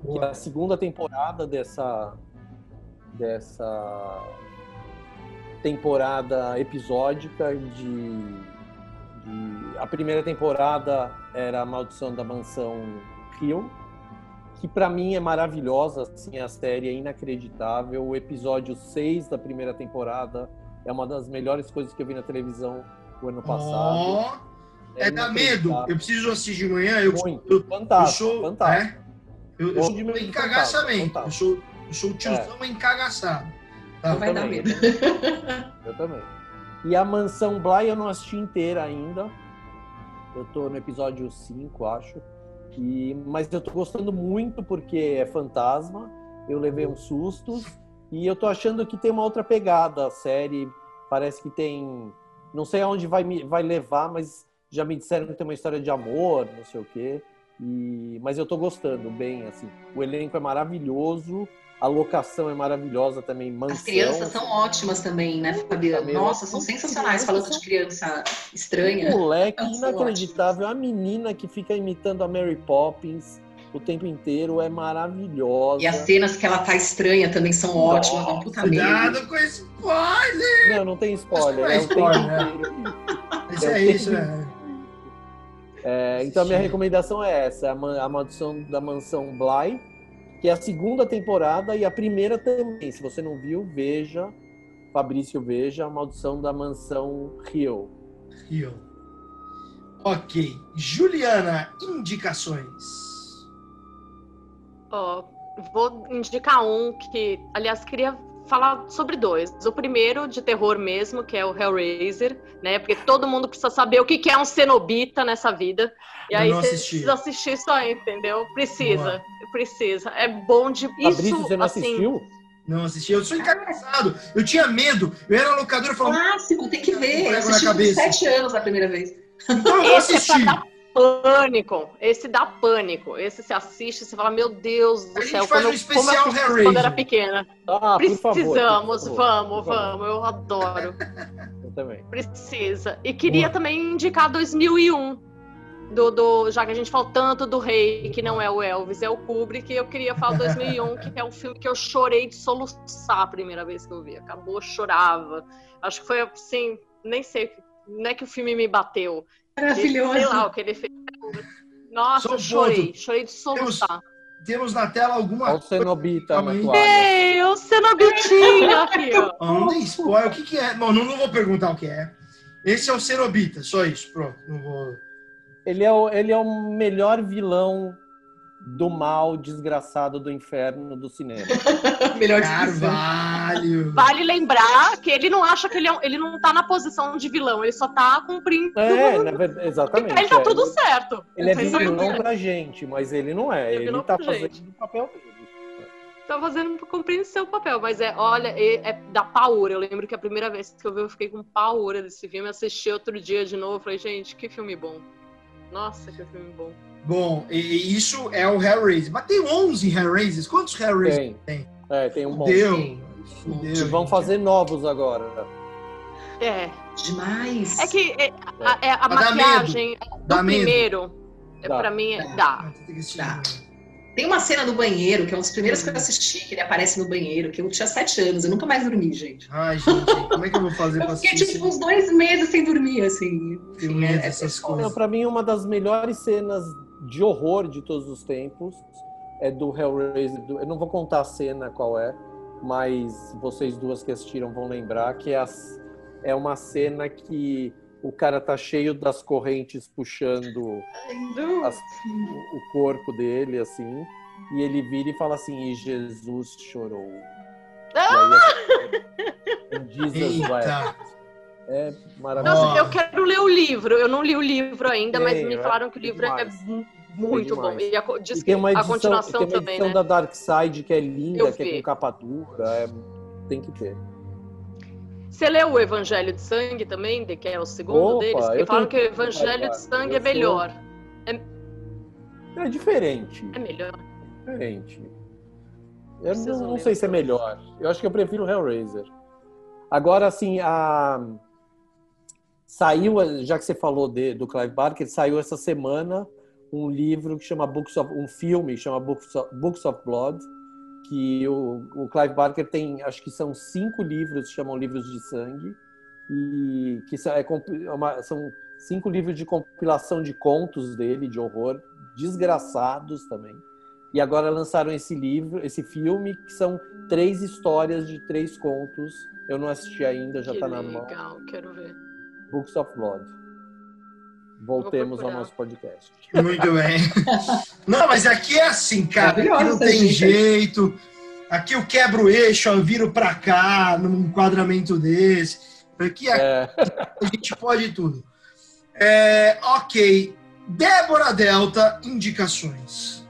que é a segunda temporada dessa dessa temporada episódica de, de, a primeira temporada era a Maldição da Mansão Hill, que para mim é maravilhosa, assim, a série é inacreditável. O episódio 6 da primeira temporada é uma das melhores coisas que eu vi na televisão o ano passado. Oh, é, é da medo. Eu preciso assistir de manhã. Eu, Muito. Eu, fantástico, eu sou, fantástico. É, eu, eu sou encagaçamento. Eu sou, eu sou o tiozão é. encagaçado. Tá. Vai dar medo. Eu também. E a Mansão Bly eu não assisti inteira ainda. Eu tô no episódio 5, acho. E, mas eu tô gostando muito porque é fantasma. Eu levei uns sustos. E eu tô achando que tem uma outra pegada a série. Parece que tem. Não sei aonde vai, vai levar, mas já me disseram que tem uma história de amor, não sei o quê. E, mas eu tô gostando bem, assim. O elenco é maravilhoso, a locação é maravilhosa também. Mansão, As crianças são ótimas também, né, Fabiano? Nossa, são sensacionais falando de criança estranha. Um moleque inacreditável. A menina que fica imitando a Mary Poppins o tempo inteiro é maravilhosa. E as cenas que ela tá estranha também são Nossa, ótimas. Não, puta cuidado com spoiler! Não, não tem spoiler. É, é spoiler, né? Isso é, é isso, né? É, então, a minha recomendação é essa: A Maldição da Mansão Bly que é a segunda temporada e a primeira também. Se você não viu, veja. Fabrício, veja A Maldição da Mansão Rio. Rio. Ok. Juliana, indicações. Oh, vou indicar um que, aliás, queria falar sobre dois. O primeiro, de terror mesmo, que é o Hellraiser, né? Porque todo mundo precisa saber o que é um cenobita nessa vida. E aí você precisa assistir isso aí, entendeu? Precisa, Boa. precisa. É bom de. Fabrício, isso, você não assim, assistiu? Não assisti, eu sou encarnado. Eu tinha medo. Eu era locador e falava. Clássico, tem que ver. Eu assisti com sete anos a primeira vez. Então eu vou assistir pânico. Esse dá pânico. Esse se assiste e você fala, meu Deus do a céu. Gente faz como um especial eu, como quando era pequena. Ah, Precisamos, favor, vamos, vamos. Eu adoro. Eu também. Precisa. E queria Boa. também indicar 2001. Do, do, já que a gente falou tanto do rei, que não é o Elvis, é o Kubrick, eu queria falar 2001, que é um filme que eu chorei de soluçar a primeira vez que eu vi. Acabou, chorava. Acho que foi assim, nem sei, não é que o filme me bateu, Maravilhoso. Sei lá o que ele fez. Nossa, Só chorei. Ponto. Chorei de soluçar. Temos, temos na tela alguma Olha o Cenobita na Ei, o Cenobitinho aqui, ó. não tem spoiler. O que, que é? Bom, não, não vou perguntar o que é. Esse é o Cenobita, só isso. Pronto, não vou... Ele é o, ele é o melhor vilão do mal desgraçado do inferno do cinema. Melhor Carvalho. Vale lembrar que ele não acha que ele, é, ele não tá na posição de vilão, ele só tá cumprindo. É, verdade, exatamente. Ele tá é. tudo certo. Ele é vilão pra gente, mas ele não é. Ele, ele tá fazendo gente. o papel dele. Tá fazendo cumprindo seu papel, mas é, olha, é, é da paura. Eu lembro que a primeira vez que eu vi, eu fiquei com paura desse filme. Assisti outro dia de novo, falei, gente, que filme bom. Nossa, que filme bom. Bom, e isso é o Hellraiser. Mas tem 11 Hellraisers. Quantos Hellraisers tem? tem? É, tem um monte. Deu. E vão fazer novos agora. É. Demais. É que é, a, é, a maquiagem do primeiro, é, pra mim, é, dá. dá. Tem uma cena no banheiro, que é um dos primeiros que eu assisti, que ele aparece no banheiro, que eu tinha sete anos, eu nunca mais dormi, gente. Ai, gente, como é que eu vou fazer pra assistir? Eu fiquei, tipo, uns dois meses sem dormir, assim. Enfim, é, essas coisas. Pra mim, uma das melhores cenas de horror de todos os tempos é do Hellraiser. Do, eu não vou contar a cena qual é, mas vocês duas que assistiram vão lembrar que é, as, é uma cena que o cara tá cheio das correntes puxando as, o corpo dele, assim, e ele vira e fala assim, e Jesus chorou. Ah! Aí, assim, Jesus É maravilhoso. Nossa, eu quero ler o livro. Eu não li o livro ainda, mas me falaram que o livro é muito é bom. E a, diz e tem uma edição, a continuação tem uma também, edição né? da Dark Side que é linda, que é com capa dura. É, tem que ter. Você leu o Evangelho de Sangue também, de que é o segundo Opa, deles? Porque falam que o Evangelho de Sangue é melhor. É... é diferente. É melhor. Diferente. Eu não, não sei se é melhor. Eu acho que eu prefiro o Hellraiser. Agora, assim, a... saiu, já que você falou de, do Clive Barker, saiu essa semana um livro que chama Books of, um filme que chama Books of, Books of Blood, que o, o Clive Barker tem, acho que são cinco livros, chamam livros de sangue, e que são, é, é, uma, são cinco livros de compilação de contos dele, de horror, desgraçados também. E agora lançaram esse livro, esse filme, que são três histórias de três contos. Eu não assisti ainda, já está na mão. Legal, quero ver. Books of Blood. Voltemos ao nosso podcast. Muito bem. Não, mas aqui é assim, cara. Aqui não tem jeito. Aqui eu quebro o eixo, eu viro para cá, num enquadramento desse. Aqui é. a gente pode tudo. É, ok. Débora Delta, indicações.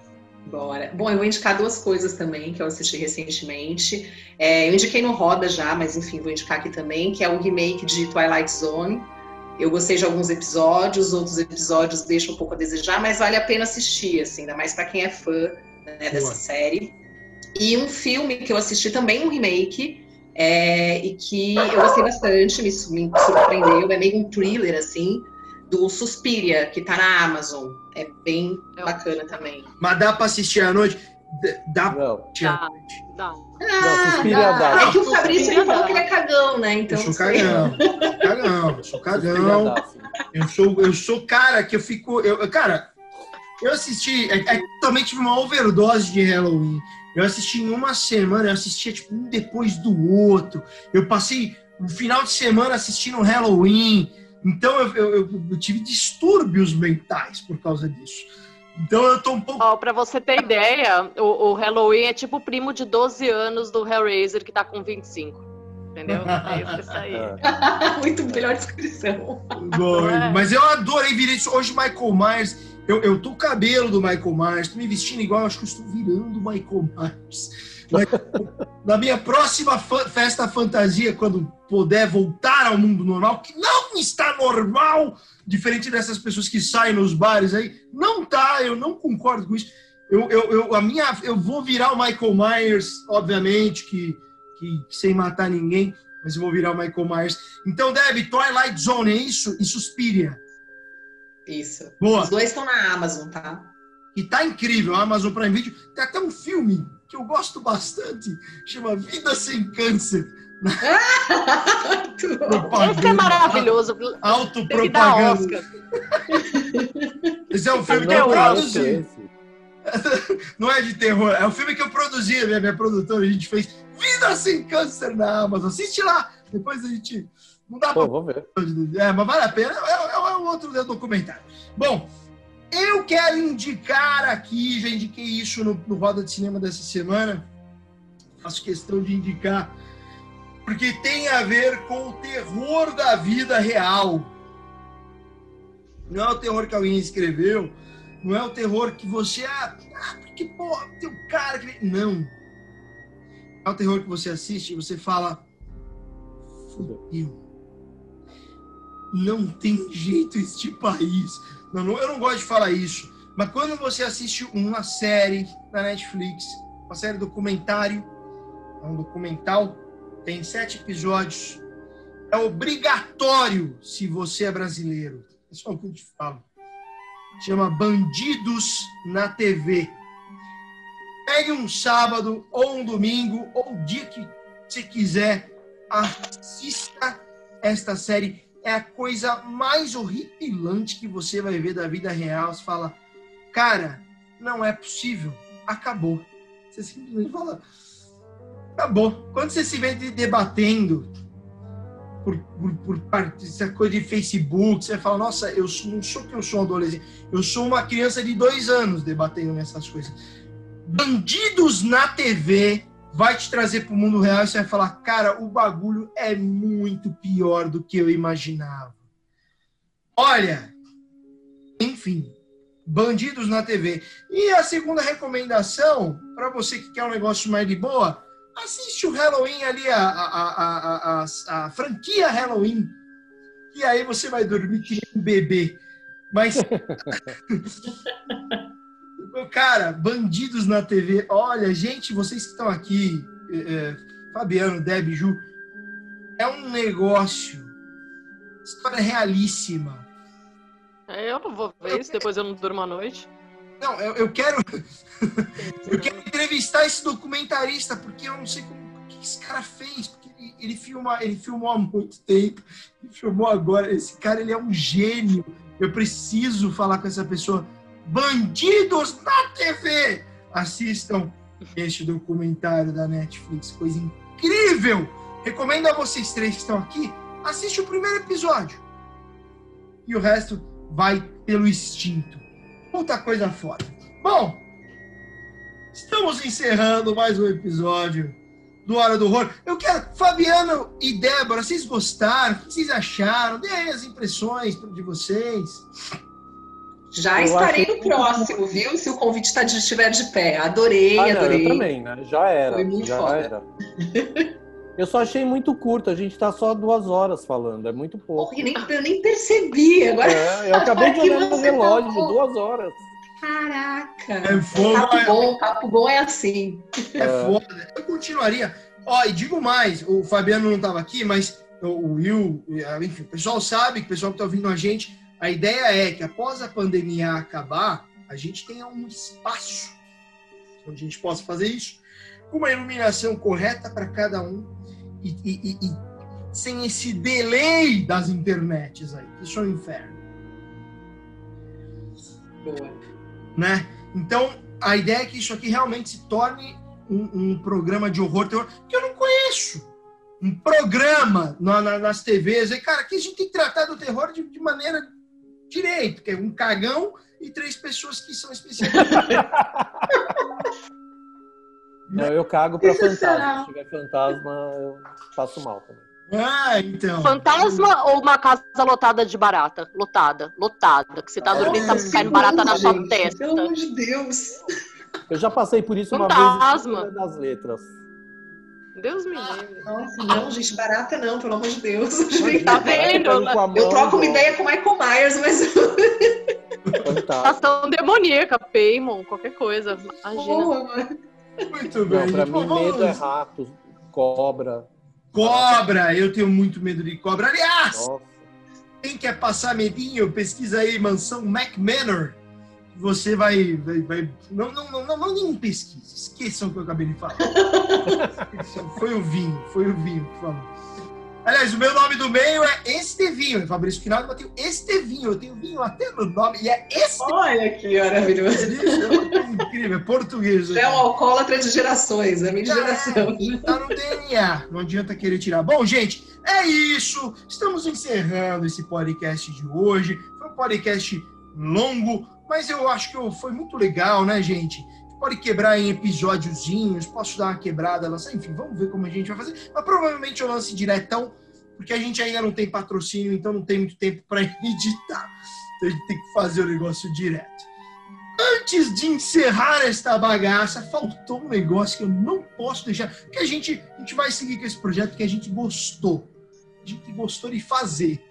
Bora. Bom, eu vou indicar duas coisas também que eu assisti recentemente. É, eu indiquei no Roda já, mas enfim, vou indicar aqui também, que é o remake de Twilight Zone Eu gostei de alguns episódios, outros episódios deixam um pouco a desejar, mas vale a pena assistir, assim, ainda mais para quem é fã né, dessa série. E um filme que eu assisti também, um remake, é, e que eu gostei bastante, me, me surpreendeu, é meio um thriller, assim, do Suspiria, que tá na Amazon. É bem bacana também. Mas dá pra assistir à noite? Dá assistir à noite? Dá. Ah, dá. dá. É que o Fabrício ele falou que ele é cagão, né? Então, eu sou cagão. cagão, eu sou cagão. Eu sou, eu sou cara que eu fico. Eu, cara, eu assisti. É, é, também tive uma overdose de Halloween. Eu assisti em uma semana, eu assistia tipo um depois do outro. Eu passei o um final de semana assistindo Halloween. Então eu, eu, eu, tive distúrbios mentais por causa disso. Então eu tô um pouco. Oh, pra você ter ideia, o, o, Halloween é tipo o primo de 12 anos do Hellraiser que tá com 25. Entendeu? É isso aí. Muito melhor descrição. Bom, é. Mas eu adorei vir isso. Hoje, Michael Myers, eu, eu tô o cabelo do Michael Myers, tô me vestindo igual, acho que eu estou virando Michael Myers. Na minha próxima festa fantasia, quando puder voltar ao mundo normal, que não está normal, diferente dessas pessoas que saem nos bares aí, não tá, eu não concordo com isso. Eu, eu, eu, a minha, eu vou virar o Michael Myers, obviamente, que, que, que sem matar ninguém, mas eu vou virar o Michael Myers. Então, Deb, Twilight Zone, é isso? E Suspiria. Isso. Boa. Os dois estão na Amazon, tá? E tá incrível, a Amazon Prime Video. Tem até um filme que eu gosto bastante, chama Vida Sem Câncer. Esse é maravilhoso. Autopropaganda. Esse é um filme que eu produzi. Não é de terror, é um filme que eu produzi, minha, minha produtora, a gente fez Vida Sem Câncer na Amazon. Assiste lá, depois a gente. Não dá Pô, pra. Ver. É, mas vale a pena, é, é, é um outro documentário. Bom, eu quero indicar aqui, já indiquei isso no, no Roda de Cinema dessa semana, faço questão de indicar, porque tem a ver com o terror da vida real. Não é o terror que alguém escreveu, não é o terror que você. Ah, ah porque, pô, tem um cara que. Não. É o terror que você assiste e você fala. Fudeu. Não tem jeito este país eu não gosto de falar isso, mas quando você assiste uma série na Netflix, uma série documentário, é um documental, tem sete episódios, é obrigatório se você é brasileiro. É só o que eu te falo. Chama Bandidos na TV. Pegue um sábado ou um domingo ou o dia que você quiser, assista esta série é a coisa mais horripilante que você vai ver da vida real. Você fala, cara, não é possível, acabou. Você simplesmente fala, acabou. Quando você se vê debatendo por, por, por parte dessa coisa de Facebook, você fala, nossa, eu não sou que eu sou um adolescente, eu sou uma criança de dois anos debatendo nessas coisas. Bandidos na TV vai te trazer para o mundo real e você vai falar, cara, o bagulho é muito pior do que eu imaginava. Olha, enfim, bandidos na TV. E a segunda recomendação, para você que quer um negócio mais de boa, assiste o Halloween ali, a, a, a, a, franquia Halloween. E aí você vai dormir que um bebê. Mas. Cara, bandidos na TV. Olha, gente, vocês que estão aqui, é, é, Fabiano, Deb, Ju, é um negócio. História realíssima. É, eu não vou ver isso, depois eu não durmo à noite. Não, eu, eu quero. eu quero entrevistar esse documentarista, porque eu não sei como o que esse cara fez. Porque ele, ele, filma, ele filmou há muito tempo, ele filmou agora. Esse cara ele é um gênio. Eu preciso falar com essa pessoa. Bandidos na TV. Assistam este documentário da Netflix, coisa incrível. Recomendo a vocês três que estão aqui, assiste o primeiro episódio. E o resto vai pelo instinto. Puta coisa foda. Bom, estamos encerrando mais um episódio do Hora do Horror. Eu quero, Fabiano e Débora, vocês gostaram? O que vocês acharam? Aí as impressões de vocês. Já eu estarei no próximo, viu? Se o convite tá estiver de pé. Adorei, ah, não, adorei. eu também, né? Já era. Foi muito já foda. Era. Eu só achei muito curto, a gente tá só duas horas falando, é muito pouco. Porra, nem, eu nem percebi agora. É, eu acabei de olhar no relógio, falou. duas horas. Caraca! É foda, papo bom, papo bom é assim. É, é foda. Eu continuaria. Ó, e digo mais, o Fabiano não estava aqui, mas o Will, enfim, o pessoal sabe, o pessoal que está ouvindo a gente, a ideia é que após a pandemia acabar, a gente tenha um espaço onde a gente possa fazer isso, com uma iluminação correta para cada um e, e, e, sem esse delay das internets aí, isso é um inferno. Boa. Né? Então, a ideia é que isso aqui realmente se torne um, um programa de horror, terror, que eu não conheço. Um programa na, na, nas TVs. E, cara, aqui a gente tem que tratar do terror de, de maneira direito, que é um cagão e três pessoas que são especialistas. Não, eu cago pra fantasma. Se tiver fantasma, eu faço mal também. Ah, então. Fantasma ou uma casa lotada de barata? Lotada, lotada. Que você tá dormindo e tá caindo barata na sua gente, testa. Pelo amor de Deus. Eu já passei por isso Fantasma. uma vez das letras. Deus me livre. Nossa, não, gente, barata não, pelo amor de Deus. Tá vendo? Eu troco uma ideia com o Michael Myers, mas. Ação demoníaca, Paymon, qualquer coisa. Imagina. Muito bem. Não, pra mim, medo é rato, cobra. Cobra! Eu tenho muito medo de cobra. Aliás, Nossa. quem quer passar medinho, pesquisa aí Mansão McManor. Você vai. vai, vai... Não, não, não, não, não, nem pesquisa. Esqueçam o que eu acabei de falar. foi o vinho, foi o vinho que falou. Aliás, o meu nome do meio é Estevinho. É Fabrício Finaldo, eu tenho Estevinho. Eu tenho vinho até no nome. E é Estevinho. Olha que maravilhoso. É incrível, é português. É um alcoólatra de gerações, é minha Já geração. É, tá no DNA. Não adianta querer tirar. Bom, gente, é isso. Estamos encerrando esse podcast de hoje. Foi um podcast longo, mas eu acho que foi muito legal, né, gente? pode quebrar em episódiozinhos, posso dar uma quebrada, lançar, enfim, vamos ver como a gente vai fazer. Mas provavelmente eu lance diretão, porque a gente ainda não tem patrocínio, então não tem muito tempo para editar. Então a gente tem que fazer o negócio direto. Antes de encerrar esta bagaça, faltou um negócio que eu não posso deixar, porque a gente, a gente vai seguir com esse projeto que a gente gostou. A gente gostou de fazer.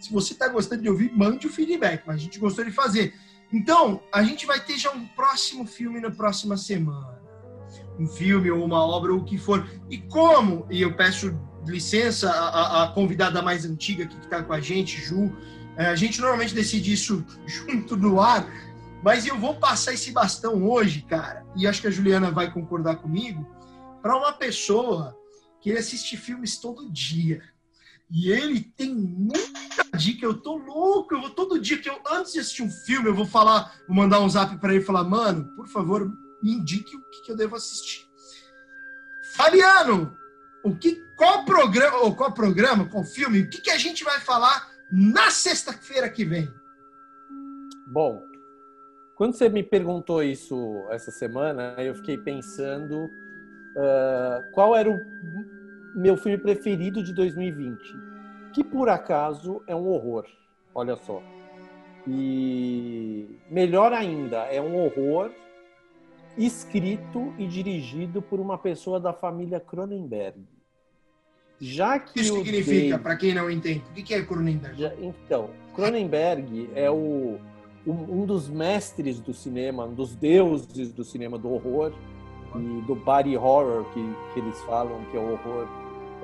Se você está gostando de ouvir, mande o feedback, mas a gente gostou de fazer. Então, a gente vai ter já um próximo filme na próxima semana. Um filme ou uma obra ou o que for. E como, e eu peço licença à, convidada mais antiga que está com a gente, Ju, é, a gente normalmente decide isso junto no ar, mas eu vou passar esse bastão hoje, cara, e acho que a Juliana vai concordar comigo, para uma pessoa que assiste filmes todo dia. E ele tem muita dica. Eu tô louco. Eu vou todo dia que eu, antes de assistir um filme, eu vou falar, vou mandar um zap para ele e falar, mano, por favor, me indique o que, que eu devo assistir. Fabiano, o que, qual programa, ou qual programa, qual filme, o que, que a gente vai falar na sexta-feira que vem? Bom, quando você me perguntou isso essa semana, eu fiquei pensando uh, qual era o meu filme preferido de 2020, que por acaso é um horror. Olha só. E melhor ainda, é um horror escrito e dirigido por uma pessoa da família Cronenberg. Já que isso significa, para quem não entende, o que é Cronenberg? Já, então, Cronenberg é o, um, um dos mestres do cinema, um dos deuses do cinema do horror e do body horror que, que eles falam que é o horror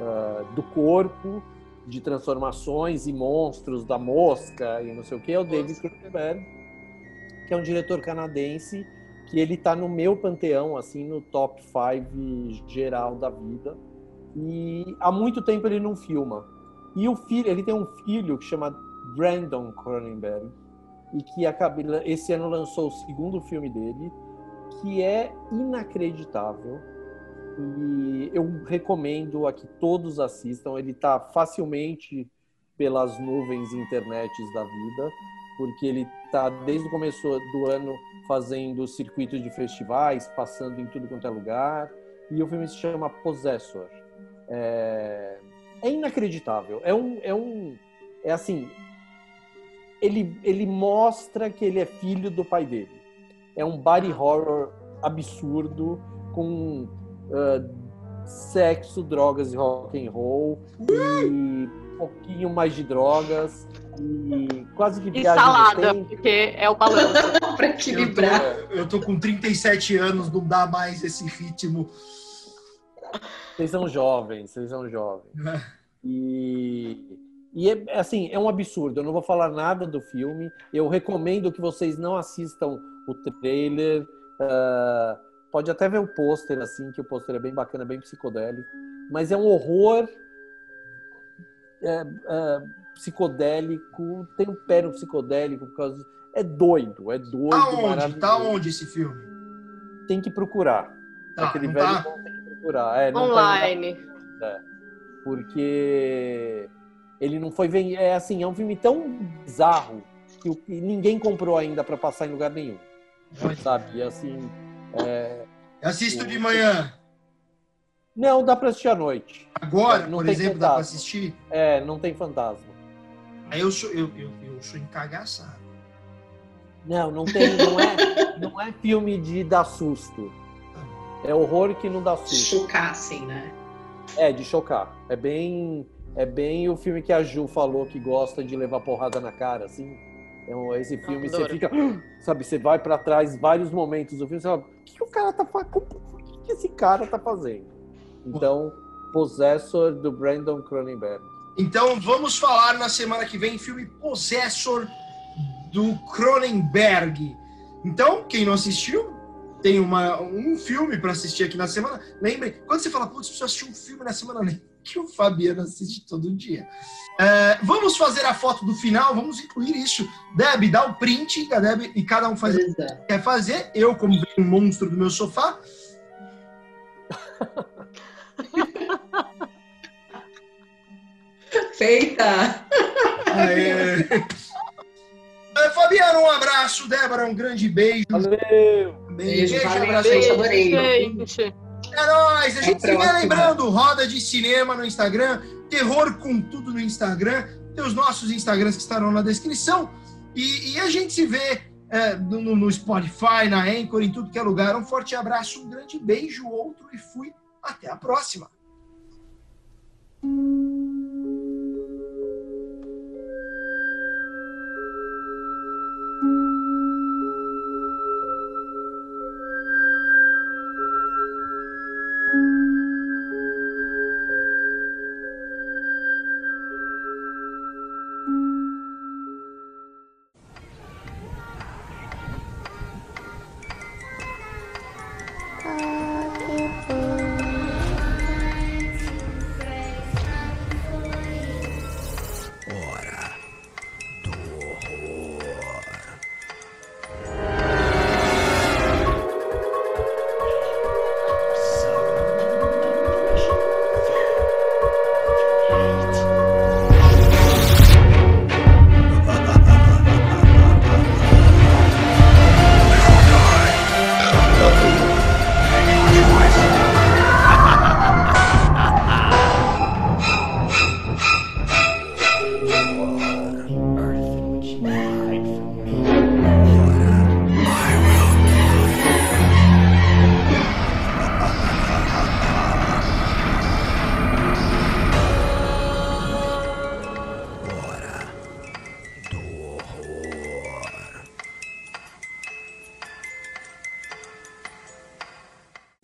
uh, do corpo, de transformações e monstros da mosca e não sei o que, é o David Cronenberg, que é um diretor canadense que ele está no meu panteão, assim, no top 5 geral da vida. E há muito tempo ele não filma. E o filho, ele tem um filho que chama Brandon Cronenberg e que acaba, esse ano lançou o segundo filme dele, que é inacreditável e eu recomendo a que todos assistam. Ele está facilmente pelas nuvens internets da vida, porque ele está desde o começo do ano fazendo circuito de festivais, passando em tudo quanto é lugar. E o filme se chama Possessor. É, é inacreditável. É um, é um, é assim. Ele, ele mostra que ele é filho do pai dele. É um body horror absurdo com uh, sexo, drogas e rock and roll e um pouquinho mais de drogas e quase que E salada, porque é o balanço. para equilibrar. Eu tô, eu tô com 37 anos, não dá mais esse ritmo. Vocês são jovens, vocês são jovens. E, e é assim, é um absurdo. Eu não vou falar nada do filme. Eu recomendo que vocês não assistam o trailer. Uh, pode até ver o pôster, assim, que o pôster é bem bacana, bem psicodélico. Mas é um horror é, é, psicodélico, tem um pé no psicodélico, por causa é doido, é doido. Tá onde? Tá onde esse filme? Tem que procurar. Tá, Aquele velho tá? tem que procurar. É, não tá Online. é, porque ele não foi ven- é assim é um filme tão bizarro que ninguém comprou ainda para passar em lugar nenhum sabe e assim é, Assisto de manhã. não dá para assistir à noite Agora, Não por tem exemplo, dá pra fantasma. assistir? é não tem fantasma Aí eu sou, eu, eu, eu sou encagaçado. não não tem não é não é filme de dar susto é horror que não dá susto Chocar, assim, né? é de chocar é bem é bem o filme que a Ju falou que gosta de levar porrada na cara assim é um- esse filme você fica sabe você vai pra trás vários momentos do filme você fala o que, que o cara tá fazendo o que, que esse cara tá fazendo então Possessor do Brandon Cronenberg Então vamos falar na semana que vem filme Possessor do Cronenberg. Então, quem não assistiu, tem uma, um filme para assistir aqui na semana. Lembre, quando você fala, putz, preciso assistir um filme na semana, lembre que o Fabiano assiste todo dia. É, vamos fazer a foto do final, vamos incluir isso. Deb, dá o print, a Deb, e cada um faz o que quer fazer. Eu, como um monstro do meu sofá. Feita! É... É, Fabiano, um abraço. Débora, um grande beijo. valeu Beijo, valeu, abraço. gente, adorei. Gente, É nóis. A gente Até se vê próxima. lembrando, roda de cinema no Instagram, terror com tudo no Instagram. Tem os nossos Instagrams que estarão na descrição. E, e a gente se vê é, no, no Spotify, na Anchor, em tudo que é lugar. Um forte abraço, um grande beijo, outro e fui. Até a próxima.